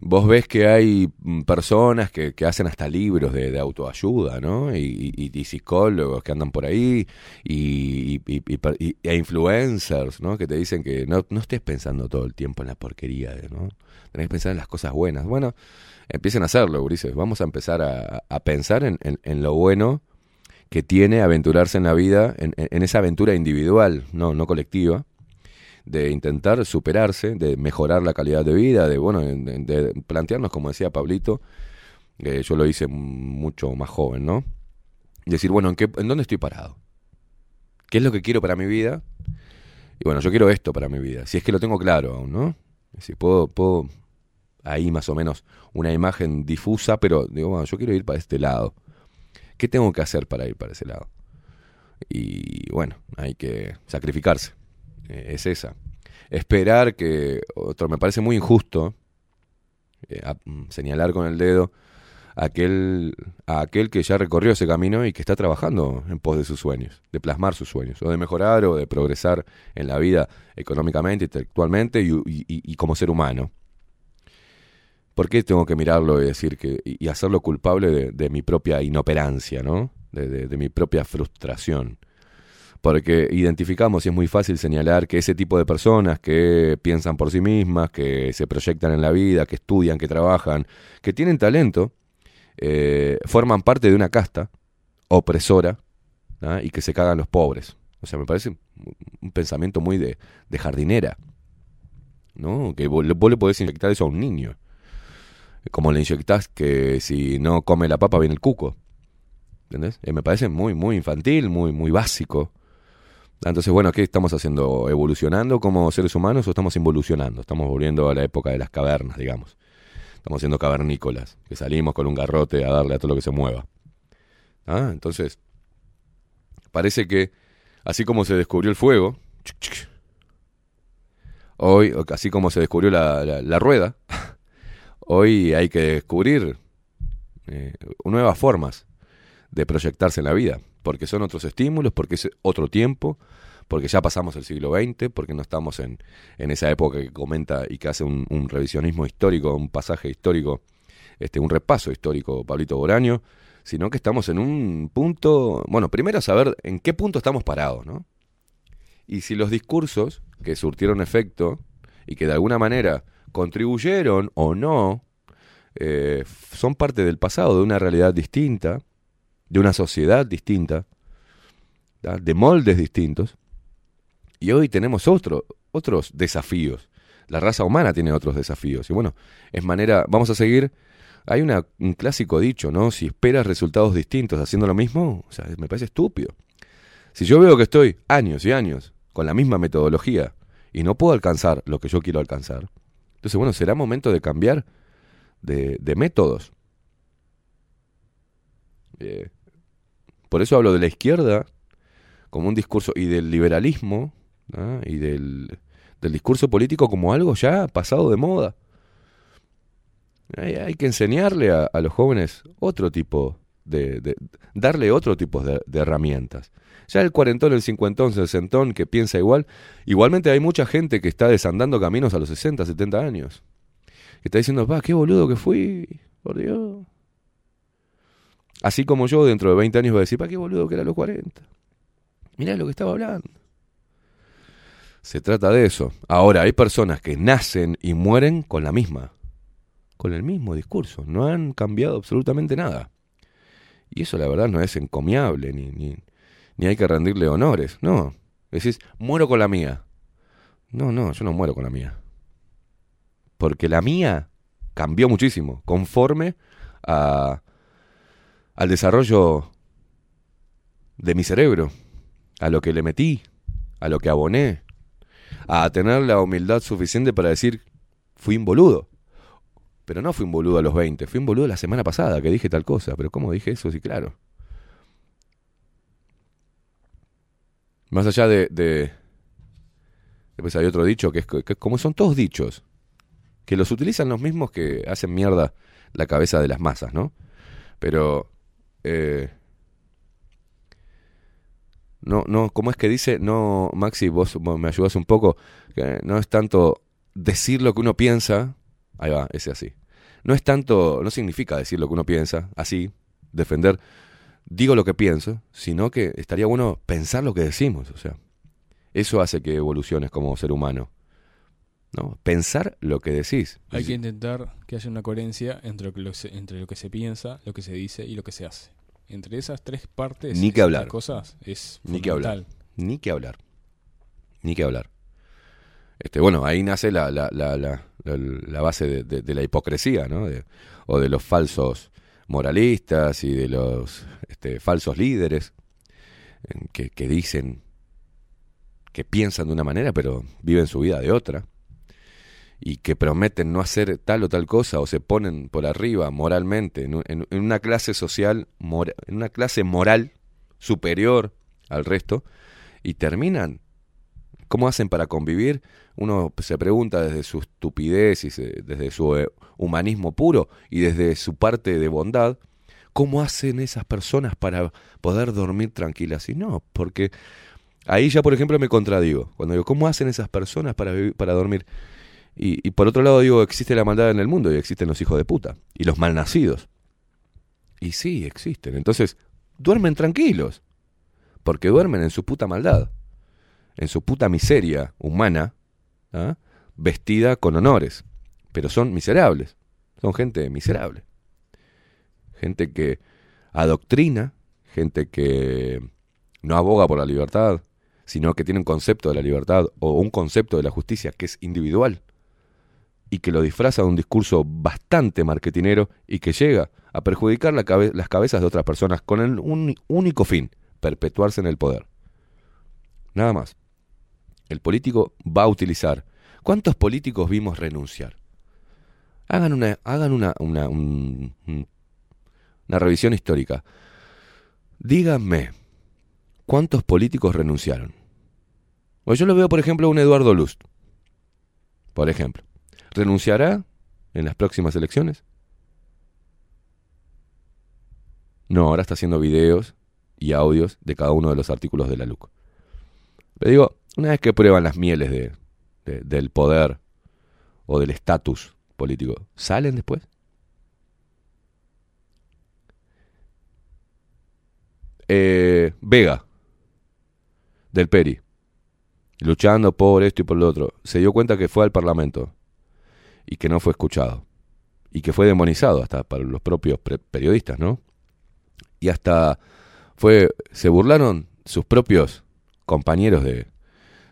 vos ves que hay mm, personas que, que hacen hasta libros de, de autoayuda, ¿no? Y, psicólogos que andan por ahí, y, y- e influencers, ¿no? Que te dicen que no, no estés pensando todo el tiempo en la porquería, ¿no? Tenés que pensar en las cosas buenas. Bueno, empiecen a hacerlo, Gurises. Vamos a empezar a, a pensar en, en- en lo bueno que tiene aventurarse en la vida, en, en esa aventura individual, no, no colectiva, de intentar superarse, de mejorar la calidad de vida, de bueno, de, plantearnos, como decía Pablito, yo lo hice mucho más joven, ¿no? Decir, bueno, ¿en, qué, ¿en dónde estoy parado? ¿Qué es lo que quiero para mi vida? Y bueno, yo quiero esto para mi vida, si es que lo tengo claro aún, ¿no? Si puedo, puedo ahí más o menos una imagen difusa, pero digo, bueno, yo quiero ir para este lado. ¿Qué tengo que hacer para ir para ese lado? Y bueno, hay que sacrificarse. Eh, es esa. Esperar que, otro, me parece muy injusto eh, mm, señalar con el dedo a aquel, a aquel que ya recorrió ese camino y que está trabajando en pos de sus sueños, de plasmar sus sueños, o de mejorar o de progresar en la vida económicamente, intelectualmente y, y- como ser humano. ¿Por qué tengo que mirarlo y decir que y hacerlo culpable de, de mi propia inoperancia, ¿no? De mi propia frustración. Porque identificamos y es muy fácil señalar que ese tipo de personas que piensan por sí mismas, que se proyectan en la vida, que estudian, que trabajan, que tienen talento, eh, forman parte de una casta opresora y que se cagan los pobres. O sea, me parece un- pensamiento muy de, jardinera. ¿no? Que vos le podés inyectar eso a un niño. Como le inyectás que si no come la papa viene el cuco. ¿Entendés? Eh, me parece muy, muy infantil, muy, muy básico. Entonces, bueno, ¿qué estamos haciendo? ¿Evolucionando como seres humanos o estamos involucionando? Estamos volviendo a la época de las cavernas, digamos. Estamos siendo cavernícolas, que salimos con un garrote a darle a todo lo que se mueva. Ah, entonces, parece que así como se descubrió el fuego, hoy, así como se descubrió la, la- la rueda, <laughs> hoy hay que descubrir eh, nuevas formas de proyectarse en la vida, porque son otros estímulos, porque es otro tiempo, porque ya pasamos el siglo XX, porque no estamos en, en esa época que comenta y que hace un, revisionismo histórico, un pasaje histórico, este, un repaso histórico, Pablito Boraño, sino que estamos en un punto, bueno, primero saber en qué punto estamos parados, ¿no? Y si los discursos que surtieron efecto y que de alguna manera contribuyeron o no, eh, son parte del pasado, de una realidad distinta, de una sociedad distinta, de moldes distintos. Y hoy tenemos otro, otros desafíos. La raza humana tiene otros desafíos. Y bueno, es manera, vamos a seguir. Hay un clásico dicho, ¿no? Si esperas resultados distintos haciendo lo mismo, me parece estúpido. Si yo veo que estoy años y años con la misma metodología y no puedo alcanzar lo que yo quiero alcanzar. Entonces, bueno, será momento de cambiar de, de métodos. Eh, por eso hablo de la izquierda como un discurso y del liberalismo y del, del discurso político como algo ya pasado de moda. Hay, que enseñarle a, los jóvenes otro tipo de, de- darle otro tipo de, de herramientas. Ya el cuarentón, el cincuentón, el sesentón que piensa igual, igualmente hay mucha gente que está desandando caminos a los 60, 70 años. Que está diciendo, pa, qué boludo que fui, por Dios. Así como yo dentro de 20 años voy a decir, pa, qué boludo que era los 40. Mirá lo que estaba hablando. Se trata de eso. Ahora, hay personas que nacen y mueren con la misma, con el mismo discurso. No han cambiado absolutamente nada. Y eso la verdad no es encomiable, ni, ni, ni hay que rendirle honores. No. Decís, muero con la mía. No, no, yo no muero con la mía. Porque la mía cambió muchísimo, conforme a, al desarrollo de mi cerebro, a lo que le metí, a lo que aboné, a tener la humildad suficiente para decir, fui un boludo. Pero no fui un boludo a los 20, fui un boludo la semana pasada que dije tal cosa. Pero ¿cómo dije eso? Sí, claro. Más allá de... de después hay otro dicho que es que como son todos dichos, que los utilizan los mismos que hacen mierda la cabeza de las masas, ¿no? Pero... eh, no, no, ¿cómo es que dice? No, Maxi, vos me ayudas un poco. No es tanto decir lo que uno piensa. Ahí va, ese así. No es tanto, no significa decir lo que uno piensa, así, defender, digo lo que pienso, sino que estaría bueno pensar lo que decimos. O sea, eso hace que evoluciones como ser humano. ¿No? Pensar lo que decís. Hay que intentar que haya una coherencia entre lo entre lo que se piensa, lo que se dice y lo que se hace. Entre esas tres partes, Ni que hablar. cosas, es Ni que hablar. Ni que hablar. Ni que hablar. Este, bueno, ahí nace la, la, la, la, la- la base de, de- de la hipocresía, ¿no? De- o de los falsos moralistas y de los este, falsos líderes eh, que, que dicen que piensan de una manera pero viven su vida de otra y que prometen no hacer tal o tal cosa o se ponen por arriba moralmente en, un- en- en una clase social, mora- en una clase moral superior al resto y terminan. ¿Cómo hacen para convivir? Uno se pregunta desde su estupidez y se- desde su eh, humanismo puro y desde su parte de bondad, ¿cómo hacen esas personas para poder dormir tranquilas? Y no, porque ahí ya, por ejemplo, me contradigo. Cuando digo, ¿cómo hacen esas personas para, vivir- para dormir? Y, por otro lado digo, existe la maldad en el mundo y existen los hijos de puta y los malnacidos. Y sí, existen. Entonces, duermen tranquilos, porque duermen en su puta maldad, en su puta miseria humana, ¿ah? vestida con honores. Pero son miserables, son gente miserable. Gente que adoctrina, gente que no aboga por la libertad, sino que tiene un concepto de la libertad o un concepto de la justicia que es individual y que lo disfraza de un discurso bastante marketinero y que llega a perjudicar las cabezas de otras personas con el uni- único fin, perpetuarse en el poder. Nada más. El político va a utilizar. ¿Cuántos políticos vimos renunciar? Hagan una, hagan una, una, un- un- una revisión histórica. Díganme, ¿cuántos políticos renunciaron? O yo lo veo, por ejemplo, un Eduardo Lust. Por ejemplo. ¿Renunciará en las próximas elecciones? No, ahora está haciendo videos y audios de cada uno de los artículos de la LUC. Pero digo, una vez que prueban las mieles de, de- del poder o del estatus político, ¿salen después? Eh, Vega, del Peri, luchando por esto y por lo otro, se dio cuenta que fue al Parlamento y que no fue escuchado y que fue demonizado hasta para los propios periodistas, ¿no? Y hasta fue se burlaron sus propios compañeros de,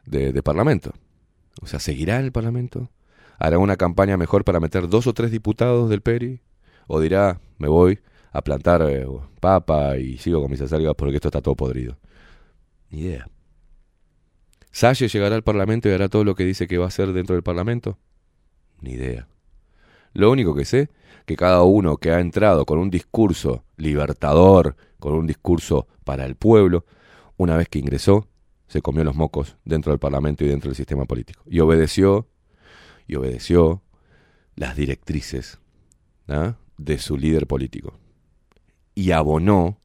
de, de Parlamento. O sea, ¿seguirá en el Parlamento? ¿Hará una campaña mejor para meter dos o tres diputados del Peri? ¿O dirá, me voy a plantar eh, papa y sigo con mis acelgas porque esto está todo podrido? Ni idea. ¿Salle llegará al Parlamento y hará todo lo que dice que va a hacer dentro del Parlamento? Ni idea. Lo único que sé, que cada uno que ha entrado con un discurso libertador, con un discurso para el pueblo, una vez que ingresó, se comió los mocos dentro del Parlamento y dentro del sistema político. Y obedeció, y obedeció las directrices ¿ah? de su líder político. Y abonó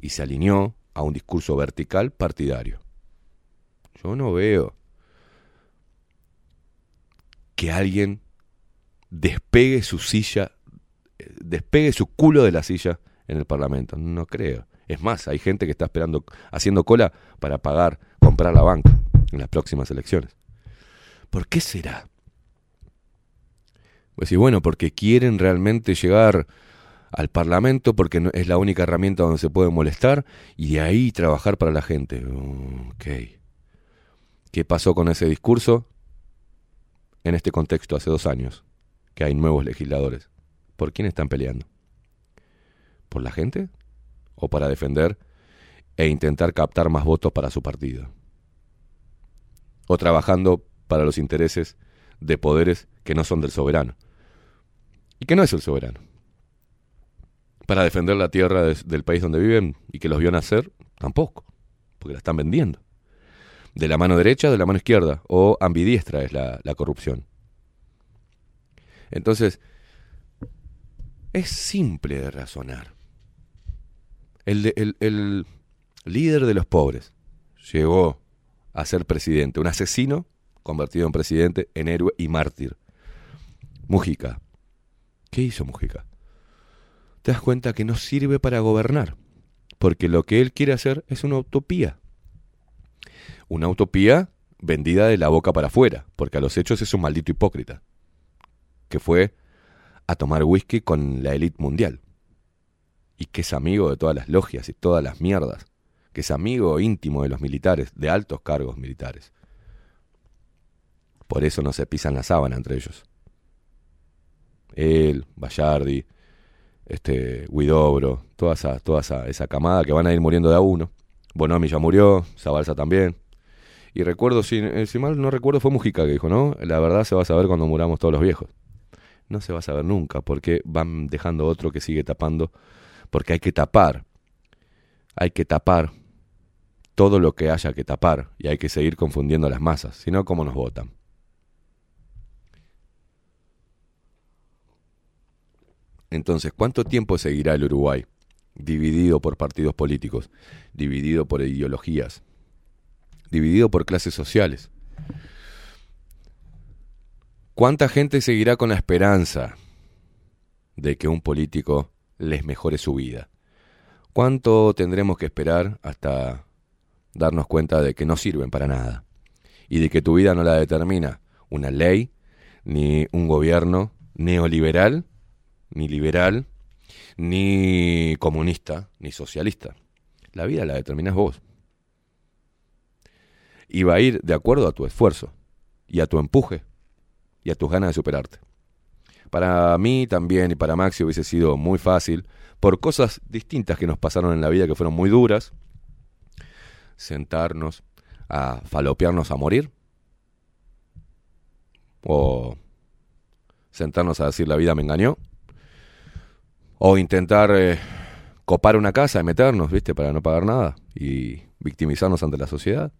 y se alineó a un discurso vertical partidario. Yo no veo que alguien despegue su silla, eh, despegue su culo de la silla en el Parlamento. No creo. Es más, hay gente que está esperando, haciendo cola para pagar, comprar la banca en las próximas elecciones. ¿Por qué será? Pues sí, bueno, porque quieren realmente llegar al Parlamento, porque es la única herramienta donde se puede molestar, y de ahí trabajar para la gente. Ok. ¿Qué pasó con ese discurso? En este contexto, hace dos años, que hay nuevos legisladores. ¿Por quién están peleando? ¿Por la gente? ¿O para defender e intentar captar más votos para su partido? ¿O trabajando para los intereses de poderes que no son del soberano? ¿Y que no es el soberano? Para defender la tierra del país donde viven y que los vio nacer, tampoco, porque la están vendiendo. De la mano derecha, de la mano izquierda, o ambidiestra es la corrupción. Entonces, es simple de razonar. El, de- el- el líder de los pobres llegó a ser presidente, un asesino convertido en presidente, en héroe y mártir. Mujica. ¿Qué hizo Mujica? Te das cuenta que no sirve para gobernar, porque lo que él quiere hacer es una utopía. Una utopía vendida de la boca para afuera, porque a los hechos es un maldito hipócrita, que fue a tomar whisky con la élite mundial, y que es amigo de todas las logias y todas las mierdas, que es amigo íntimo de los militares, de altos cargos militares. Por eso no se pisan la sábana entre ellos. Él, Bayardi, este, Huidobro, toda esa, toda esa, esa camada que van a ir muriendo de a uno. Bonomi ya murió, Zabalza también. Y recuerdo, si, eh, mal no recuerdo, fue Mujica que dijo, ¿no? La verdad se va a saber cuando muramos todos los viejos. No se va a saber nunca, porque van dejando otro que sigue tapando, porque hay que tapar, hay que tapar todo lo que haya que tapar y hay que seguir confundiendo las masas, si no, ¿cómo nos votan? Entonces, ¿cuánto tiempo seguirá el Uruguay? Dividido por partidos políticos, dividido por ideologías, dividido por clases sociales. ¿Cuánta gente seguirá con la esperanza de que un político les mejore su vida? ¿Cuánto tendremos que esperar hasta darnos cuenta de que no sirven para nada? Y de que tu vida no la determina una ley, ni un gobierno neoliberal, ni liberal, ni comunista, ni socialista. La vida la determinas vos. Y va a ir de acuerdo a tu esfuerzo, y a tu empuje, y a tus ganas de superarte. Para mí también y para Maxi hubiese sido muy fácil, por cosas distintas que nos pasaron en la vida que fueron muy duras, sentarnos a falopearnos a morir, o sentarnos a decir la vida me engañó, o intentar eh, copar una casa y meternos, ¿viste? Para no pagar nada y victimizarnos ante la sociedad.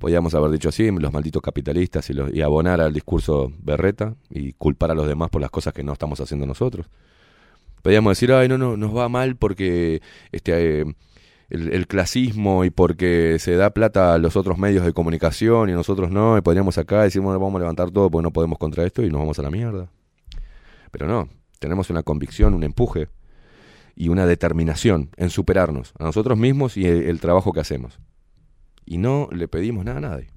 Podíamos haber dicho así, los malditos capitalistas y, los- y abonar al discurso berreta y culpar a los demás por las cosas que no estamos haciendo nosotros. Podíamos decir, ay, no, no, nos va mal porque este, eh, el, clasismo y porque se da plata a los otros medios de comunicación y nosotros no, y podríamos acá decir, bueno, vamos a levantar todo porque no podemos contra esto y nos vamos a la mierda. Pero no, tenemos una convicción, un empuje y una determinación en superarnos a nosotros mismos y el trabajo que hacemos. Y no le pedimos nada a nadie.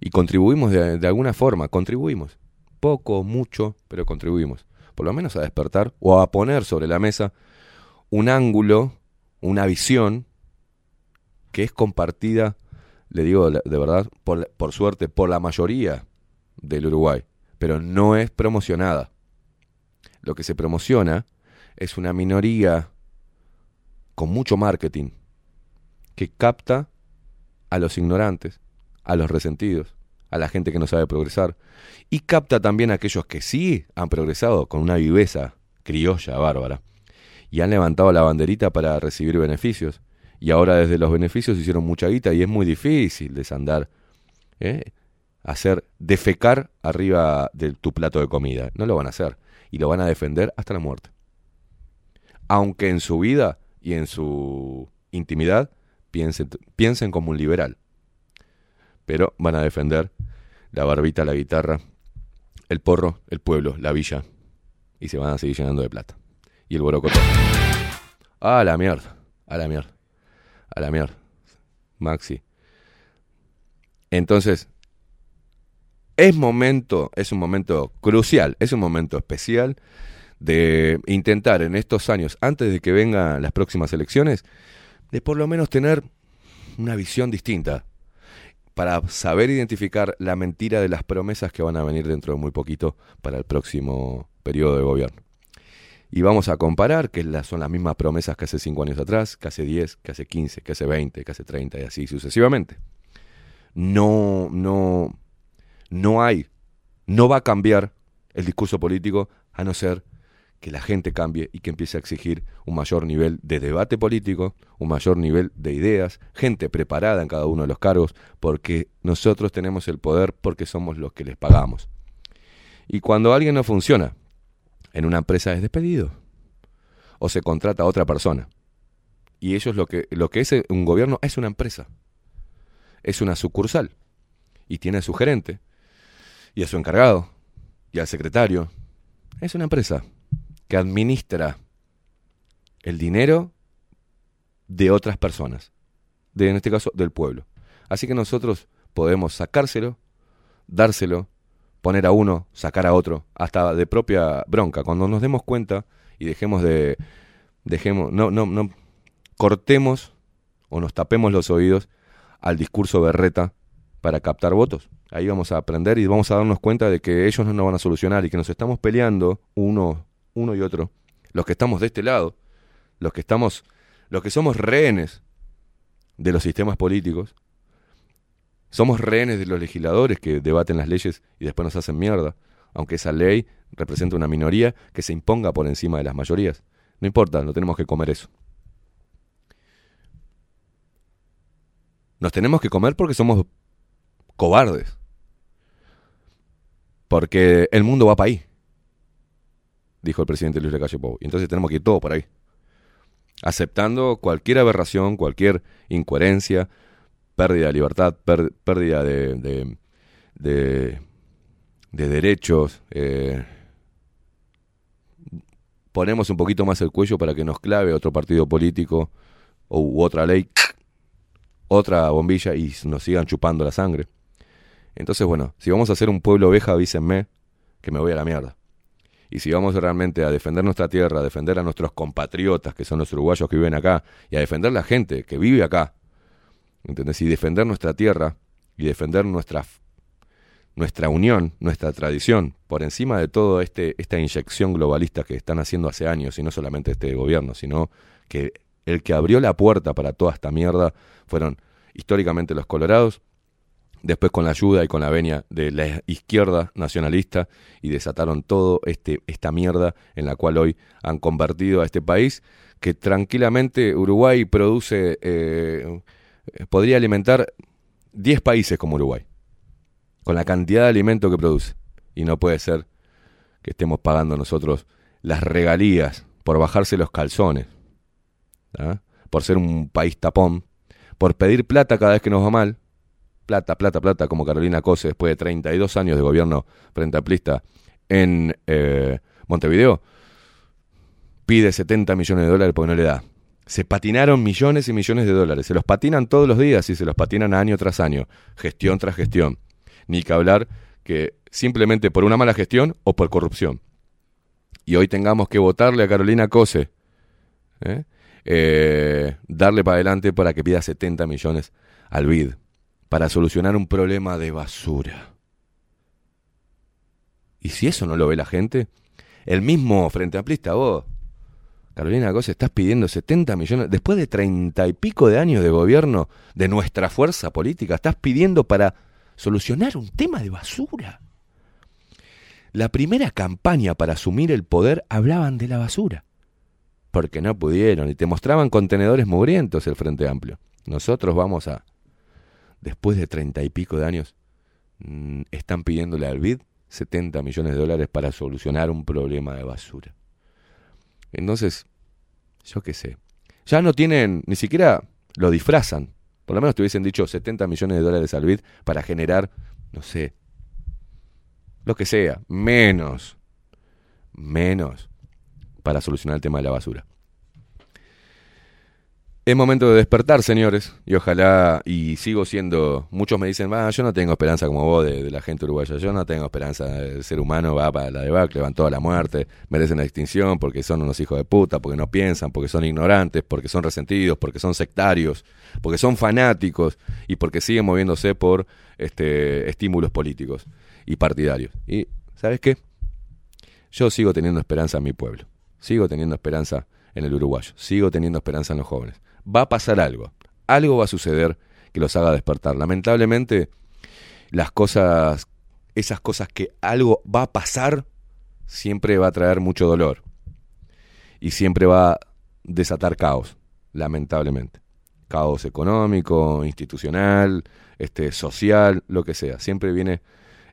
Y contribuimos de, de alguna forma, contribuimos. Poco, mucho, pero contribuimos. Por lo menos a despertar o a poner sobre la mesa un ángulo, una visión que es compartida, le digo de verdad, por, por suerte, por la mayoría del Uruguay, pero no es promocionada. Lo que se promociona es una minoría con mucho marketing, que capta a los ignorantes, a los resentidos, a la gente que no sabe progresar, y capta también a aquellos que sí han progresado con una viveza criolla bárbara, y han levantado la banderita para recibir beneficios, y ahora desde los beneficios hicieron mucha guita y es muy difícil desandar, ¿eh? hacer defecar arriba de tu plato de comida. No lo van a hacer, y lo van a defender hasta la muerte. Aunque en su vida y en su intimidad piensen, piensen como un liberal. Pero van a defender la barbita, la guitarra, el porro, el pueblo, la villa. Y se van a seguir llenando de plata. Y el borocoto. A la mierda. A la mierda. A la mierda. Maxi. Entonces, es momento, es un momento crucial, es un momento especial de intentar en estos años, antes de que vengan las próximas elecciones, de por lo menos tener una visión distinta para saber identificar la mentira de las promesas que van a venir dentro de muy poquito para el próximo periodo de gobierno. Y vamos a comparar que son las mismas promesas que hace 5 años atrás, que hace 10, que hace 15, que hace 20, que hace 30 y así sucesivamente. No, no, no hay, no va a cambiar el discurso político a no ser que la gente cambie y que empiece a exigir un mayor nivel de debate político, un mayor nivel de ideas, gente preparada en cada uno de los cargos, porque nosotros tenemos el poder porque somos los que les pagamos. Y cuando alguien no funciona, en una empresa es despedido o se contrata a otra persona. Y ellos lo que, lo que es un gobierno es una empresa, es una sucursal y tiene a su gerente y a su encargado y al secretario. Es una empresa que administra el dinero de otras personas, de, en este caso del pueblo. Así que nosotros podemos sacárselo, dárselo, poner a uno, sacar a otro, hasta de propia bronca. Cuando nos demos cuenta y dejemos de, dejemos, no, no, no, cortemos o nos tapemos los oídos al discurso berreta para captar votos. Ahí vamos a aprender y vamos a darnos cuenta de que ellos no nos van a solucionar y que nos estamos peleando uno, uno y otro. Los que estamos de este lado, los que estamos, los que somos rehenes de los sistemas políticos, somos rehenes de los legisladores que debaten las leyes y después nos hacen mierda, aunque esa ley representa una minoría que se imponga por encima de las mayorías. No importa, no tenemos que comer eso. Nos tenemos que comer porque somos cobardes. Porque el mundo va para ahí, dijo el presidente Luis Lacalle Pou. Y entonces tenemos que ir todo por ahí. Aceptando cualquier aberración, cualquier incoherencia, pérdida de libertad, pérdida de, de, de, derechos. Eh, ponemos un poquito más el cuello para que nos clave otro partido político u otra ley, otra bombilla y nos sigan chupando la sangre. Entonces, bueno, si vamos a ser un pueblo oveja, avísenme que me voy a la mierda. Y si vamos realmente a defender nuestra tierra, a defender a nuestros compatriotas, que son los uruguayos que viven acá, y a defender la gente que vive acá, ¿Entendés? Y defender nuestra tierra y defender nuestra, nuestra unión, nuestra tradición, por encima de todo este, esta inyección globalista que están haciendo hace años, y no solamente este gobierno, sino que el que abrió la puerta para toda esta mierda fueron históricamente los colorados, después con la ayuda y con la venia de la izquierda nacionalista y desataron todo este esta mierda en la cual hoy han convertido a este país que tranquilamente Uruguay produce eh, podría alimentar 10 países como Uruguay, con la cantidad de alimento que produce. Y no puede ser que estemos pagando nosotros las regalías por bajarse los calzones, ¿ah? por ser un país tapón, por pedir plata cada vez que nos va mal, plata, plata, plata, como Carolina Cose después de 32 años de gobierno frente a Plista en eh, Montevideo, pide 70 millones de dólares porque no le da se patinaron millones y millones de dólares. Se los patinan todos los días y se los patinan año tras año, gestión tras gestión. Ni que hablar que simplemente por una mala gestión o por corrupción. Y hoy tengamos que votarle a Carolina Cose, ¿eh? Eh, darle para adelante para que pida 70 millones al BID, para solucionar un problema de basura. Y si eso no lo ve la gente, el mismo Frente Amplista, vos, Carolina Cosa, estás pidiendo 70 millones, después de treinta y pico de años de gobierno de nuestra fuerza política, estás pidiendo para solucionar un tema de basura. La primera campaña para asumir el poder hablaban de la basura, porque no pudieron y te mostraban contenedores mugrientos el Frente Amplio. Nosotros vamos a, después de treinta y pico de años, mm, están pidiéndole al BID 70 millones de dólares para solucionar un problema de basura. Entonces, yo qué sé. Ya no tienen, ni siquiera lo disfrazan. Por lo menos te hubiesen dicho 70 millones de dólares al BID para generar, no sé, lo que sea, menos, menos para solucionar el tema de la basura. Es momento de despertar, señores, y ojalá, y sigo siendo, muchos me dicen, va, yo no tengo esperanza como vos de, de la gente uruguaya, yo no tengo esperanza, el ser humano va para la debacle, van toda la muerte, merecen la extinción porque son unos hijos de puta, porque no piensan, porque son ignorantes, porque son resentidos, porque son sectarios, porque son fanáticos y porque siguen moviéndose por este, estímulos políticos y partidarios. Y, ¿sabes qué? Yo sigo teniendo esperanza en mi pueblo, sigo teniendo esperanza en el uruguayo, sigo teniendo esperanza en los jóvenes va a pasar algo. Algo va a suceder que los haga despertar. Lamentablemente, las cosas, esas cosas que algo va a pasar, siempre va a traer mucho dolor. Y siempre va a desatar caos, lamentablemente. Caos económico, institucional, este, social, lo que sea. Siempre viene,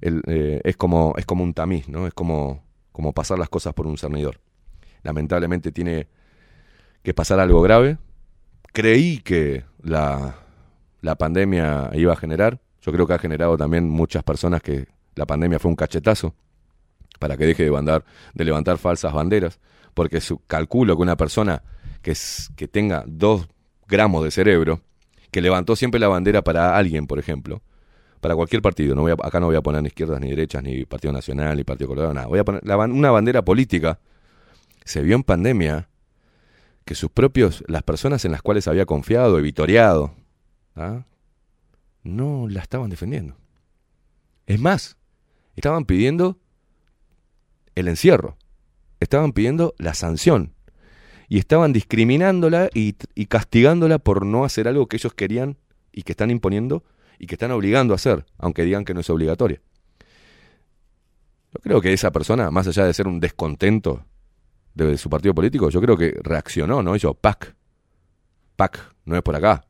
el, eh, es, como, es como un tamiz, ¿no? Es como, como pasar las cosas por un cernidor. Lamentablemente tiene que pasar algo grave creí que la, la pandemia iba a generar. Yo creo que ha generado también muchas personas que la pandemia fue un cachetazo para que deje de, bandar, de levantar falsas banderas, porque su, calculo que una persona que, es, que tenga dos gramos de cerebro, que levantó siempre la bandera para alguien, por ejemplo, para cualquier partido, no voy a, acá no voy a poner ni izquierdas ni derechas, ni Partido Nacional, ni Partido Colorado, nada, voy a poner una bandera política, se vio en pandemia que sus propios, las personas en las cuales había confiado, evitoreado, ¿ah? no la estaban defendiendo. Es más, estaban pidiendo el encierro, estaban pidiendo la sanción y estaban discriminándola y, y, castigándola por no hacer algo que ellos querían y que están imponiendo y que están obligando a hacer, aunque digan que no es obligatoria. Yo creo que esa persona, más allá de ser un descontento de su partido político, yo creo que reaccionó, ¿no? Hizo PAC. PAC, no es por acá.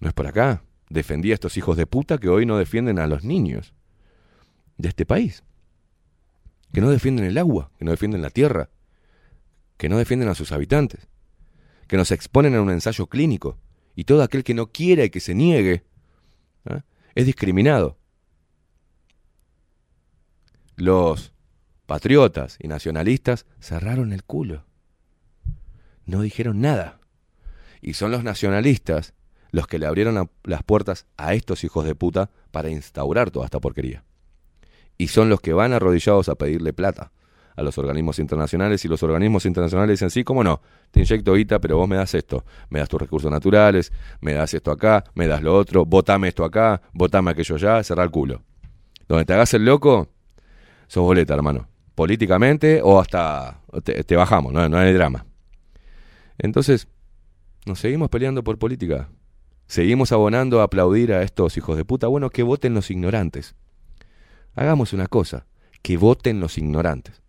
No es por acá. Defendía a estos hijos de puta que hoy no defienden a los niños de este país. Que no defienden el agua, que no defienden la tierra, que no defienden a sus habitantes, que nos exponen a un ensayo clínico. Y todo aquel que no quiera y que se niegue ¿eh? es discriminado. Los patriotas y nacionalistas cerraron el culo. No dijeron nada. Y son los nacionalistas los que le abrieron la, las puertas a estos hijos de puta para instaurar toda esta porquería. Y son los que van arrodillados a pedirle plata a los organismos internacionales y los organismos internacionales dicen, sí, cómo no, te inyecto guita, pero vos me das esto, me das tus recursos naturales, me das esto acá, me das lo otro, votame esto acá, votame aquello allá, cerrar el culo. Donde te hagas el loco, sos boleta, hermano políticamente o hasta te, bajamos, no, no hay drama. Entonces, nos seguimos peleando por política. Seguimos abonando a aplaudir a estos hijos de puta. Bueno, que voten los ignorantes. Hagamos una cosa, que voten los ignorantes.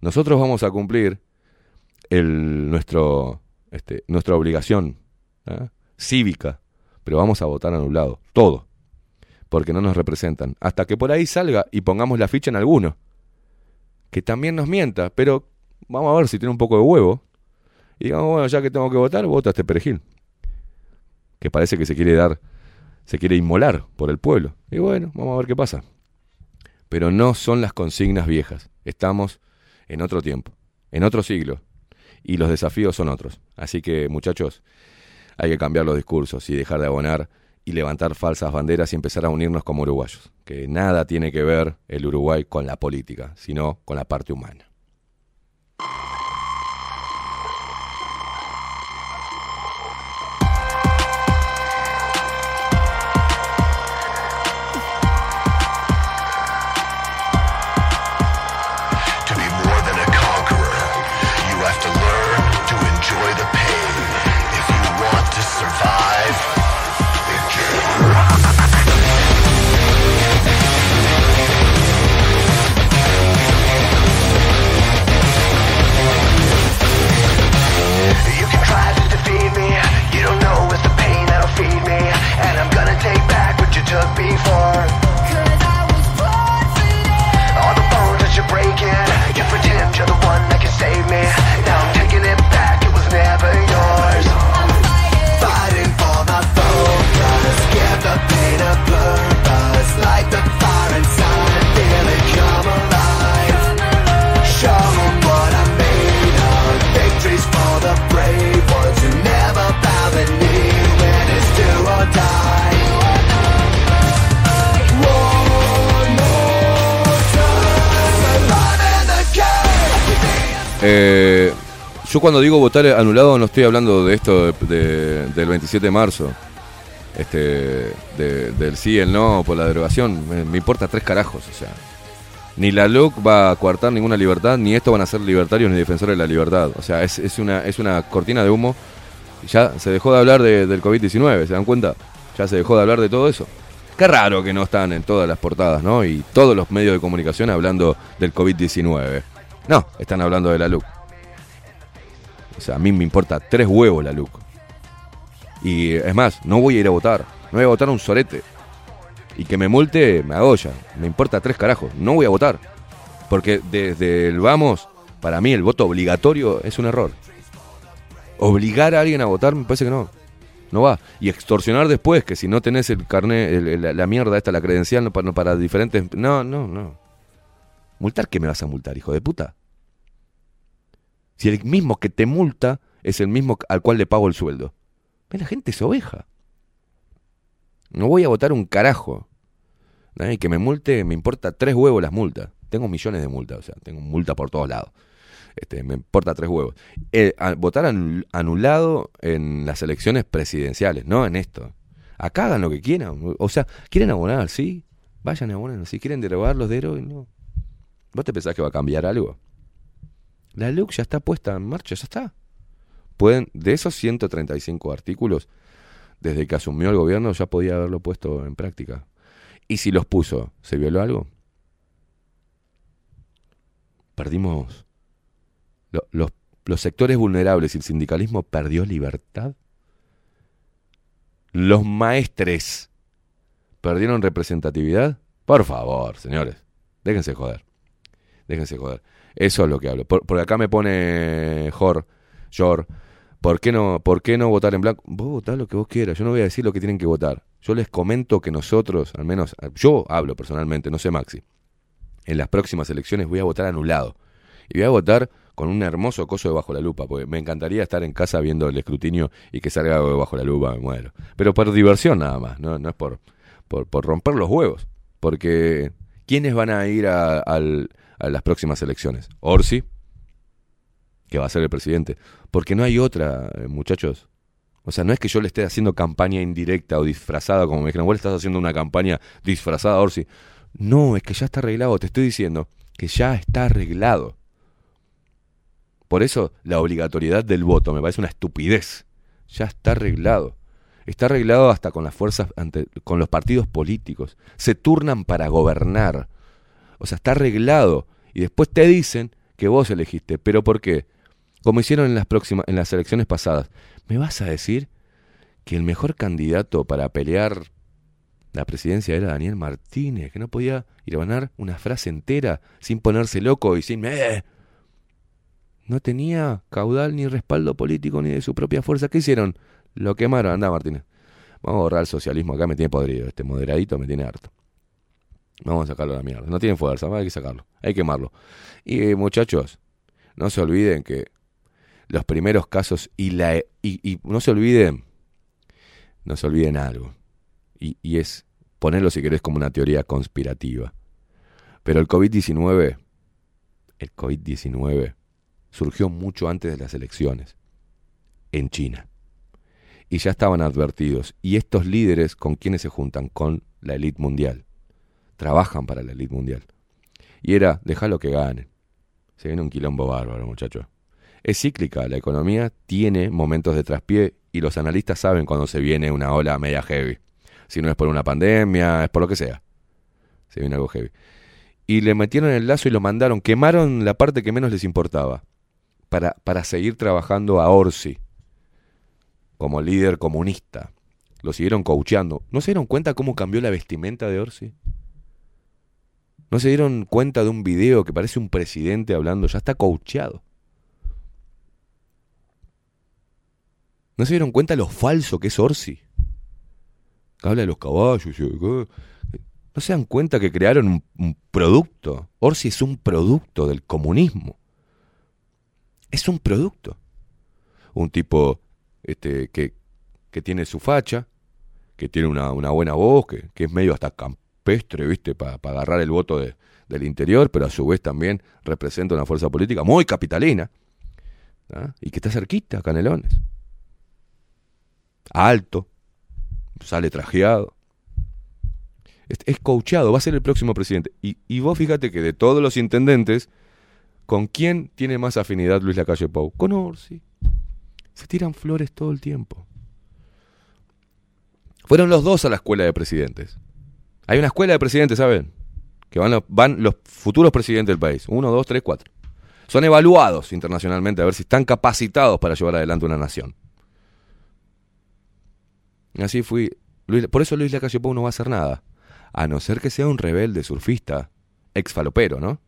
Nosotros vamos a cumplir el, nuestro, este, nuestra obligación ¿ah? cívica, pero vamos a votar anulado, todo, porque no nos representan. Hasta que por ahí salga y pongamos la ficha en alguno que también nos mienta, pero vamos a ver si tiene un poco de huevo. Y digamos, bueno, ya que tengo que votar, vota este perejil. Que parece que se quiere dar, se quiere inmolar por el pueblo. Y bueno, vamos a ver qué pasa. Pero no son las consignas viejas. Estamos en otro tiempo, en otro siglo. Y los desafíos son otros. Así que, muchachos, hay que cambiar los discursos y dejar de abonar y levantar falsas banderas y empezar a unirnos como uruguayos, que nada tiene que ver el Uruguay con la política, sino con la parte humana. Yo cuando digo votar anulado no estoy hablando de esto de- de- del 27 de marzo. Este, de- del sí, el no, por la derogación. Me, importa tres carajos, o sea. Ni la LUC va a coartar ninguna libertad, ni esto van a ser libertarios ni defensores de la libertad. O sea, es, una, es una cortina de humo. Ya se dejó de hablar de- del COVID-19, ¿se dan cuenta? Ya se dejó de hablar de todo eso. Qué raro que no están en todas las portadas, ¿no? Y todos los medios de comunicación hablando del COVID-19. No, están hablando de la LUC. O sea, a mí me importa tres huevos la LUC. Y es más, no voy a ir a votar. No voy a votar un sorete. Y que me multe, me agoya. Me importa tres carajos. No voy a votar. Porque desde el vamos, para mí el voto obligatorio es un error. Obligar a alguien a votar me parece que no. No va. Y extorsionar después, que si no tenés el carnet, el- el- la, mierda esta, la credencial no, no para diferentes... No, no, no. ¿Multar qué me vas a multar, hijo de puta? Si el mismo que te multa es el mismo al cual le pago el sueldo. La gente es oveja. No voy a votar un carajo. Y que me multe, me importa tres huevos las multas. Tengo millones de multas, o sea, tengo multa por todos lados. Este, me importa tres huevos. Eh, votar anul- anulado en las elecciones presidenciales, no en esto. Acá hagan lo que quieran. O sea, quieren abonar, sí. Vayan a abonar. Si quieren derogar los deroguen, no. ¿Vos te pensás que va a cambiar algo? La LUC ya está puesta en marcha, ya está. Pueden, de esos 135 artículos, desde que asumió el gobierno ya podía haberlo puesto en práctica. Y si los puso, ¿se violó algo? Perdimos lo- los, los sectores vulnerables y el sindicalismo perdió libertad. Los maestres perdieron representatividad. Por favor, señores, déjense joder. Déjense joder. Eso es lo que hablo. Por, acá me pone Jor, Jor, ¿por qué, no, ¿por qué no votar en blanco? Vos votá lo que vos quieras, yo no voy a decir lo que tienen que votar. Yo les comento que nosotros, al menos, yo hablo personalmente, no sé Maxi, en las próximas elecciones voy a votar anulado. Y voy a votar con un hermoso coso de bajo la lupa, porque me encantaría estar en casa viendo el escrutinio y que salga algo de bajo la lupa, me muero. Pero por diversión nada más, no, no es por, por, por romper los huevos. Porque, ¿quiénes van a ir a, al- a las próximas elecciones? Orsi, que va a ser el presidente. Porque no hay otra, eh, muchachos. O sea, no es que yo le esté haciendo campaña indirecta o disfrazada, como me dijeron, vos estás haciendo una campaña disfrazada Orsi. No, es que ya está arreglado, te estoy diciendo que ya está arreglado. Por eso la obligatoriedad del voto me parece una estupidez. Ya está arreglado. Está arreglado hasta con las fuerzas, ante, con los partidos políticos. Se turnan para gobernar. O sea, está arreglado. Y después te dicen que vos elegiste. ¿Pero por qué? Como hicieron en las en las elecciones pasadas. ¿Me vas a decir que el mejor candidato para pelear la presidencia era Daniel Martínez, que no podía ir a ganar una frase entera sin ponerse loco y sin... "Eh"? No tenía caudal ni respaldo político ni de su propia fuerza. ¿Qué hicieron? Lo quemaron. Anda, Martínez. Vamos a borrar el socialismo. Acá me tiene podrido. Este moderadito me tiene harto. Vamos a sacarlo a la mierda. No tiene fuerza. Hay que sacarlo. Hay que quemarlo. Y eh, muchachos, no se olviden que los primeros casos y la... Y, y no se olviden... No se olviden algo. Y, y es ponerlo si querés como una teoría conspirativa. Pero el COVID-19... El COVID-19 surgió mucho antes de las elecciones, en China. Y ya estaban advertidos. Y estos líderes, ¿con quiénes se juntan? Con la élite mundial. Trabajan para la élite mundial. Y era, déjalo que ganen. Se viene un quilombo bárbaro, muchachos. Es cíclica, la economía tiene momentos de traspié y los analistas saben cuando se viene una ola media heavy. Si no es por una pandemia, es por lo que sea. Se viene algo heavy. Y le metieron el lazo y lo mandaron, quemaron la parte que menos les importaba para, para seguir trabajando a Orsi como líder comunista. Lo siguieron coacheando. ¿No se dieron cuenta cómo cambió la vestimenta de Orsi? ¿No se dieron cuenta de un video que parece un presidente hablando? Ya está coacheado. ¿No se dieron cuenta lo falso que es Orsi? Habla de los caballos. y- ¿No se dan cuenta que crearon un, producto? Orsi es un producto del comunismo. Es un producto. Un tipo este, que, que tiene su facha, que tiene una, buena voz, que, que es medio hasta cam- campestre, ¿viste? Para agarrar el voto de- del interior, pero a su vez también representa una fuerza política muy capitalina. ¿ah? Y que está cerquita, Canelones. Alto, sale trajeado. Es, es coachado, va a ser el próximo presidente. Y, y vos fíjate que de todos los intendentes, ¿con quién tiene más afinidad Luis Lacalle Pou? Con Orsi. Se tiran flores todo el tiempo. Fueron los dos a la escuela de presidentes. Hay una escuela de presidentes, ¿saben? Que van los, van los futuros presidentes del país. Uno, dos, tres, cuatro. Son evaluados internacionalmente a ver si están capacitados para llevar adelante una nación. Y así fui. Por eso Luis Lacalle no va a hacer nada. A no ser que sea un rebelde surfista, ex falopero, ¿no?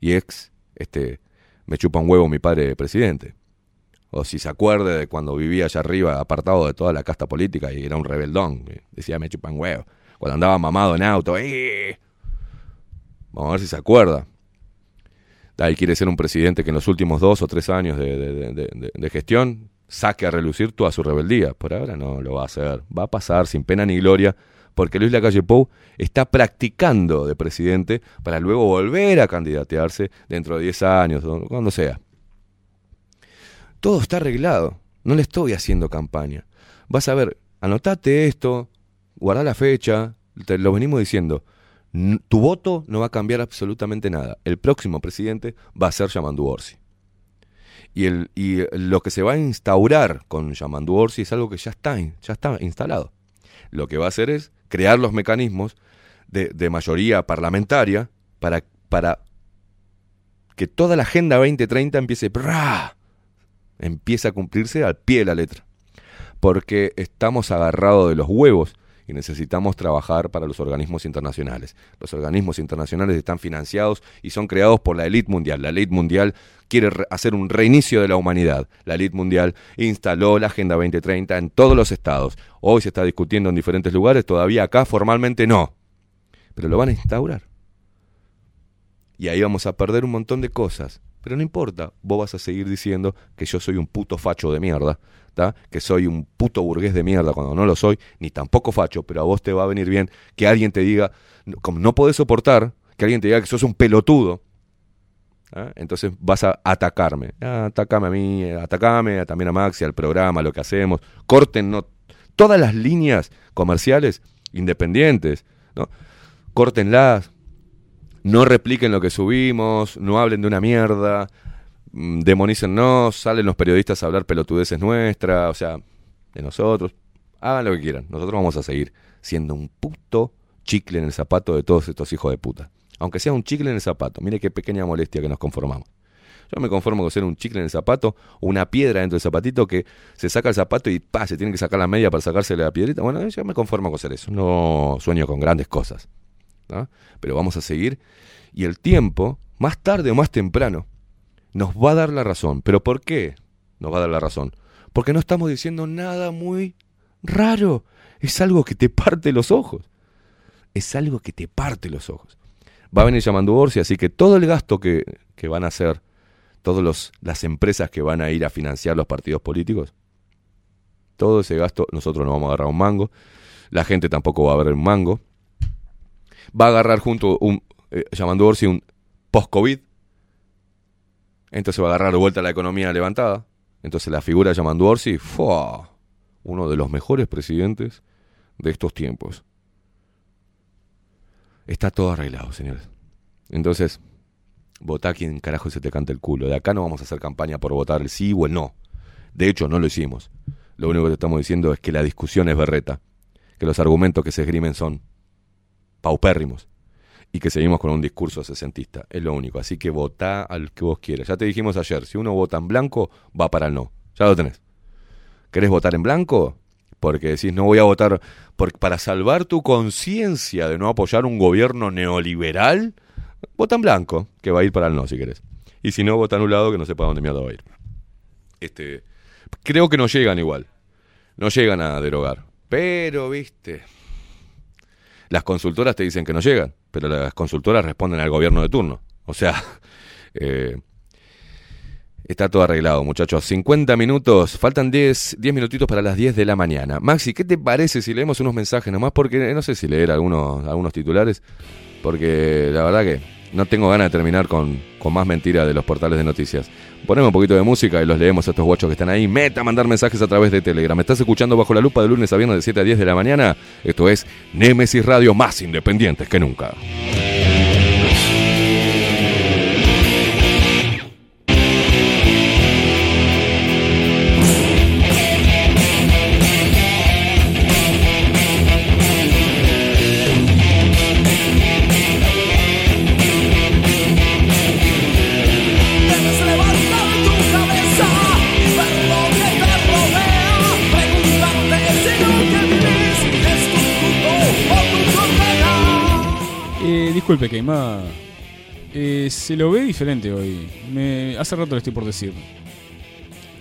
Y ex, este, me chupa un huevo mi padre presidente. O si se acuerde de cuando vivía allá arriba, apartado de toda la casta política, y era un rebeldón. Decía, me chupan huevo. Cuando andaba mamado en auto, ¡eh! Vamos a ver si se acuerda. Ahí quiere ser un presidente que en los últimos dos o tres años de, de- gestión saque a relucir toda su rebeldía. Por ahora no lo va a hacer. Va a pasar sin pena ni gloria, porque Luis Lacalle Pou está practicando de presidente para luego volver a candidatearse dentro de 10 años, cuando sea. Todo está arreglado. No le estoy haciendo campaña. Vas a ver, anotate esto, guarda la fecha, te lo venimos diciendo. Tu voto no va a cambiar absolutamente nada. El próximo presidente va a ser Yamandu Orsi. Y, el, y lo que se va a instaurar con Yamandu Orsi es algo que ya está, ya está instalado. Lo que va a hacer es crear los mecanismos de, mayoría parlamentaria para, para que toda la Agenda 2030 empiece, ¡bra! empiece a cumplirse al pie de la letra. Porque estamos agarrados de los huevos y necesitamos trabajar para los organismos internacionales. Los organismos internacionales están financiados y son creados por la élite mundial. La élite mundial quiere re- hacer un reinicio de la humanidad. La élite mundial instaló la Agenda 2030 en todos los estados. Hoy se está discutiendo en diferentes lugares, todavía acá formalmente no. Pero lo van a instaurar. Y ahí vamos a perder un montón de cosas. Pero no importa, vos vas a seguir diciendo que yo soy un puto facho de mierda, que soy un puto burgués de mierda cuando no lo soy, ni tampoco facho, pero a vos te va a venir bien que alguien te diga, como no podés soportar, que alguien te diga que sos un pelotudo, ¿ah? entonces vas a atacarme. Ah, atacame a mí, atacame también a Maxi, al programa, lo que hacemos. Corten no, todas las líneas comerciales independientes, ¿no? Córtenlas, no repliquen lo que subimos, no hablen de una mierda, mm, demonícennos, salen los periodistas a hablar pelotudeces nuestras, o sea, de nosotros. Hagan lo que quieran, nosotros vamos a seguir siendo un puto chicle en el zapato de todos estos hijos de puta. Aunque sea un chicle en el zapato, mire qué pequeña molestia que nos conformamos. Yo me conformo con ser un chicle en el zapato una piedra dentro del zapatito que se saca el zapato y pa, se tiene que sacar la media para sacársele la piedrita. Bueno, yo me conformo con ser eso. No sueño con grandes cosas. ¿no? Pero vamos a seguir. Y el tiempo, más tarde o más temprano, nos va a dar la razón. ¿Pero por qué nos va a dar la razón? Porque no estamos diciendo nada muy raro. Es algo que te parte los ojos. Es algo que te parte los ojos. Va a venir llamando Orsi, así que todo el gasto que, que van a hacer, todas las empresas que van a ir a financiar los partidos políticos, todo ese gasto nosotros no vamos a agarrar un mango. La gente tampoco va a agarrar un mango. Va a agarrar junto un, eh, llamando Orsi, un post-COVID. Entonces va a agarrar de vuelta la economía levantada. Entonces la figura de Yamandu Orsi, ¡fua! uno de los mejores presidentes de estos tiempos. Está todo arreglado, señores. Entonces, votá quien carajo se te cante el culo. De acá no vamos a hacer campaña por votar el sí o el no. De hecho, no lo hicimos. Lo único que estamos diciendo es que la discusión es berreta. Que los argumentos que se esgrimen son paupérrimos. Y que seguimos con un discurso sesentista. Es lo único. Así que votá al que vos quieras. Ya te dijimos ayer, si uno vota en blanco, va para el no. Ya lo tenés. ¿Querés votar en blanco? Porque decís, no voy a votar para salvar tu conciencia de no apoyar un gobierno neoliberal. Vota en blanco, que va a ir para el no si querés. Y si no, vota anulado, que no sepa dónde mierda va a ir. Este, creo que no llegan igual. No llegan a derogar. Pero, viste. Las consultoras te dicen que no llegan, pero las consultoras responden al gobierno de turno. O sea, <laughs> eh, Está todo arreglado, muchachos. 50 minutos, faltan 10, 10 minutitos para las 10 de la mañana. Maxi, ¿qué te parece si leemos unos mensajes nomás? Porque no sé si leer algunos, algunos titulares, porque la verdad que no tengo ganas de terminar con, con más mentiras de los portales de noticias. Ponemos un poquito de música y los leemos a estos guachos que están ahí. Meta a mandar mensajes a través de Telegram. ¿Me estás escuchando bajo la lupa de lunes a viernes de 7 a 10 de la mañana? Esto es Nemesis Radio, más independientes que nunca. Disculpe, Keima. Eh, se lo ve diferente hoy. Me, hace rato le estoy por decir.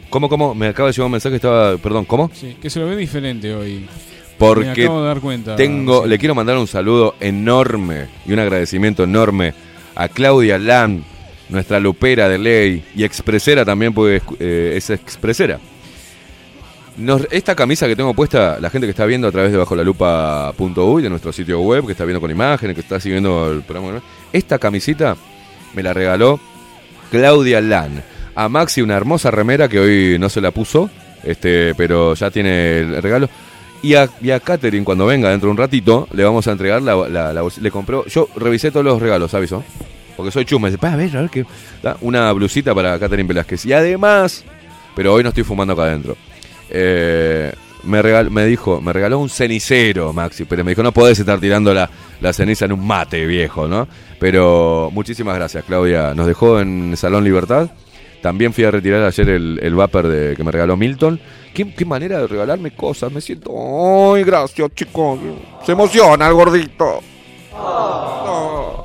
¿Cómo, cómo? Me acaba de llegar un mensaje, estaba... Perdón, ¿cómo? Sí, que se lo ve diferente hoy. Me Porque acabo de dar cuenta. tengo, le quiero mandar un saludo enorme y un agradecimiento enorme a Claudia Lam, nuestra lupera de ley y expresera también, porque eh, es expresera. Esta camisa que tengo puesta, la gente que está viendo a través de bajo la lupa.uy, de nuestro sitio web, que está viendo con imágenes, que está siguiendo el programa, esta camisita me la regaló Claudia Lan. A Maxi una hermosa remera que hoy no se la puso, este, pero ya tiene el regalo. Y a, y Katherine, cuando venga dentro de un ratito, le vamos a entregar la, la, Le compró. Yo revisé todos los regalos, aviso. Porque soy chuma. Dice, "Pa, a ver, a ver qué. Una blusita para Katherine Velázquez. Y además, pero hoy no estoy fumando acá adentro. Eh, me, regal- me dijo, me regaló un cenicero, Maxi. Pero me dijo, no podés estar tirando la, la ceniza en un mate, viejo, ¿no? Pero muchísimas gracias, Claudia. Nos dejó en Salón Libertad. También fui a retirar ayer el, el vapor de, que me regaló Milton. ¿Qué, qué manera de regalarme cosas. Me siento. ¡Ay, gracias, chicos! Se emociona el gordito. No.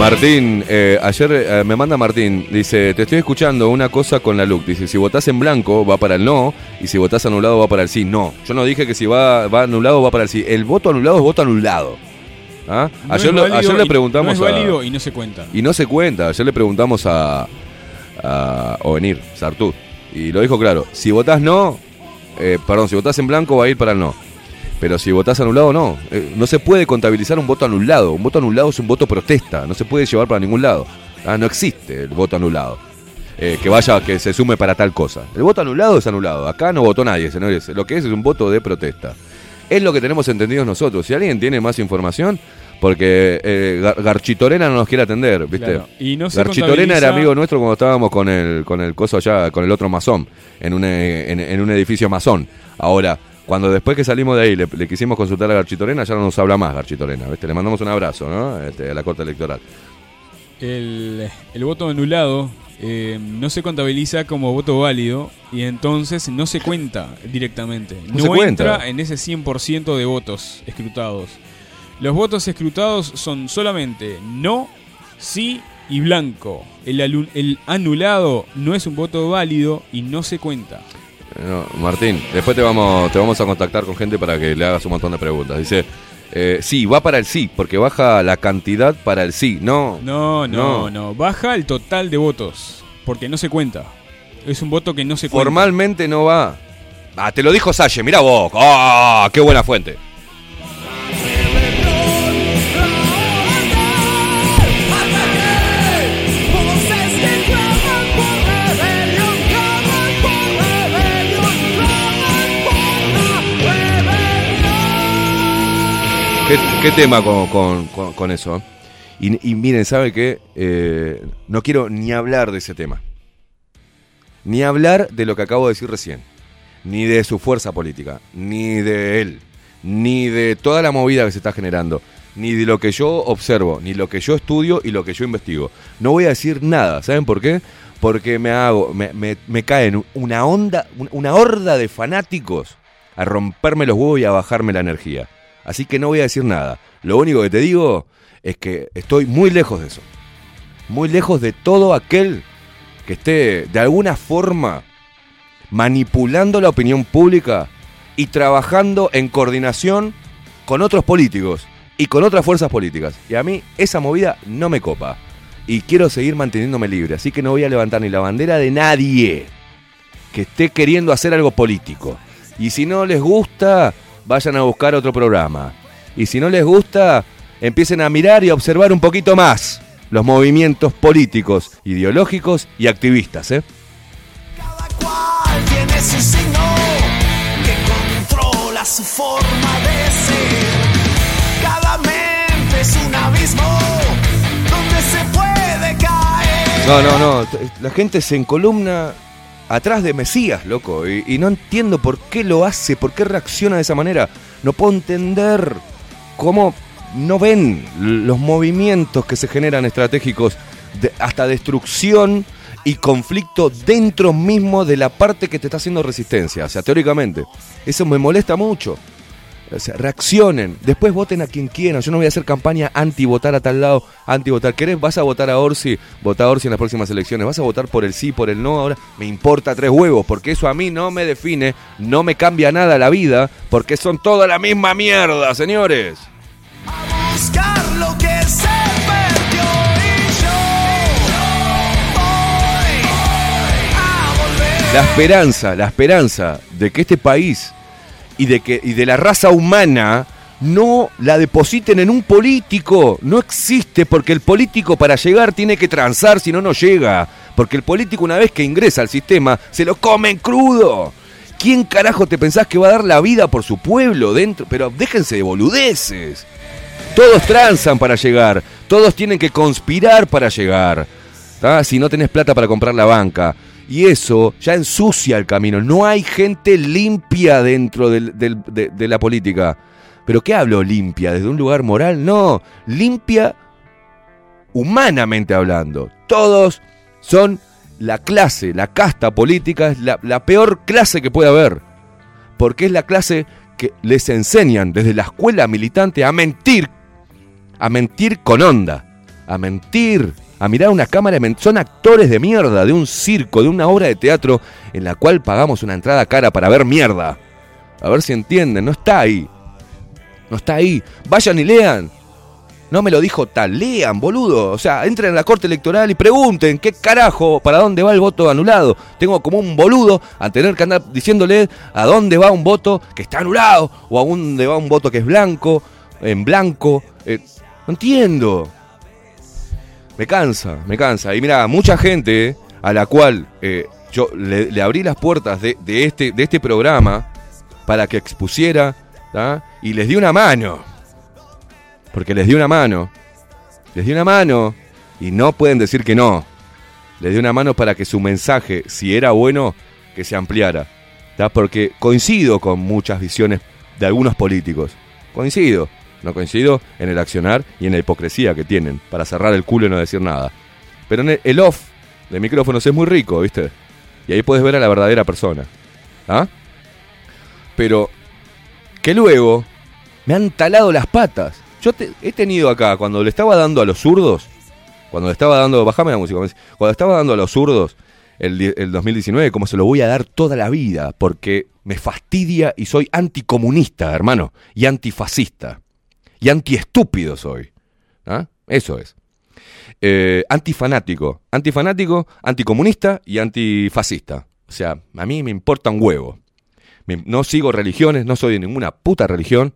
Martín, eh, ayer eh, me manda Martín, dice, te estoy escuchando una cosa con la LUC. Dice, si votás en blanco va para el no y si votás anulado va para el sí. No, yo no dije que si va, va anulado va para el sí. El voto anulado es voto anulado. ¿Ah? No ayer, lo- ayer le preguntamos No es a- válido y no se cuenta. Y no se cuenta. Ayer le preguntamos a, a Ovenir, Sartú. Y lo dijo claro. Si votás no, eh, perdón, si votás en blanco va a ir para el no. Pero si votás anulado, no. Eh, no se puede contabilizar un voto anulado. Un voto anulado es un voto protesta. No se puede llevar para ningún lado. Ah, no existe el voto anulado. Eh, que vaya, que se sume para tal cosa. El voto anulado es anulado. Acá no votó nadie, señores. Lo que es es un voto de protesta. Es lo que tenemos entendidos nosotros. Si alguien tiene más información, porque eh, Gar- Garchitorena no nos quiere atender, ¿viste? Claro. Y no Garchitorena era amigo nuestro cuando estábamos con el, con el coso allá, con el otro masón, en un, eh, en, en un edificio masón. Ahora, cuando después que salimos de ahí le, le quisimos consultar a Garchitorena, ya no nos habla más Garchitorena, ¿viste? Le mandamos un abrazo, ¿no? Este, a la corte electoral. El, el voto anulado eh, no se contabiliza como voto válido y entonces no se cuenta directamente. No No, se cuenta. entra en ese 100% de votos escrutados. Los votos escrutados son solamente no, sí y blanco. El, el anulado no es un voto válido y no se cuenta. No, Martín, después te vamos, te vamos a contactar con gente para que le hagas un montón de preguntas. Dice, eh, sí, va para el sí, porque baja la cantidad para el sí. No, No, No. no, no. Baja el total de votos porque no se cuenta. Es un voto que no se cuenta. formalmente no va. Ah, te lo dijo Salle, mira vos. ¡Ah, qué buena fuente! ¿Qué, tema con, con- con- eso? Y, y miren, ¿sabe qué? Eh, no quiero ni hablar de ese tema. Ni hablar de lo que acabo de decir recién. Ni de su fuerza política. Ni de él. Ni de toda la movida que se está generando. Ni de lo que yo observo. Ni lo que yo estudio y lo que yo investigo. No voy a decir nada. ¿Saben por qué? Porque me hago. Me, me, me caen una onda. Una horda de fanáticos a romperme los huevos y a bajarme la energía. Así que no voy a decir nada. Lo único que te digo es que estoy muy lejos de eso. Muy lejos de todo aquel que esté de alguna forma manipulando la opinión pública y trabajando en coordinación con otros políticos y con otras fuerzas políticas. Y a mí esa movida no me copa. Y quiero seguir manteniéndome libre, así que no voy a levantar ni la bandera de nadie que esté queriendo hacer algo político. Y si no les gusta, vayan a buscar otro programa. Y si no les gusta, empiecen a mirar y a observar un poquito más los movimientos políticos, ideológicos y activistas. ¿eh? cual tiene su signo que controla su forma de ser. Cada mente es un abismo donde se puede caer. No, no, no. La gente se encolumna atrás de Mesías, loco. Y, no entiendo por qué lo hace, por qué reacciona de esa manera. No puedo entender cómo no ven los movimientos que se generan estratégicos de- hasta destrucción y conflicto dentro mismo de la parte que te está haciendo resistencia. O sea, teóricamente. Eso me molesta mucho. O sea, reaccionen, después voten a quien quieran. Yo no voy a hacer campaña anti-votar a tal lado, anti-votar. ¿Querés? ¿Vas a votar a Orsi? Vota a Orsi en las próximas elecciones. ¿Vas a votar por el sí, por el no? Ahora me importa tres huevos, porque eso a mí no me define, no me cambia nada la vida, porque son toda la misma mierda, señores. Buscar lo que se perdió y yo voy a volver. La esperanza, la esperanza de que este país y de que y de la raza humana no la depositen en un político. No existe porque el político para llegar tiene que transar, si no no llega. Porque el político una vez que ingresa al sistema se lo comen crudo. ¿Quién carajo te pensás que va a dar la vida por su pueblo dentro? Pero déjense de boludeces. Todos transan para llegar. Todos tienen que conspirar para llegar. Si no tenés plata para comprar la banca. Y eso ya ensucia el camino. No hay gente limpia dentro de la política. ¿Pero qué hablo limpia? ¿Desde un lugar moral? No. Limpia humanamente hablando. Todos son la clase, la casta política, es la, la peor clase que puede haber. Porque es la clase que les enseñan desde la escuela militante a mentir. A mentir con onda. A mentir. A mirar una cámara. Son actores de mierda de un circo, de una obra de teatro en la cual pagamos una entrada cara para ver mierda. A ver si entienden. No está ahí. No está ahí. Vayan y lean. No me lo dijo tal. Lean, boludo. O sea, entren a la corte electoral y pregunten qué carajo, para dónde va el voto anulado. Tengo como un boludo a tener que andar diciéndole a dónde va un voto que está anulado o a dónde va un voto que es blanco, en blanco. Eh, no entiendo. Me cansa, me cansa. Y mira, mucha gente eh, a la cual eh, yo le, abrí las puertas de, de este, de este programa para que expusiera ¿tá? y les di una mano. Porque les di una mano. Les di una mano y no pueden decir que no. Les di una mano para que su mensaje, si era bueno, que se ampliara. ¿tá? Porque coincido con muchas visiones de algunos políticos. Coincido. No coincido en el accionar y en la hipocresía que tienen para cerrar el culo y no decir nada. Pero el, off de micrófonos es muy rico, ¿viste? Y ahí puedes ver a la verdadera persona. ¿Ah? Pero que luego me han talado las patas. Yo te- he tenido acá, cuando le estaba dando a los zurdos, cuando le estaba dando, bajame la música, cuando estaba dando a los zurdos el, el 2019, como se lo voy a dar toda la vida, porque me fastidia y soy anticomunista, hermano, y antifascista, y antiestúpido soy. ¿Ah? Eso es. Eh, antifanático, antifanático, anticomunista y antifascista. O sea, a mí me importa un huevo. No sigo religiones, no soy de ninguna puta religión,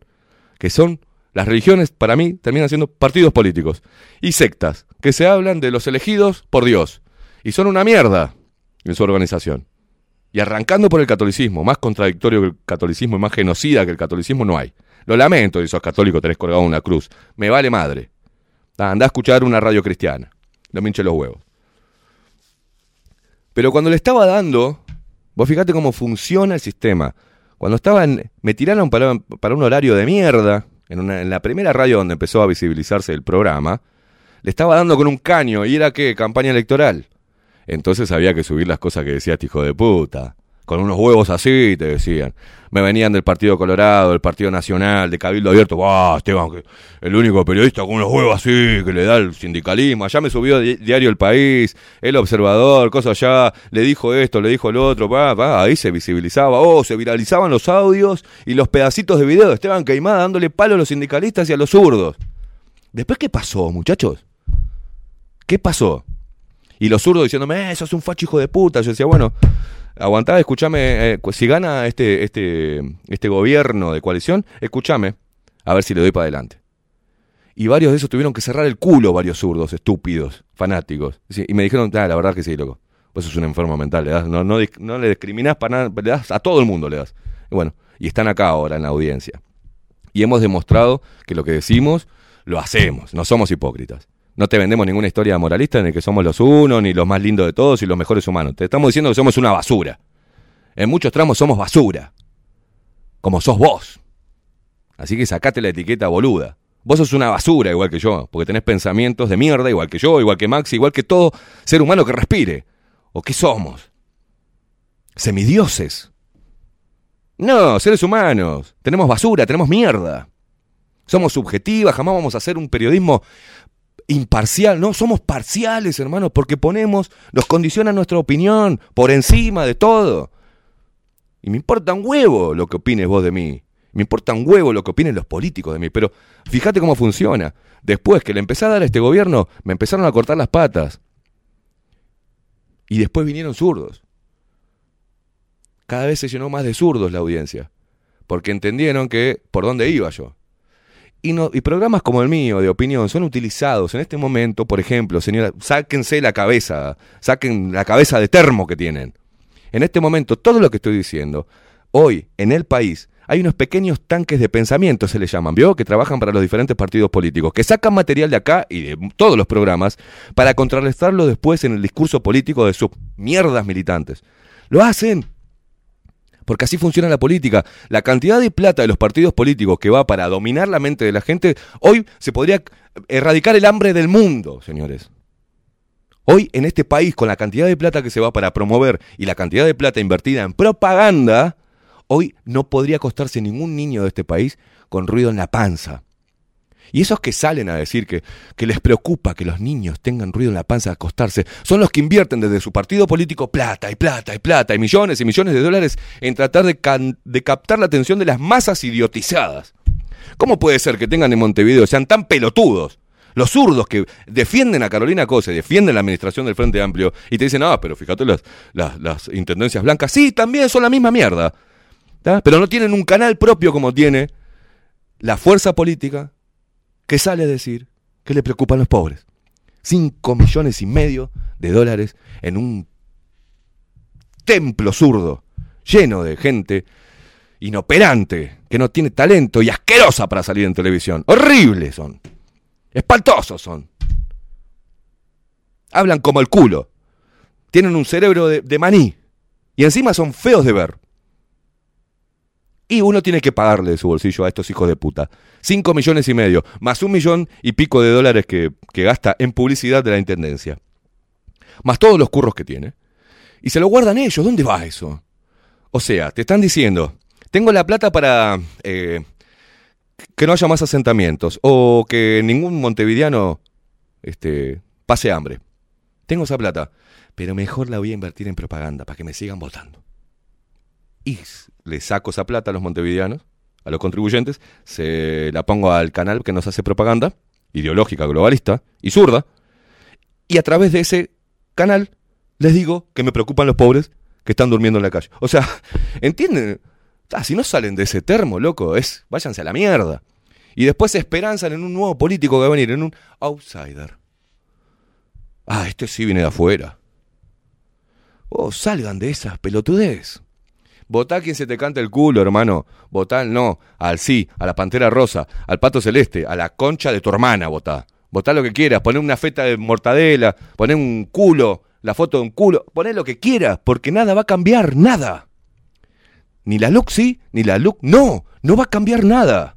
que son las religiones para mí terminan siendo partidos políticos y sectas que se hablan de los elegidos por Dios y son una mierda en su organización. Y arrancando por el catolicismo, más contradictorio que el catolicismo y más genocida que el catolicismo no hay. Lo lamento si sos católico, tenés colgado una cruz. Me vale madre. Ah, Andá a escuchar una radio cristiana. No me los huevos. Pero cuando le estaba dando, vos fíjate cómo funciona el sistema. Cuando estaban, me tiraron para, para un horario de mierda, en, una- en la primera radio donde empezó a visibilizarse el programa, le estaba dando con un caño y era que campaña electoral. Entonces había que subir las cosas que decía este hijo de puta. Con unos huevos así, te decían. Me venían del Partido Colorado, del Partido Nacional, de Cabildo Abierto. ¡Wow, Esteban! el único periodista con unos huevos así que le da el sindicalismo. Allá me subió di- Diario El País, El Observador, cosa allá. Le dijo esto, le dijo lo otro. Pa, pa, ahí se visibilizaba. Oh, se viralizaban los audios y los pedacitos de video de Esteban Queimada dándole palo a los sindicalistas y a los zurdos. Después, ¿qué pasó, muchachos? ¿Qué pasó? Y los zurdos diciéndome, eh, sos un facho hijo de puta. Yo decía, bueno, aguantá, escúchame, eh, si gana este, este, este gobierno de coalición, escúchame, a ver si le doy para adelante. Y varios de esos tuvieron que cerrar el culo, varios zurdos, estúpidos, fanáticos. Y me dijeron, la verdad que sí, loco. Vos sos un enfermo mental, no, no, no le discriminás para nada, le das a todo el mundo le das. Bueno, y están acá ahora en la audiencia. Y hemos demostrado que lo que decimos, lo hacemos, no somos hipócritas. No te vendemos ninguna historia moralista en el que somos los unos, ni los más lindos de todos y los mejores humanos. Te estamos diciendo que somos una basura. En muchos tramos somos basura. Como sos vos. Así que sacate la etiqueta boluda. Vos sos una basura igual que yo, porque tenés pensamientos de mierda igual que yo, igual que Maxi, igual que todo ser humano que respire. ¿O qué somos? Semidioses. No, seres humanos. Tenemos basura, tenemos mierda. Somos subjetivas, jamás vamos a hacer un periodismo imparcial. No, somos parciales, hermanos, porque ponemos, nos condiciona nuestra opinión por encima de todo. Y me importa un huevo lo que opines vos de mí. Me importa un huevo lo que opinen los políticos de mí. Pero fíjate cómo funciona. Después que le empecé a dar a este gobierno, me empezaron a cortar las patas. Y después vinieron zurdos. Cada vez se llenó más de zurdos la audiencia. Porque entendieron que por dónde iba yo. Y, no, y programas como el mío de opinión son utilizados en este momento, por ejemplo, señora, sáquense la cabeza, saquen la cabeza de termo que tienen. En este momento, todo lo que estoy diciendo, hoy en el país hay unos pequeños tanques de pensamiento, se les llaman, ¿vio? Que trabajan para los diferentes partidos políticos, que sacan material de acá y de todos los programas para contrarrestarlo después en el discurso político de sus mierdas militantes. Lo hacen. Porque así funciona la política. La cantidad de plata de los partidos políticos que va para dominar la mente de la gente, hoy se podría erradicar el hambre del mundo, señores. Hoy en este país, con la cantidad de plata que se va para promover y la cantidad de plata invertida en propaganda, hoy no podría acostarse ningún niño de este país con ruido en la panza. Y esos que salen a decir que, les preocupa que los niños tengan ruido en la panza al acostarse, son los que invierten desde su partido político plata y plata y plata y millones y millones de dólares en tratar de, de captar la atención de las masas idiotizadas. ¿Cómo puede ser que tengan en Montevideo, sean tan pelotudos? Los zurdos que defienden a Carolina Cosa y defienden la administración del Frente Amplio y te dicen, ah, pero fíjate las, intendencias blancas. Sí, también son la misma mierda. Pero no tienen un canal propio como tiene la fuerza política que sale a decir que le preocupan los pobres. Cinco millones y medio de dólares en un templo zurdo, lleno de gente inoperante, que no tiene talento y asquerosa para salir en televisión. Horribles son. Espantosos son. Hablan como el culo. Tienen un cerebro de maní. Y encima son feos de ver. Y uno tiene que pagarle de su bolsillo a estos hijos de puta. Cinco millones y medio, más un millón y pico de dólares que, que gasta en publicidad de la Intendencia. Más todos los curros que tiene. Y se lo guardan ellos. ¿Dónde va eso? O sea, te están diciendo, tengo la plata para eh, que no haya más asentamientos o que ningún montevideano este, pase hambre. Tengo esa plata, pero mejor la voy a invertir en propaganda para que me sigan votando. Y le saco esa plata a los montevideanos, a los contribuyentes, se la pongo al canal que nos hace propaganda, ideológica, globalista y zurda, y a través de ese canal les digo que me preocupan los pobres que están durmiendo en la calle. O sea, <laughs> ¿entienden? Ah, si no salen de ese termo, loco, es váyanse a la mierda. Y después se esperanzan en un nuevo político que va a venir, en un outsider. Ah, este sí viene de afuera. Oh, salgan de esas pelotudez. Votá a quien se te cante el culo, hermano. Votá al no, al sí, a la pantera rosa, al pato celeste, a la concha de tu hermana, votá. Votá lo que quieras, poné una feta de mortadela, poné un culo, la foto de un culo, poné lo que quieras, porque nada va a cambiar, nada. Ni la look sí, ni la look no, no va a cambiar nada.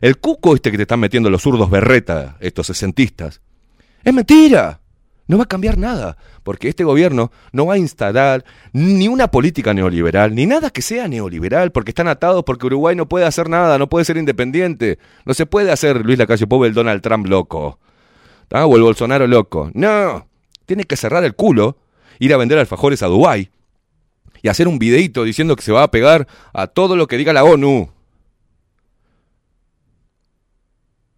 El cuco este que te están metiendo los zurdos berreta, estos sesentistas, es mentira. No va a cambiar nada, porque este gobierno no va a instalar ni una política neoliberal, ni nada que sea neoliberal, porque están atados, porque Uruguay no puede hacer nada, no puede ser independiente. No se puede hacer Luis Lacalle Pou el Donald Trump loco. O el Bolsonaro loco. No, tiene que cerrar el culo, ir a vender alfajores a Dubái y hacer un videito diciendo que se va a pegar a todo lo que diga la ONU.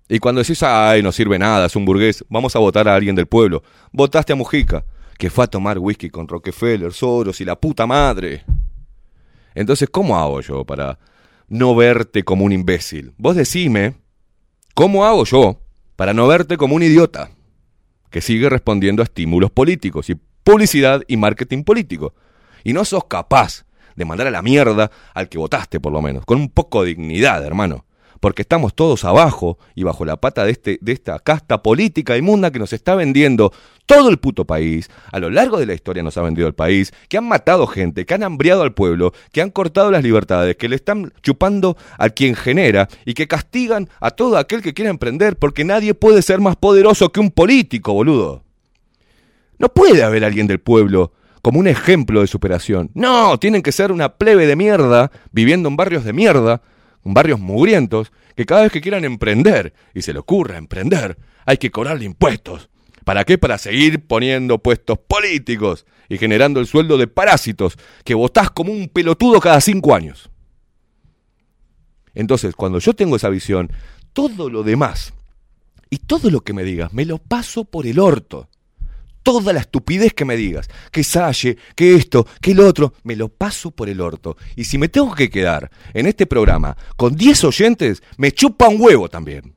Y cuando decís, ay, no sirve nada, es un burgués, vamos a votar a alguien del pueblo. Votaste a Mujica, que fue a tomar whisky con Rockefeller, Soros y la puta madre. Entonces, ¿cómo hago yo para no verte como un imbécil? Vos decime, ¿cómo hago yo para no verte como un idiota que sigue respondiendo a estímulos políticos y publicidad y marketing político? Y no sos capaz de mandar a la mierda al que votaste, por lo menos, con un poco de dignidad, hermano porque estamos todos abajo y bajo la pata de, este, de esta casta política inmunda que nos está vendiendo todo el puto país, a lo largo de la historia nos ha vendido el país, que han matado gente, que han hambriado al pueblo, que han cortado las libertades, que le están chupando a quien genera y que castigan a todo aquel que quiera emprender porque nadie puede ser más poderoso que un político, boludo. No puede haber alguien del pueblo como un ejemplo de superación. No, tienen que ser una plebe de mierda, viviendo en barrios de mierda, barrios mugrientos, que cada vez que quieran emprender, y se le ocurra emprender, hay que cobrarle impuestos. ¿Para qué? Para seguir poniendo puestos políticos y generando el sueldo de parásitos que votás como un pelotudo cada cinco años. Entonces, cuando yo tengo esa visión, todo lo demás y todo lo que me digas, me lo paso por el orto toda la estupidez que me digas, que Salle, que esto, que el otro, me lo paso por el orto. Y si me tengo que quedar en este programa con 10 oyentes, me chupa un huevo también.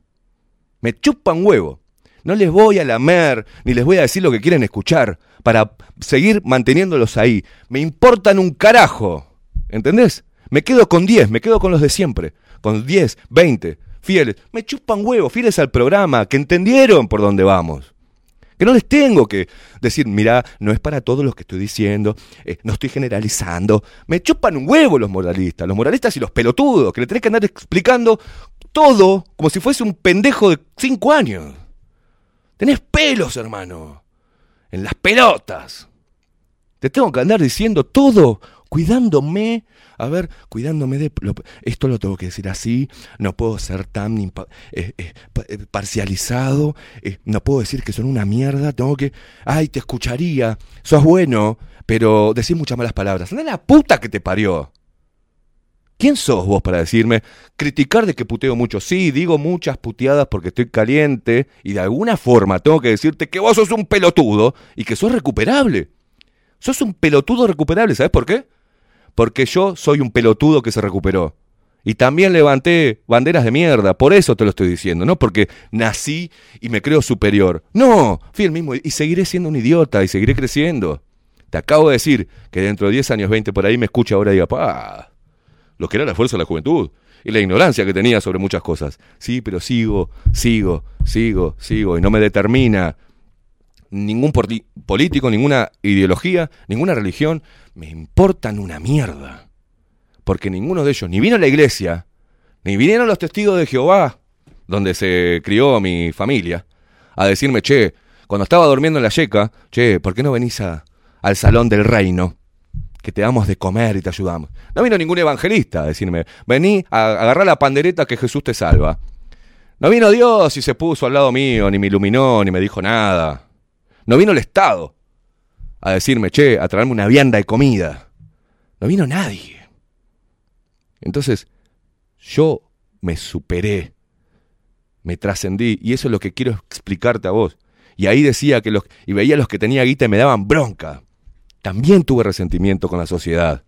Me chupa un huevo. No les voy a lamer, ni les voy a decir lo que quieren escuchar, para seguir manteniéndolos ahí. Me importan un carajo. ¿Entendés? Me quedo con 10, me quedo con los de siempre. Con 10, 20, fieles. Me chupan huevo, fieles al programa, que entendieron por dónde vamos. Que no les tengo que decir, mira, no es para todos los que estoy diciendo, eh, no estoy generalizando. Me chupan un huevo los moralistas, los moralistas y los pelotudos, que le tenés que andar explicando todo como si fuese un pendejo de cinco años. Tenés pelos, hermano, en las pelotas. Te tengo que andar diciendo todo cuidándome, a ver, cuidándome de... esto lo tengo que decir así, no puedo ser tan eh, eh, eh, parcializado, no puedo decir que son una mierda, tengo que... Ay, te escucharía, sos bueno, pero decís muchas malas palabras. Anda la puta que te parió. ¿Quién sos vos para decirme, criticar de que puteo mucho? Sí, digo muchas puteadas porque estoy caliente y de alguna forma tengo que decirte que vos sos un pelotudo y que sos recuperable. Sos un pelotudo recuperable, ¿sabes por qué? Porque yo soy un pelotudo que se recuperó. Y también levanté banderas de mierda, por eso te lo estoy diciendo, no porque nací y me creo superior. No, fui el mismo y seguiré siendo un idiota y seguiré creciendo. Te acabo de decir que dentro de 10 años, 20 por ahí me escucha ahora y diga, pa, lo que era la fuerza de la juventud y la ignorancia que tenía sobre muchas cosas. Sí, pero sigo, sigo, sigo, sigo y no me determina ningún político, ninguna ideología, ninguna religión, me importan una mierda. Porque ninguno de ellos ni vino a la iglesia, ni vinieron los testigos de Jehová, donde se crió mi familia, a decirme, che, cuando estaba durmiendo en la yeca, che, ¿por qué no venís al salón del reino? Que te damos de comer y te ayudamos. No vino ningún evangelista a decirme, vení a agarrar la pandereta que Jesús te salva. No vino Dios y se puso al lado mío, ni me iluminó, ni me dijo nada. No vino el Estado a decirme, che, a traerme una vianda de comida. No vino nadie. Entonces, yo me superé, me trascendí, y eso es lo que quiero explicarte a vos. Y ahí decía que los, y veía a los que tenía guita y me daban bronca. También tuve resentimiento con la sociedad.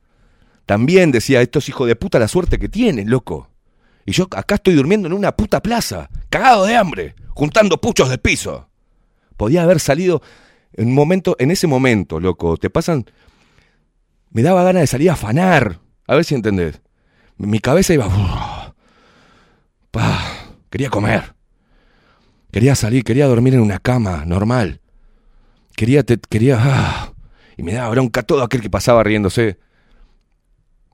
También decía, estos hijos de puta la suerte que tienen, loco. Y yo acá estoy durmiendo en una puta plaza, cagado de hambre, juntando puchos de piso podía haber salido en un momento, en ese momento, loco, te pasan. Me daba ganas de salir a afanar. A ver si entendés. Mi cabeza iba. quería comer. Quería salir, quería dormir en una cama normal. Quería, te, quería, ah, y me daba bronca todo aquel que pasaba riéndose.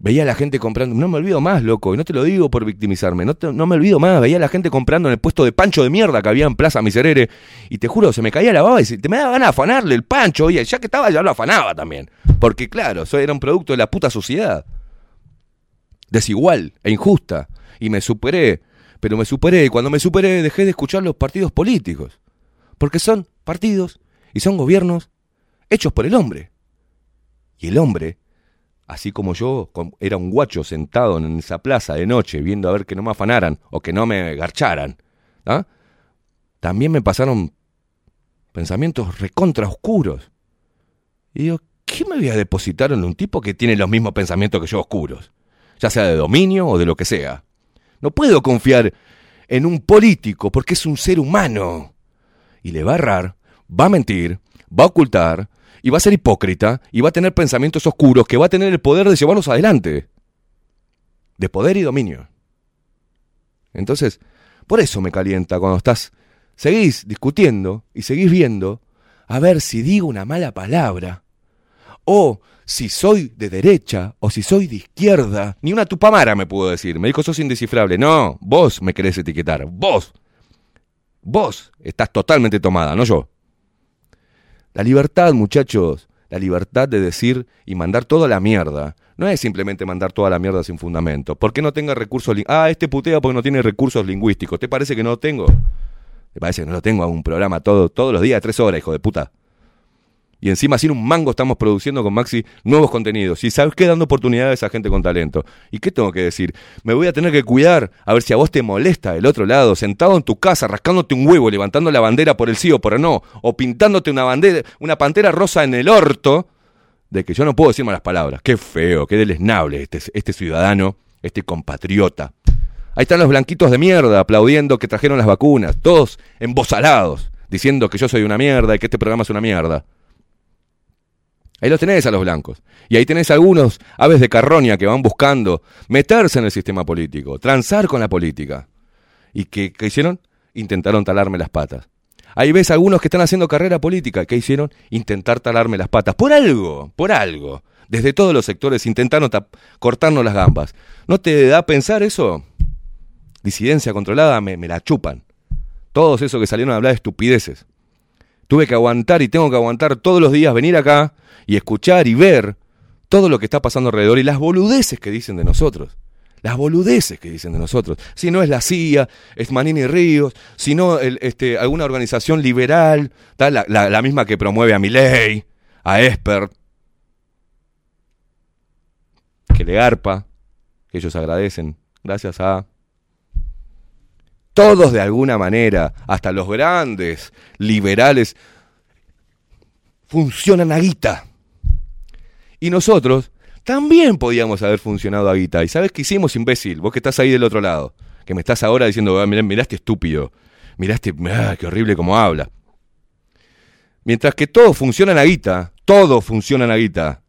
Veía a la gente comprando, no me olvido más, loco, y no te lo digo por victimizarme, no, no me olvido más, veía a la gente comprando en el puesto de pancho de mierda que había en Plaza Miserere, y te juro, se me caía la baba y te me daba ganas de afanarle el pancho, oye, ya que estaba ya lo afanaba también, porque claro, eso era un producto de la puta sociedad, desigual e injusta, y me superé, pero me superé, y cuando me superé dejé de escuchar los partidos políticos, porque son partidos y son gobiernos hechos por el hombre, y el hombre así como yo era un guacho sentado en esa plaza de noche viendo a ver que no me afanaran o que no me garcharan, ¿ah? también me pasaron pensamientos recontra oscuros. Y digo, ¿qué me voy a depositar en un tipo que tiene los mismos pensamientos que yo oscuros? Ya sea de dominio o de lo que sea. No puedo confiar en un político porque es un ser humano. Y le va a errar, va a mentir, va a ocultar, y va a ser hipócrita, y va a tener pensamientos oscuros que va a tener el poder de llevarlos adelante. De poder y dominio. Entonces, por eso me calienta cuando estás, seguís discutiendo y seguís viendo a ver si digo una mala palabra, o si soy de derecha, o si soy de izquierda. Ni una tupamara me pudo decir. Me dijo, sos indescifrable. No, vos me querés etiquetar. Vos. Vos estás totalmente tomada, no yo. La libertad, muchachos, la libertad de decir y mandar toda la mierda, no es simplemente mandar toda la mierda sin fundamento. ¿Por qué no tenga recursos Ah, este putea porque no tiene recursos lingüísticos. ¿Te parece que no lo tengo? ¿Te parece que no lo tengo? Hago un programa todo, todos los días tres horas, hijo de puta. Y encima sin un mango estamos produciendo con Maxi nuevos contenidos. Y sabes qué dando oportunidades a gente con talento. ¿Y qué tengo que decir? Me voy a tener que cuidar a ver si a vos te molesta el otro lado, sentado en tu casa, rascándote un huevo, levantando la bandera por el sí o por el no, o pintándote una bandera, una pantera rosa en el orto, de que yo no puedo decir malas palabras. Qué feo, qué deleznable este, este ciudadano, este compatriota. Ahí están los blanquitos de mierda aplaudiendo que trajeron las vacunas, todos embosalados, diciendo que yo soy una mierda y que este programa es una mierda. Ahí los tenés a los blancos. Y ahí tenés algunos aves de carroña que van buscando meterse en el sistema político, transar con la política. ¿Y qué, qué hicieron? Intentaron talarme las patas. Ahí ves algunos que están haciendo carrera política. ¿Qué hicieron? Intentar talarme las patas. Por algo, por algo. Desde todos los sectores intentaron cortarnos las gambas. ¿No te da a pensar eso? Disidencia controlada, me, me la chupan. Todos esos que salieron a hablar de estupideces. Tuve que aguantar y tengo que aguantar todos los días venir acá y escuchar y ver todo lo que está pasando alrededor y las boludeces que dicen de nosotros. Las boludeces que dicen de nosotros. Si no es la CIA, es Manini Ríos, si no este, alguna organización liberal, la, misma que promueve a Milei, a Esper, que le garpa, que ellos agradecen, gracias a... Todos de alguna manera, hasta los grandes liberales, funcionan a guita. Y nosotros también podíamos haber funcionado a guita. ¿Y sabes qué hicimos, imbécil? Vos que estás ahí del otro lado. Que me estás ahora diciendo, "Ah, mirá, este estúpido. Mirá ah, qué horrible como habla. Mientras que todos funcionan a guita, todos funcionan a guita.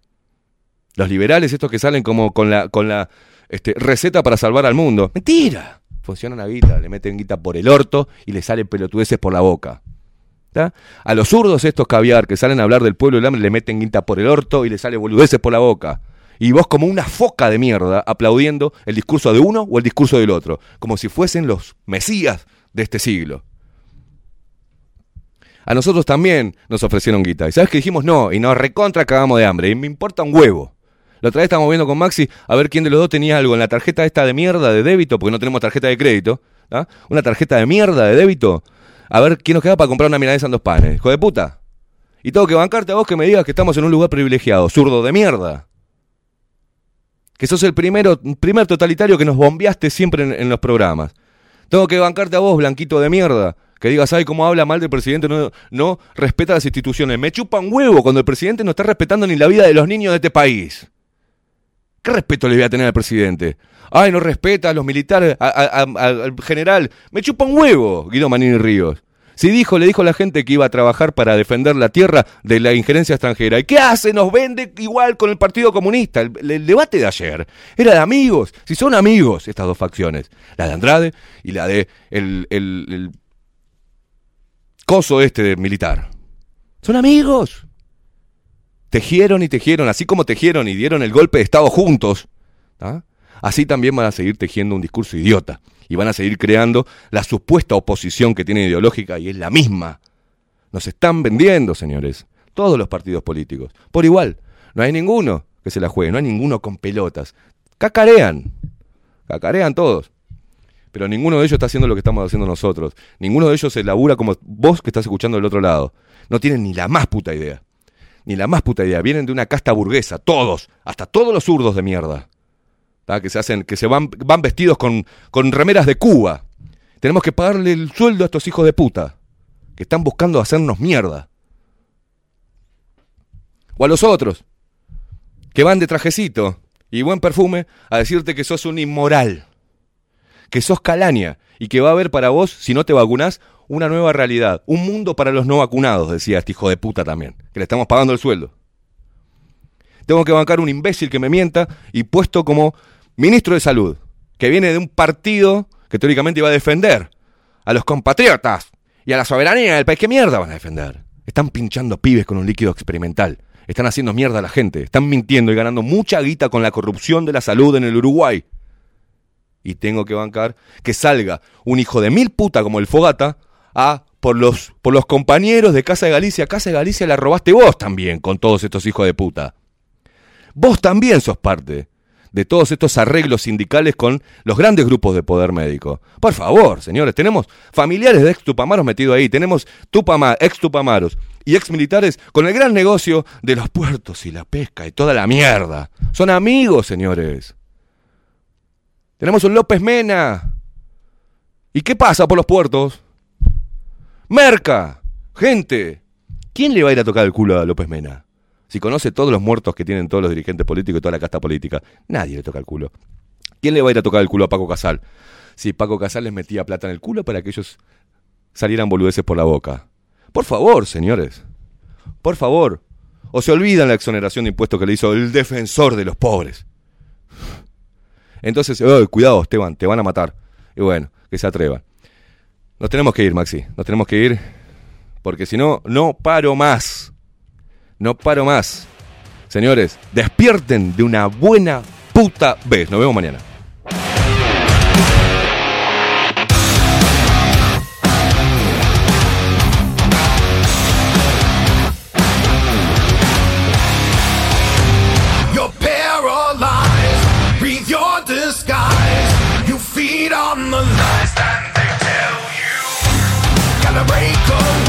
Los liberales, estos que salen como con la, con la este, receta para salvar al mundo. Mentira. Funcionan a guita, le meten guita por el orto y le salen pelotudeces por la boca. ¿tá? A los zurdos estos caviar que salen a hablar del pueblo del hambre le meten guita por el orto y le sale boludeces por la boca. Y vos como una foca de mierda aplaudiendo el discurso de uno o el discurso del otro, como si fuesen los mesías de este siglo. A nosotros también nos ofrecieron guita. ¿Y sabes que dijimos no? Y nos recontra cagamos de hambre. Y me importa un huevo. La otra vez estábamos viendo con Maxi a ver quién de los dos tenía algo en la tarjeta esta de mierda de débito, porque no tenemos tarjeta de crédito. ¿ah? Una tarjeta de mierda de débito. A ver quién nos queda para comprar una milanesa en dos panes. Hijo de puta. Y tengo que bancarte a vos que me digas que estamos en un lugar privilegiado. Zurdo de mierda. Que sos el primero, primer totalitario que nos bombeaste siempre en, en los programas. Tengo que bancarte a vos, blanquito de mierda. Que digas, ay, cómo habla mal del presidente, no, no respeta las instituciones. Me chupa un huevo cuando el presidente no está respetando ni la vida de los niños de este país. ¿Qué respeto le voy a tener al presidente? Ay, no respeta a los militares, al general. Me chupa un huevo, Guido Manini Ríos. Si dijo, le dijo a la gente que iba a trabajar para defender la tierra de la injerencia extranjera. ¿Y qué hace? Nos vende igual con el Partido Comunista. El, debate de ayer era de amigos. Si son amigos estas dos facciones, la de Andrade y la de el, el- coso este militar. Son amigos. Tejieron y tejieron, así como tejieron y dieron el golpe de Estado juntos. Así también van a seguir tejiendo un discurso idiota y van a seguir creando la supuesta oposición que tienen ideológica y es la misma. Nos están vendiendo, señores, todos los partidos políticos, por igual. No hay ninguno que se la juegue, no hay ninguno con pelotas. Cacarean, cacarean todos. Pero ninguno de ellos está haciendo lo que estamos haciendo nosotros. Ninguno de ellos se labura como vos que estás escuchando del otro lado. No tienen ni la más puta idea. Ni la más puta idea. Vienen de una casta burguesa, todos, hasta todos los zurdos de mierda. Que se hacen, que se van, van vestidos con, con remeras de Cuba. Tenemos que pagarle el sueldo a estos hijos de puta. Que están buscando hacernos mierda. O a los otros. Que van de trajecito y buen perfume a decirte que sos un inmoral que sos calaña y que va a haber para vos, si no te vacunás, una nueva realidad. Un mundo para los no vacunados, decía este hijo de puta también, que le estamos pagando el sueldo. Tengo que bancar un imbécil que me mienta y puesto como ministro de salud, que viene de un partido que teóricamente iba a defender a los compatriotas y a la soberanía del país. ¿Qué mierda van a defender? Están pinchando pibes con un líquido experimental. Están haciendo mierda a la gente. Están mintiendo y ganando mucha guita con la corrupción de la salud en el Uruguay y tengo que bancar que salga un hijo de mil puta como el Fogata a por los, por los compañeros de Casa de Galicia. Casa de Galicia la robaste vos también con todos estos hijos de puta. Vos también sos parte de todos estos arreglos sindicales con los grandes grupos de poder médico. Por favor, señores, tenemos familiares de ex Tupamaros metidos ahí, tenemos tupama, ex Tupamaros y ex militares con el gran negocio de los puertos y la pesca y toda la mierda. Son amigos, señores. Tenemos un López Mena. ¿Y qué pasa por los puertos? Merca. Gente. ¿Quién le va a ir a tocar el culo a López Mena? Si conoce todos los muertos que tienen todos los dirigentes políticos y toda la casta política, nadie le toca el culo. ¿Quién le va a ir a tocar el culo a Paco Casal? Si Paco Casal les metía plata en el culo para que ellos salieran boludeces por la boca. Por favor, señores. Por favor. O se olvidan la exoneración de impuestos que le hizo el defensor de los pobres. Entonces, "Oh, cuidado, Esteban, te van a matar. Y bueno, que se atrevan. Nos tenemos que ir, Maxi. Nos tenemos que ir. Porque si no, no paro más. No paro más. Señores, despierten de una buena puta vez. Nos vemos mañana.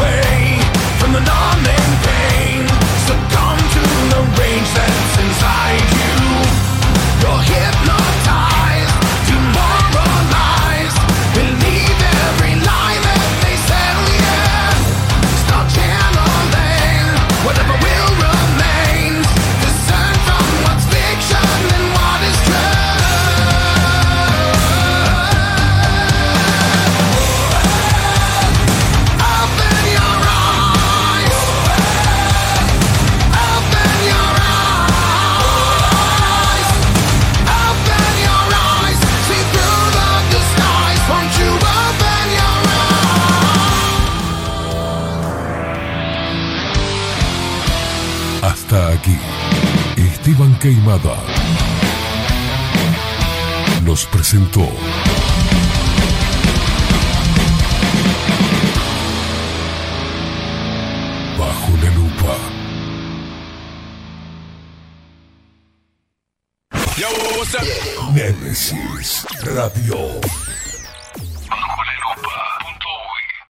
Away Queimada los presentó. Bajo la lupa. Némesis Radio.